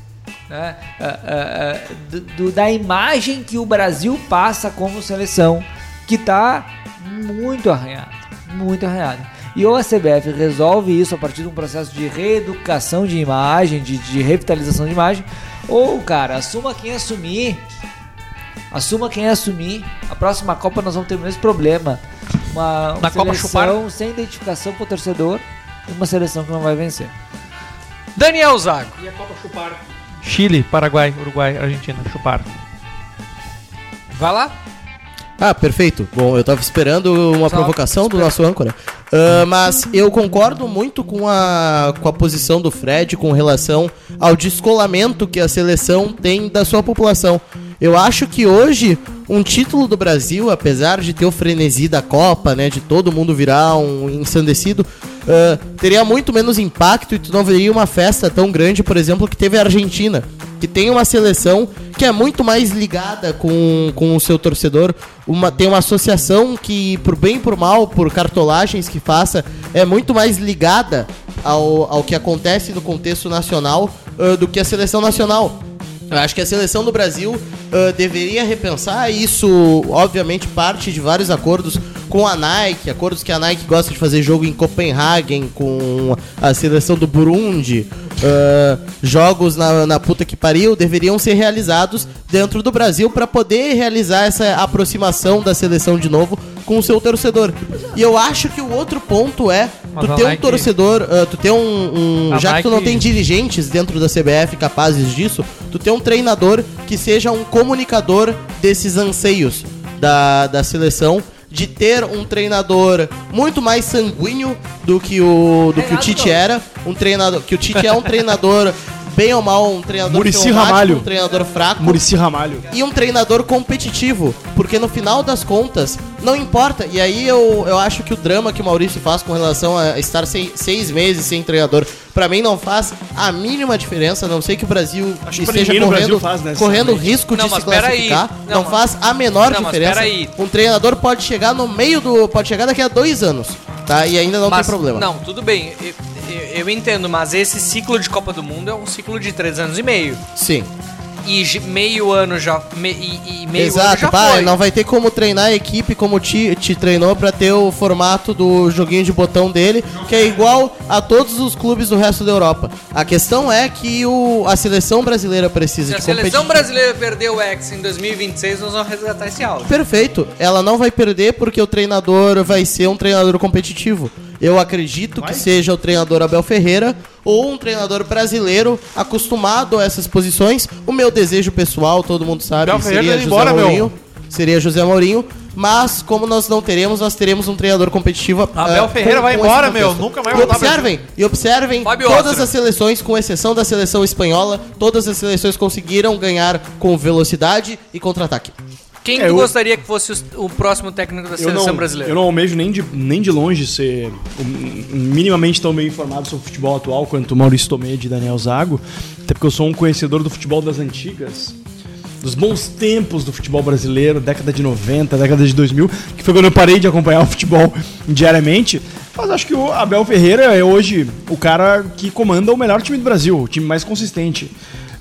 né? Ah, ah, ah, do- do- da imagem que o Brasil passa como seleção, que tá muito arranhado, muito arranhado. E ou a CBF resolve isso a partir de um processo de reeducação de imagem, de, de revitalização de imagem, ou, cara, assuma quem assumir. Assuma quem assumir. A próxima Copa nós vamos ter o mesmo problema. Uma, uma Na Copa seleção sem identificação pro torcedor e uma seleção que não vai vencer. Daniel Zago. E a Copa chupar. Chile, Paraguai, Uruguai, Argentina. Chupar. Vai lá. Ah, perfeito. Bom, eu tava esperando uma Só provocação do nosso âncora. Ah, mas eu concordo muito com a, com a posição do Fred com relação ao descolamento que a seleção tem da sua população. Eu acho que hoje um título do Brasil, apesar de ter o frenesi da Copa, né, de todo mundo virar um ensandecido, ah, teria muito menos impacto e tu não veria uma festa tão grande, por exemplo, que teve a Argentina, que tem uma seleção que é muito mais ligada com, com o seu torcedor, uma, tem uma associação que, por bem e por mal, por cartolagens que faça, é muito mais ligada ao, ao que acontece no contexto nacional ah, do que a seleção nacional. Eu acho que a seleção do Brasil ah, deveria repensar isso, obviamente, parte de vários acordos com a Nike, acordos que a Nike gosta de fazer jogo em Copenhagen com a seleção do Burundi, ah, jogos na, na puta que pariu, deveriam ser realizados dentro do Brasil para poder realizar essa aproximação da seleção de novo com o seu torcedor. E eu acho que o outro ponto é tu a ter um torcedor, ah, tu ter um, um- já que tu não tem dirigentes dentro da CBF capazes disso, tu ter um treinador que seja um comunicador desses anseios da, da seleção, de ter um treinador muito mais sanguíneo do que o, do que o Tite era, um treinador, que o Tite é um treinador bem ou mal, um treinador Muricy Ramalho. um treinador fraco Murici Ramalho. e um treinador competitivo, porque no final das contas, não importa. E aí eu, eu acho que o drama que o Maurício faz com relação a estar sem, seis meses sem treinador, pra mim não faz a mínima diferença, a não sei que o Brasil Acho esteja correndo, Brasil faz, né, correndo risco de Não, se pera aí. classificar. Não, Não, faz a menor Não, diferença. Um treinador pode chegar no meio do. pode chegar daqui a dois anos, tá? E ainda não Mas- tem problema. Não, tudo bem. Eu, eu- eu entendo, mas esse ciclo de Copa do Mundo é um ciclo de três anos e meio. Sim. E meio ano já. me- e, e meio ano Exato, já pá, foi. não vai ter como treinar a equipe como te, te treinou pra ter o formato do joguinho de botão dele, que é igual a todos os clubes do resto da Europa. A questão é que o, a seleção brasileira precisa Se a de seleção competição. brasileira perder o X em 2026, nós vamos resgatar esse áudio. Perfeito. Ela não vai perder porque o treinador vai ser um treinador competitivo. Eu acredito que seja o treinador Abel Ferreira ou um treinador brasileiro acostumado a essas posições. O meu desejo pessoal, todo mundo sabe, Abel seria tá José embora, meu. Mourinho. Seria José Mourinho. Mas, como nós não teremos, nós teremos um treinador competitivo. Abel ah, Ferreira vai esse embora, meu. Nunca vai E observem, e observem Fábio todas Ostra. as seleções, com exceção da seleção espanhola, todas as seleções conseguiram ganhar com velocidade e contra-ataque. Quem É, eu- gostaria que fosse o, o próximo técnico da seleção não, brasileira? eu não almejo nem de, nem de longe ser minimamente tão bem informado sobre o futebol atual quanto o Maurício Tomedi e Daniel Zago, até porque eu sou um conhecedor do futebol das antigas, dos bons tempos do futebol brasileiro, década de 90, década de 2000, que foi quando eu parei de acompanhar o futebol diariamente. Mas acho que o Abel Ferreira é hoje o cara que comanda o melhor time do Brasil, o time mais consistente,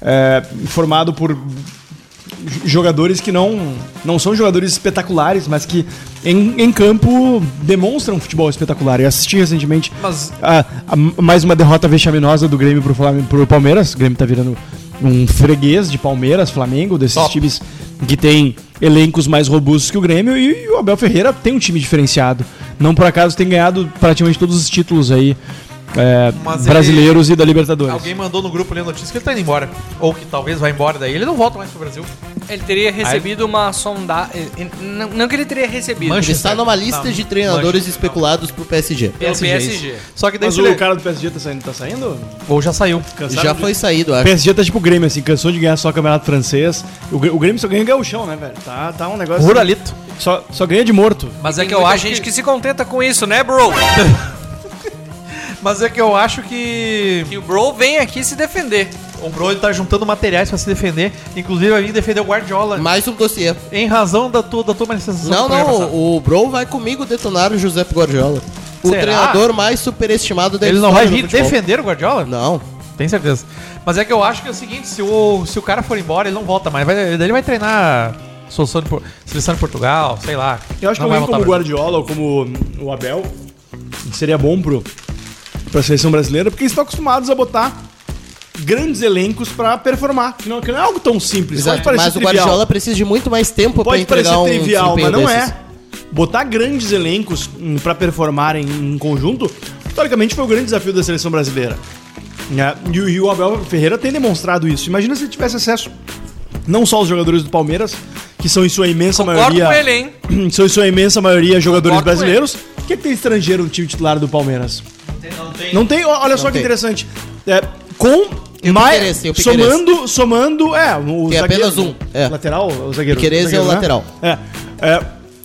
é, formado por jogadores que não, não são jogadores espetaculares, mas que em, em campo demonstram futebol espetacular. Eu assisti recentemente Mas- a- a- mais uma derrota vexaminosa do Grêmio pro, Flamengo, pro Palmeiras. O Grêmio tá virando um freguês de Palmeiras, Flamengo, desses Top. times que tem elencos mais robustos que o Grêmio. E, o Abel Ferreira tem um time diferenciado. Não por acaso tem ganhado praticamente todos os títulos aí. É, brasileiros e da Libertadores. Alguém mandou no grupo ali a notícia que ele tá indo embora. Ou que talvez vá embora daí. Ele não volta mais pro Brasil. Ele teria recebido uma sondagem. Não, não que ele teria recebido. Ele está numa lista Não, de treinadores especulados pro PSG. Pelo PSG. Só que daí Mas o ele- cara do PSG tá saindo? Tá saindo? Ou já saiu. Cansaram Já de- foi saído, O acho. PSG tá tipo o Grêmio, assim, cansou de ganhar só campeonato francês. O, Grê- o Grêmio só ganha gauchão, né, velho? Tá, tá um negócio. Ruralito. Só, só ganha de morto. Mas é que eu acho gente que... que se contenta com isso, né, bro? Mas é que eu acho que... E o bro vem aqui se defender. O Bro ele tá juntando materiais pra se defender. Inclusive vai vir defender o Guardiola. Mais um dossiê. Em razão da tua, da tua manifestação. Não, não, o Bro vai comigo detonar o José Guardiola. O Será? treinador mais superestimado da Ele não vai vir defender o Guardiola? Não. Tem certeza. Mas é que eu acho que é o seguinte, se o, se o cara for embora, ele não volta mais. Vai, daí ele vai treinar seleção de, seleção de Portugal, sei lá. Eu acho que Não vai alguém voltar como o Guardiola ou como o Abel seria bom pro, pra seleção brasileira, porque eles estão acostumados a botar grandes elencos pra performar. Que não, que não é algo tão simples. Exato, Pode parecer mas o trivial. Guardiola precisa de muito mais tempo para Pode parecer entregar um trivial, mas não desses. é. Botar grandes elencos hum, pra performarem em conjunto, historicamente foi o grande desafio da seleção brasileira. Né? E, o- e o Abel Ferreira tem demonstrado isso. Imagina se ele tivesse acesso não só aos jogadores do Palmeiras, que são em sua imensa Concordo maioria. com ele, hein? São em sua imensa maioria jogadores Concordo brasileiros. O que, é que tem estrangeiro no time titular do Palmeiras? Não tem. Não tem, olha só Não que tem. interessante. É, com mais somando, somando, é, o Tem zagueiro, apenas um, é. Lateral, o zagueiro. Piquerez é o né? lateral. É, é,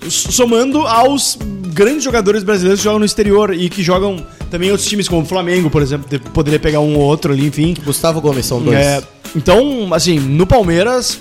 somando aos grandes jogadores brasileiros que jogam no exterior e que jogam também em outros times, como o Flamengo, por exemplo, poderia pegar um ou outro ali, enfim. Gustavo Gomes são dois. É, então, assim, no Palmeiras,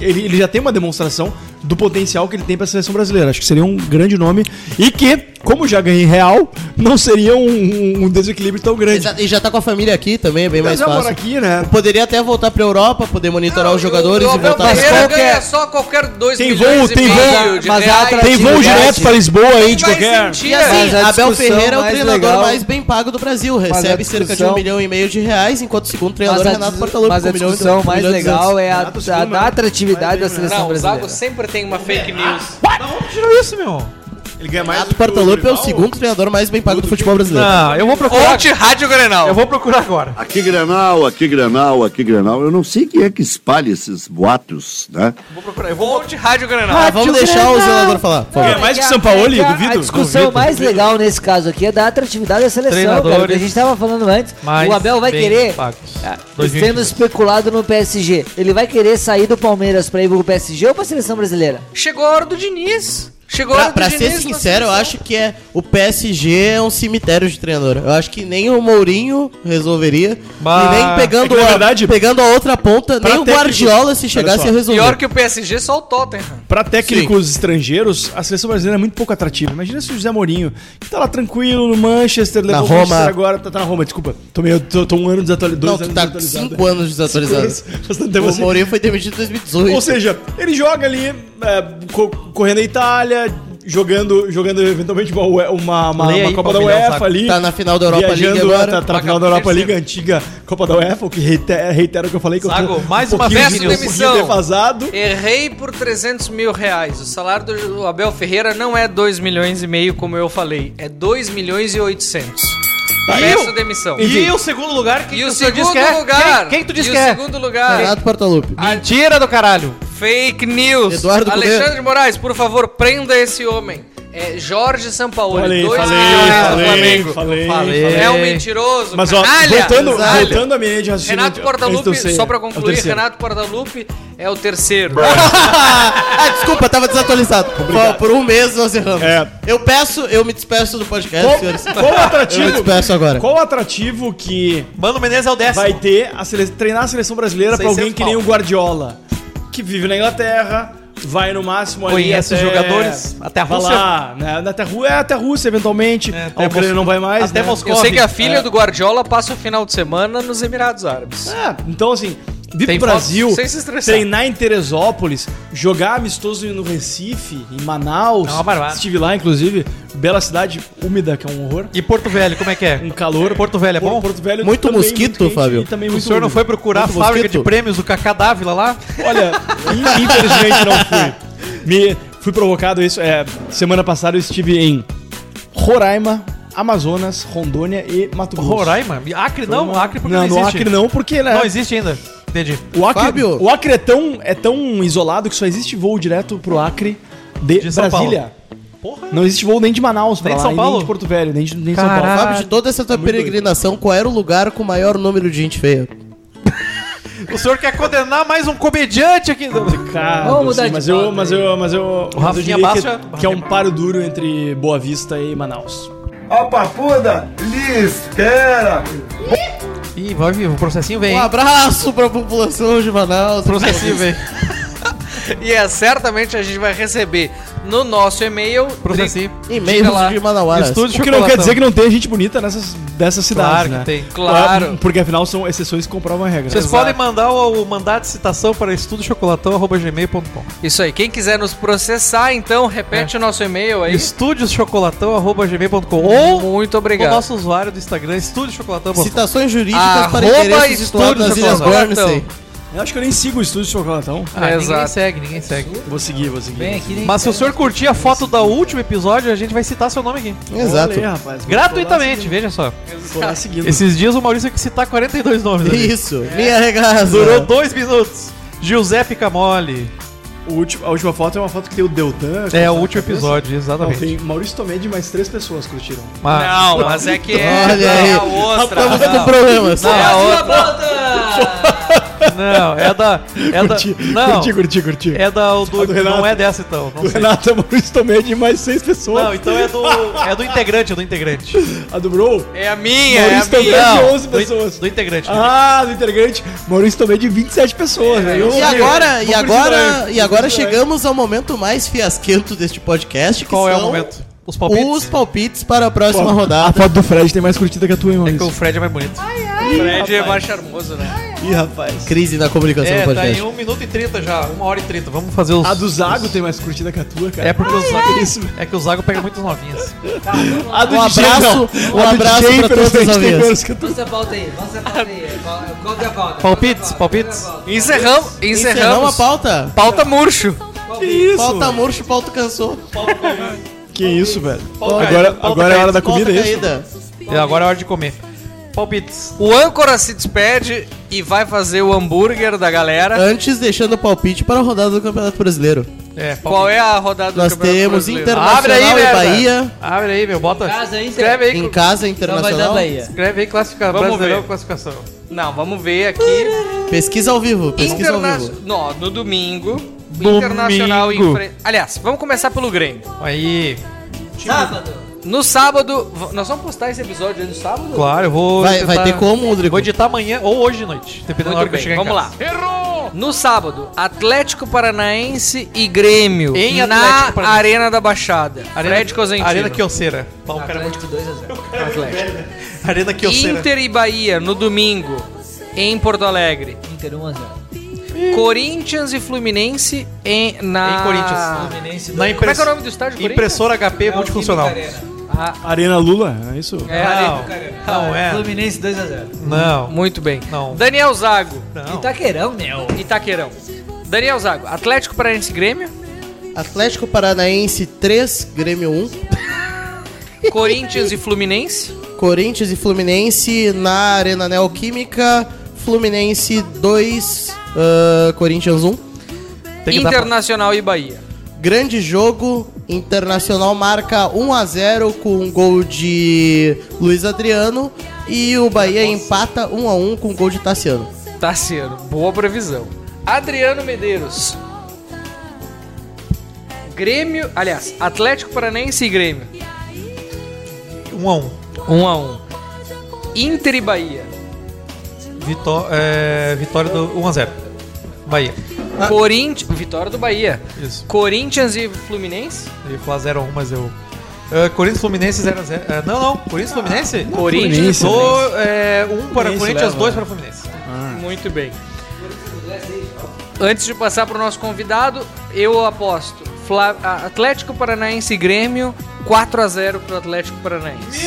ele, ele já tem uma demonstração do potencial que ele tem para a seleção brasileira. Acho que seria um grande nome e que como já ganhei real, não seria um, um desequilíbrio tão grande. Exato, E já tá com a família aqui também, é bem mais mora fácil. aqui, né? Poderia até voltar pra Europa, poder monitorar os jogadores o e Abel voltar Ferreira pra ganha só qualquer 2 Tem milhões voo, e tem voo, de mas a reais. Tem voo direto pra Lisboa aí de qualquer. sentir E assim, Mas a Abel Ferreira é o treinador legal- mais bem pago do Brasil. a Recebe cerca de um milhão e meio de reais, enquanto o segundo treinador Mas é a, Renato Portaluppi mas a discussão mais legal é a, a da atratividade da seleção Não, o brasileira. Zago sempre tem uma fake neus. Não, tirou isso, meu. Ele ganha mais Renato Portaluppi é o segundo treinador mais bem pago do futebol brasileiro. Não, eu vou procurar. Fonte Rádio Grenal. Eu vou procurar agora. Aqui Grenal, aqui Grenal, aqui Grenal. Eu não sei quem é que espalha esses boatos, né? Vou procurar. Eu vou Fonte Rádio Grenal. Ah, vamos deixar o zelador falar. por favor. É mais que a- o Sampaoli, é a- duvido. A discussão duvido, mais duvido. legal nesse caso aqui é da atratividade da seleção, cara. Que a gente tava falando antes. O Abel vai querer, pagos. 2022. sendo especulado no PSG, ele vai querer sair do Palmeiras pra ir pro PSG ou pra seleção brasileira? Chegou a hora do Diniz. Chegou a Pra, pra ser na sincero, eu acho que é o PSG é um cemitério de treinador. Eu acho que nem o Mourinho resolveria. Mas- e nem pegando, é que, na a, verdade, pegando a outra ponta, nem o Guardiola, se chegasse a resolver. Pior que o PSG, só o Tottenham. Pra técnicos estrangeiros, a seleção brasileira é muito pouco atrativa. Imagina se o José Mourinho, que tá lá tranquilo no Manchester, levou o Roma. Manchester agora, tá, tá na Roma, desculpa. Tô, meio, tô, tô um ano desatualizado. Não, tu tá 5 anos desatualizado. Bastante tempo O assim. Mourinho foi demitido em 2018. Ou seja, ele joga ali, é, co- correndo a Itália, jogando, jogando eventualmente uma, uma, uma, uma aí, Copa da UEFA ali. Tá na final da Europa League agora. Tá, tá na final da Europa. League, antiga Copa da UEFA, o que reitera, reitera o que eu falei, que eu tô mais um uma vez, um pouquinho demissão. defasado. Errei por 300 mil reais. O salário do Abel Ferreira não é 2 milhões e meio, como eu falei. É 2 milhões e 800. Peço demissão. E o segundo lugar, quem E o segundo que é? lugar? Quem, quem tu diz e que o é? segundo lugar? Renato Portaluppi. Mentira do caralho. Fake news. Eduardo Alexandre Cudê. Moraes, por favor, prenda esse homem. É Jorge Sampaoli, Falei, 2 falei, milhões do falei, Flamengo. falei, Falei. É um mentiroso, Mas ó, canalha. voltando, canalha. voltando a minha de raciocínio... Renato de Portaluppi, só pra é concluir, terceiro. Renato Portaluppi é o terceiro. ah, desculpa, tava desatualizado. Por, por um mês nós erramos. É. Eu peço, eu me despeço do podcast, Qual, senhores. qual o Eu me atrativo? despeço agora. Qual o atrativo que Mano Menezes é o décimo. vai ter a sele- treinar a seleção brasileira pra 600 alguém que nem o Guardiola, que vive na Inglaterra, vai no máximo ali Conhece os até- jogadores, até a Rússia. lá, né? Até a Rússia, é até a Rússia eventualmente. É, a até Ucrânia Mos- não vai mais, até né? Moscou. Eu sei que a filha É. do Guardiola passa o final de semana nos Emirados Árabes. É, então assim, vir Tem pro Brasil, sem se estressar. treinar em Teresópolis, jogar amistoso no Recife, em Manaus. É uma barbada. Estive lá, inclusive, bela cidade úmida, que é um horror. E Porto Velho, como é que é? Um calor. Porto Velho é bom? Porto Velho Muito também mosquito, quente Fábio. e Também O muito senhor não úmido. foi procurar a Muito fábrica mosquito. de prêmios do Cacá Dávila lá? Olha, in- infelizmente não fui. Me fui provocado isso. É, semana passada eu estive em Roraima, Amazonas, Rondônia e Mato Grosso. Roraima? Acre não, Acre porque não, não, no existe. Acre não, porque né, Não existe ainda. Entendi. o Acre, Fábio. o Acre é tão, é tão isolado que só existe voo direto pro Acre de, De São Brasília. Porra. Não existe voo nem de Manaus pra Nem de São Paulo? nem de Porto Velho, nem de, nem de São Paulo. Fábio, de toda essa tua muito peregrinação, qual era o lugar com o maior número de gente feia? O senhor quer condenar mais um comediante aqui? Cara, Vamos mudar de mas, eu, mas eu, mas eu, mas eu Rafinha diria que, Bastos- que é um paro duro entre Boa Vista e Manaus. Ó, papuda, lhe espera. Ih, vai vir, o processinho vem. Um abraço pra população de Manaus. O processinho vem. E é certamente a gente vai receber no nosso e-mail. Lá. de Manauara. Estúdio O que não quer dizer que não tenha gente bonita nessas dessas cidades, Claro que né? tem. Claro. Porque afinal são exceções que comprovam a regra. Vocês Exato. podem mandar o, o mandato de citação para estudiochocolatão.gmail.com Isso aí. Quem quiser nos processar, então, repete o nosso e-mail aí. estudiochocolatão.gmail.com ou Muito o obrigado. nosso usuário do Instagram, estudiochocolatão.com Citações jurídicas para Arroba interesses situados Estúdio nas Ilhas. Guernsey. Eu acho que eu nem sigo o Estúdio de Chocolatão. Ah, ninguém Exato. segue, ninguém segue. Vou seguir, vou seguir. Bem aqui, nem Mas se o senhor curtir a foto do último episódio, a gente vai citar seu nome aqui. Exato. Olha aí, rapaz. Gratuitamente, veja só. Vou lá seguindo. Esses dias o Maurício quis citar 42 nomes. ali. Isso, minha regaça. Durou dois minutos. Giuseppe Camoli. O último- a última foto é uma foto que tem o Deltan. É o último episódio, Não, exatamente. tem Maurício Tomedi e mais três pessoas curtiram. Mas- Não, mas é que é, Olha é aí. a outra. Estamos com problemas. Não, é a outra. Não, é da. É da Curti, não, curti, curti, curti. é da. o Do, do Renato. não é dessa então. Não Do sei. Renato é Maurício Tomedi e mais seis pessoas. Não, então é do. É do integrante, é do integrante. A do Bro? É a minha, é a Maurício minha. e Não, 11 do, pessoas. do integrante. Ah, do integrante. Maurício Tomedi 27 pessoas. né? Eu- E agora, e agora, né? e agora Né? chegamos ao momento mais fiasquento deste podcast. que Qual é o são momento? Os palpites. Os palpites para a próxima A rodada. foto do Fred tem mais curtida que a tua, hein, É que o Fred é mais bonito. Fred é mais charmoso, né? Ih, rapaz. Crise na comunicação É, do tá em podcast. 1 minuto e 30 já, 1 hora e 30. Vamos fazer os. A do Zago tem mais curtida que a tua, cara. É porque o Ai, Zago. é. É que o Zago pega muitas novinhas. A do Um DJ, abraço, não. um A do abraço DJ, pra os infelizmente, tem ouvintes. menos que a tua. Vamos a pauta aí, vamos a pauta aí. Qual, que é a pauta? Palpites, palpites. Encerramos. Encerramos Encerramos. a pauta. Pauta murcho. Que isso? Pauta murcho, pauta cansou. Que isso, velho. Agora, agora é a hora da Pauta comida, é isso? caída. E agora é hora de comer. Palpites. O âncora se despede e vai fazer o hambúrguer da galera. Antes, deixando o palpite para a rodada do Campeonato Brasileiro. É, Qual é a rodada do Nós Campeonato teremos Brasileiro? Internacional Abre aí, e merda. Bahia. Abre aí, meu. Bota. Casa aí, Escreve aí. Em casa, vai dar Internacional. Escreve aí classificação. Vamos Brasileirão ver. classificação. Não, vamos ver aqui. Pesquisa ao vivo. Pesquisa ao Interna... vivo. Não, no domingo. Domingo. Internacional enfre... Aliás, vamos começar pelo Grêmio. Aí. Sábado. No sábado. Nós vamos postar esse episódio aí no sábado? Claro, eu vou. Vai, vai ter como, Rodrigo? Vou editar amanhã ou hoje de noite. Dependendo da hora Muito que eu bem, chegar em vamos casa. lá. No sábado, Atlético Paranaense e Grêmio Em na. Arena da Baixada. Arena, Fred Cosentino. Arena Quioceira. Pá, o cara é muito. Atlético 2x0. Atlético. Arena Quioceira. Inter e Bahia no domingo em Porto Alegre. Inter 1x0. Corinthians e Fluminense em, na... Em Corinthians. Fluminense Na 2 Como é que é o nome do estádio? Impressora HP multifuncional. Ah, Arena Lula, é isso? é, Não, não é. Fluminense 2x0. Não. Muito bem. Não. Daniel Zago, Não. Itaquerão, meu. Itaquerão. Daniel Zago, Atlético Paranaense Grêmio. Atlético Paranaense 3, Grêmio 1. Corinthians e Fluminense. Corinthians e Fluminense na Arena Neoquímica. Fluminense 2, ah, Corinthians 1. Tem Internacional e Bahia. Grande jogo. Internacional marca 1 a 0 com um gol de Luiz Adriano. E o Bahia empata 1 a 1 com um gol de Tassiano. Tassiano, boa previsão. Adriano Medeiros. Grêmio, aliás, Atlético Paranaense e Grêmio. 1 a 1 1 a 1. Inter e Bahia. Vitó é, vitória do 1 a 0 Bahia. Corinthians, vitória do Bahia. Isso. Corinthians e Fluminense. Eu ia falar 0 a 1 mas eu. É, Corinthians Fluminense 0 a 0 É, Não, não. Corinthians Fluminense? Corinthians. Fluminense. Do, é, 1 para Fluminense Corinthians, leva. 2 para Fluminense. Muito bem. Antes de passar para o nosso convidado, eu aposto Fla- Atlético Paranaense e Grêmio 4 a 0 pro Atlético Paranaense.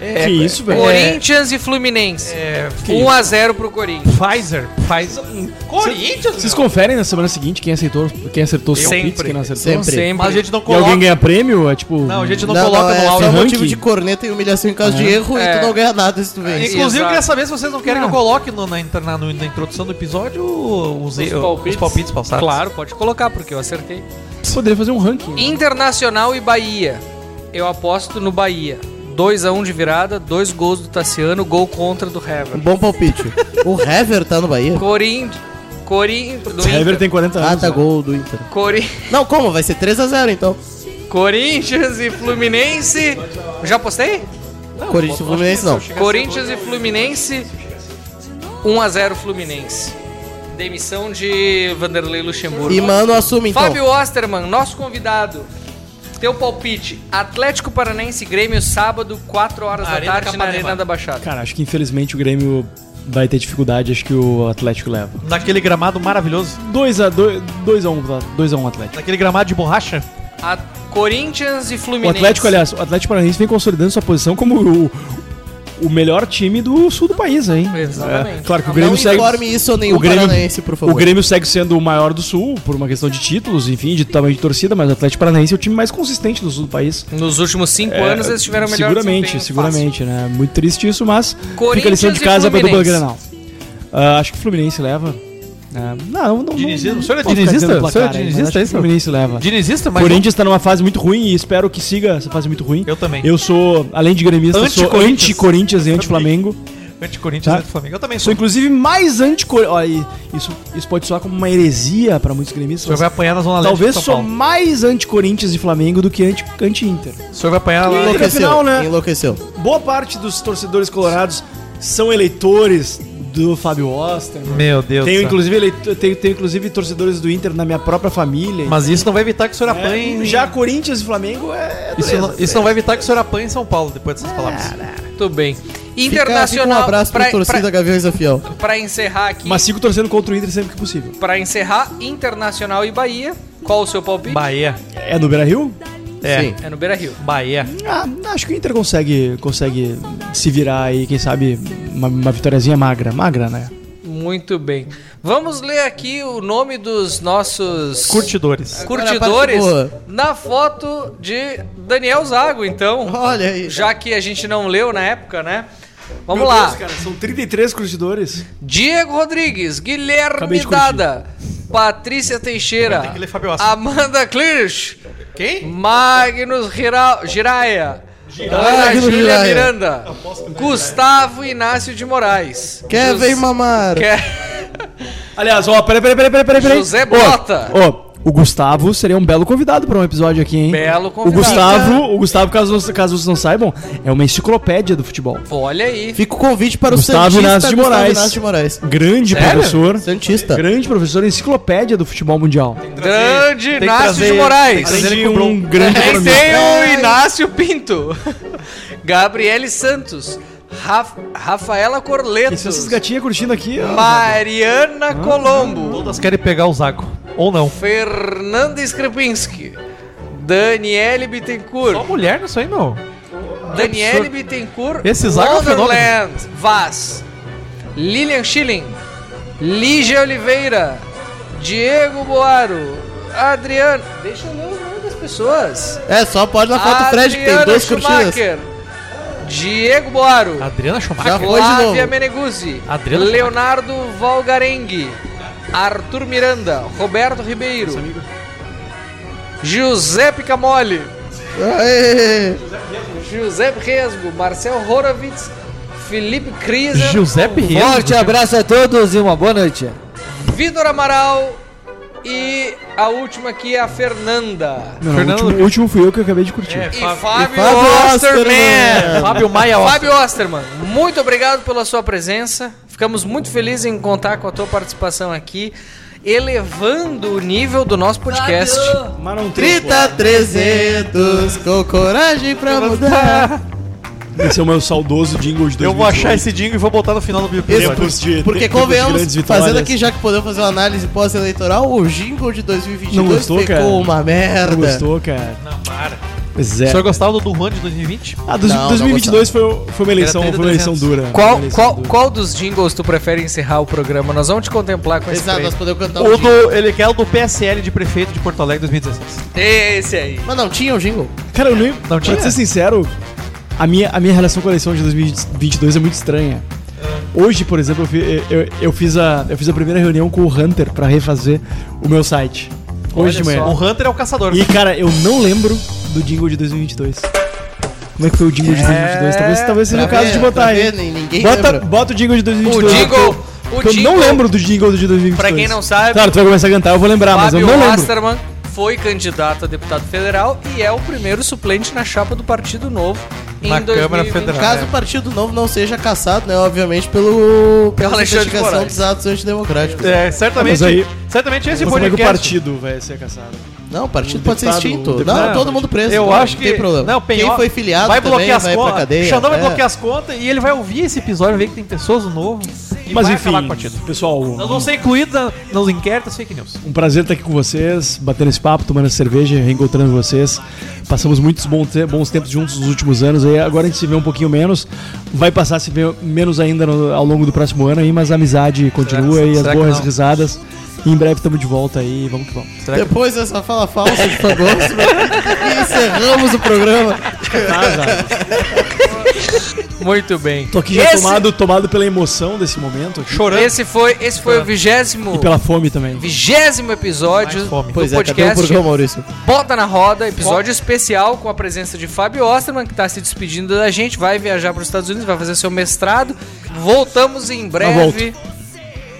É, que isso, velho? Corinthians e Fluminense. É, 1 a 0 pro Corinthians. Pfizer. Pfizer. Corinthians? Vocês conferem na semana seguinte quem acertou, quem acertou os palpites, quem não acertou? Sempre. Sempre. Mas a gente não E coloca. alguém ganha prêmio? É tipo. Não, a gente não, Não, coloca não, é no áudio. ranking. motivo de corneta e humilhação em caso de erro É. e tu não ganha nada se tu vence. Inclusive, eu Exato. queria saber se vocês não querem que eu coloque no- na, na- no- na introdução do episódio os, os, os palpites, passados. Claro, pode colocar, porque eu acertei. Poderia fazer um ranking. Internacional e Bahia. Eu aposto no Bahia. 2x1 de virada, dois gols do Tassiano, gol contra do Um Hever. bom palpite. o Hever tá no Bahia? Corinthians. Corinthians. O Hever tem 40 anos. Ah, tá né? gol do Inter. Cori... Não, como? Vai ser 3x0 então. Corinthians e Fluminense. Já postei? Corinthians e Fluminense não. Corinthians e Fluminense. 1x0 Fluminense. Demissão de Vanderlei Luxemburgo. E mano, assume então. Fábio Osterman, nosso convidado. Teu palpite: Atlético Paranaense e Grêmio, sábado, 4 horas da Arena tarde, na. Arena da Baixada. Cara, acho que infelizmente o Grêmio vai ter dificuldade, acho que o Atlético leva. Naquele gramado maravilhoso. 2x1 2 a 1 2 a 1 Atlético. Naquele gramado de borracha. A Corinthians e O Fluminense. Atlético, aliás, o Atlético Paranaense vem consolidando sua posição como o, o melhor time do sul do país, hein? Exatamente. É, claro que o Não Grêmio segue. informe isso a nenhum o Grêmio, paranaense, por favor. O Grêmio segue sendo o maior do sul, por uma questão de títulos, enfim, de tamanho de torcida, mas o Atlético Paranaense é o time mais consistente do sul do país. Nos últimos 5 É, anos eles tiveram o melhor Seguramente, seguramente, né? Muito triste isso, mas fica a lição de casa pra dupla Fluminense. Grenal. Ah, acho que o Fluminense leva. Ah, não, não, Dinizismo? não, O senhor é ficar dinizista? O senhor é dinizista, é O isso? Fluminense leva. Dinizista, mas. Corinthians tá numa fase muito ruim e espero que siga essa fase muito ruim. Eu também. Eu sou, além de gremista, sou Anti-Corinthians. e anti-Flamengo. Anti-Corinthians Tá. e anti-Flamengo. Eu também Sou sou. inclusive mais anti-Corinthians. Olha, isso, isso pode soar como uma heresia pra muitos O gremistas. senhor vai apanhar na Zona Leste Talvez sou mais anti-Corinthians e Flamengo do que anti- anti-Inter. O senhor vai apanhar lá. Enlouqueceu. Enlouqueceu, final, né? enlouqueceu. Boa parte dos torcedores colorados são eleitores do Fábio Osterman. Meu Deus Tenho do céu. inclusive, ele- tenho, tenho inclusive torcedores do Inter na minha própria família. Mas isso não vai evitar que o senhor É, apanhe. já Corinthians e Flamengo é. Isso não, isso não vai evitar que o senhor apanhe em São Paulo depois dessas palavras. Tudo bem. Fica, Internacional. fica um abraço pra, pra, torcida pra, Gaviões da Fiel. pra encerrar aqui. Mas sigo torcendo contra o Inter sempre que possível. Pra encerrar, Internacional e Bahia. Qual o seu palpite? Bahia. É no Beira Rio? É. Sim. É no Beira Rio. Bahia. Ah, acho que o Inter consegue, consegue se virar aí, quem sabe, uma, uma vitóriazinha magra. Magra, né? Muito bem. Vamos ler aqui o nome dos nossos Curtidores. curtidores na foto de Daniel Zago, então. Olha aí. Já que a gente não leu na época, né? Vamos Meu lá. Deus, cara, são 33 curtidores. Diego Rodrigues, Guilherme. Dada, Patrícia Teixeira. Amanda Klirsch, Quem? Magnus Gira- Giraia, Ana Júlia. Miranda, Gustavo Inácio de Moraes, Quer ver mamar? Quer- Aliás, ó, peraí, peraí, peraí, peraí, peraí. José Ó, Bota. Ó, o Gustavo seria um belo convidado para um episódio aqui, hein? Belo O convidado. Gustavo, o Gustavo, caso, caso vocês não saibam, é uma enciclopédia do futebol. Olha aí. Fica o convite para o Gustavo Santista Inácio de Gustavo Moraes. Inácio de Moraes. Grande Sério? professor. Santista. Grande professor, enciclopédia do futebol mundial. Grande tem Inácio trazer- de tem Moraes. de com um grande tem o Inácio Pinto. Gabriele Santos. Raf- Rafaela Corleto. Essas gatinhas curtindo aqui? ó? Mariana Colombo. Todas querem pegar o Zago. Ou não. Fernanda Skripinski. Daniele Bittencourt. Só mulher nisso aí, meu. Daniele. Bittencourt. Esse é fenômeno. Wonderland. Vaz. Lilian Schilling. Lígia Oliveira. Diego Boaro. Adriano. Deixa eu ler o nome das pessoas. É, só pode na foto do Fred, que tem duas curtidas. Diego Boaro. Adriana Schumacher. Flávia. Meneguzzi, Adriana Leonardo Valgarengue, Arthur Miranda, Roberto Ribeiro, Giuseppe Camoli, Aê. Giuseppe Resgo, Marcel Horovitz, Felipe Kriser, Giuseppe. Forte abraço a todos e uma boa noite. Vitor Amaral e a última aqui é a Fernanda. Não, não, o, último, o último fui eu que eu acabei de curtir. É, E Fábio- Fábio, Fábio Osterman. Osterman. Fábio Maia Oscar. Fábio Osterman, muito obrigado pela sua presença. Ficamos muito felizes em contar com a tua participação aqui, elevando o nível do nosso podcast. Mas não tem. Grita 300, com coragem pra mudar. Esse é o meu saudoso jingle de 2018. Eu vou achar esse jingle e vou botar no final do meu Isso, episódio. De- porque convenhamos, fazendo aqui já que podemos fazer uma análise pós-eleitoral, o jingle de 2022 Não gostou, ficou cara? uma merda. Não gostou, cara? Não, para. Pois O é. senhor gostava do do Juan de 2020? Ah, dos- Não, não 2022 foi, foi uma eleição, foi uma eleição 300. dura. Qual, eleição qual, dura. qual dos jingles tu prefere encerrar o programa? Nós vamos te contemplar com esse Exato, nós podemos cantar O o jingle. do, ele quer o do PSL de prefeito de Porto Alegre 2016. Esse aí. Mas não tinha o jingle. Cara, eu nem. Não tinha? Pra ser sincero, a minha, a minha relação com a eleição de 2022 é muito estranha. Hoje, por exemplo, eu, eu, eu fiz a, eu fiz a primeira reunião com o Hunter pra refazer o meu site. Hoje de manhã. O Hunter é o caçador. E, cara, eu não lembro do jingle de 2022. Como é que foi o jingle de 2022? Talvez, talvez seja o caso ver, de botar aí. ver, ninguém Bota, bota o jingle de 2022. O jingle- o eu não lembro do jingle de 2022. Pra quem não sabe, Claro, tu vai começar a cantar, eu vou lembrar, mas eu Fábio não lembro. Osterman foi candidato a deputado federal e é o primeiro suplente na chapa do Partido Novo em Na Câmara 2020. Federal. Caso o Partido Novo não seja caçado, né, obviamente, pelo, pela investigação dos atos antidemocráticos. É, certamente. Mas aí- certamente esse Mas como é que o podcast. partido vai ser caçado? Não, o partido O pode ser deputado- extinto. o deputado- Não, Não, todo mundo preso. Eu não, acho que. Não tem problema. Não, Quem foi filiado vai também bloquear as contas. cadeia. Xandão vai É. bloquear as contas e ele vai ouvir esse episódio, ver que tem pessoas no novo e Mas enfim, o pessoal, Nós vamos ser incluídos nos inquéritos fake news. um prazer estar aqui com vocês, batendo esse papo, tomando essa cerveja, reencontrando vocês. Passamos muitos bons, te- bons tempos juntos nos últimos anos, aí agora a gente se vê um pouquinho menos. Vai passar a se ver menos ainda no- ao longo do próximo ano aí, mas a amizade continua Será- e as será que boas não? risadas. E em breve estamos de volta aí, vamos que vamos. Será que Depois dessa fala falsa de fagosto, encerramos o programa. Muito bem. Tô aqui já Esse- tomado, tomado pela emoção desse momento aqui, chorando? Esse foi, esse foi o vigésimo, e pela fome também. vigésimo episódio Mais fome. do Pois é, cadê o podcast programa, Maurício? Bota na Roda, episódio especial com a presença de Fábio Osterman, que tá se despedindo da gente, vai viajar para os Estados Unidos, vai fazer seu mestrado. Voltamos em breve,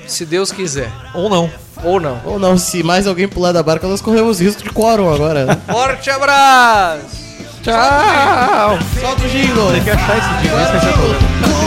se Deus quiser. Ou não. Ou não. Ou não, se mais alguém pular da barca, nós corremos risco de quórum agora. Forte abraço! Tchau! Solta o jingle! Tem que achar esse jingle, esse ser o problema.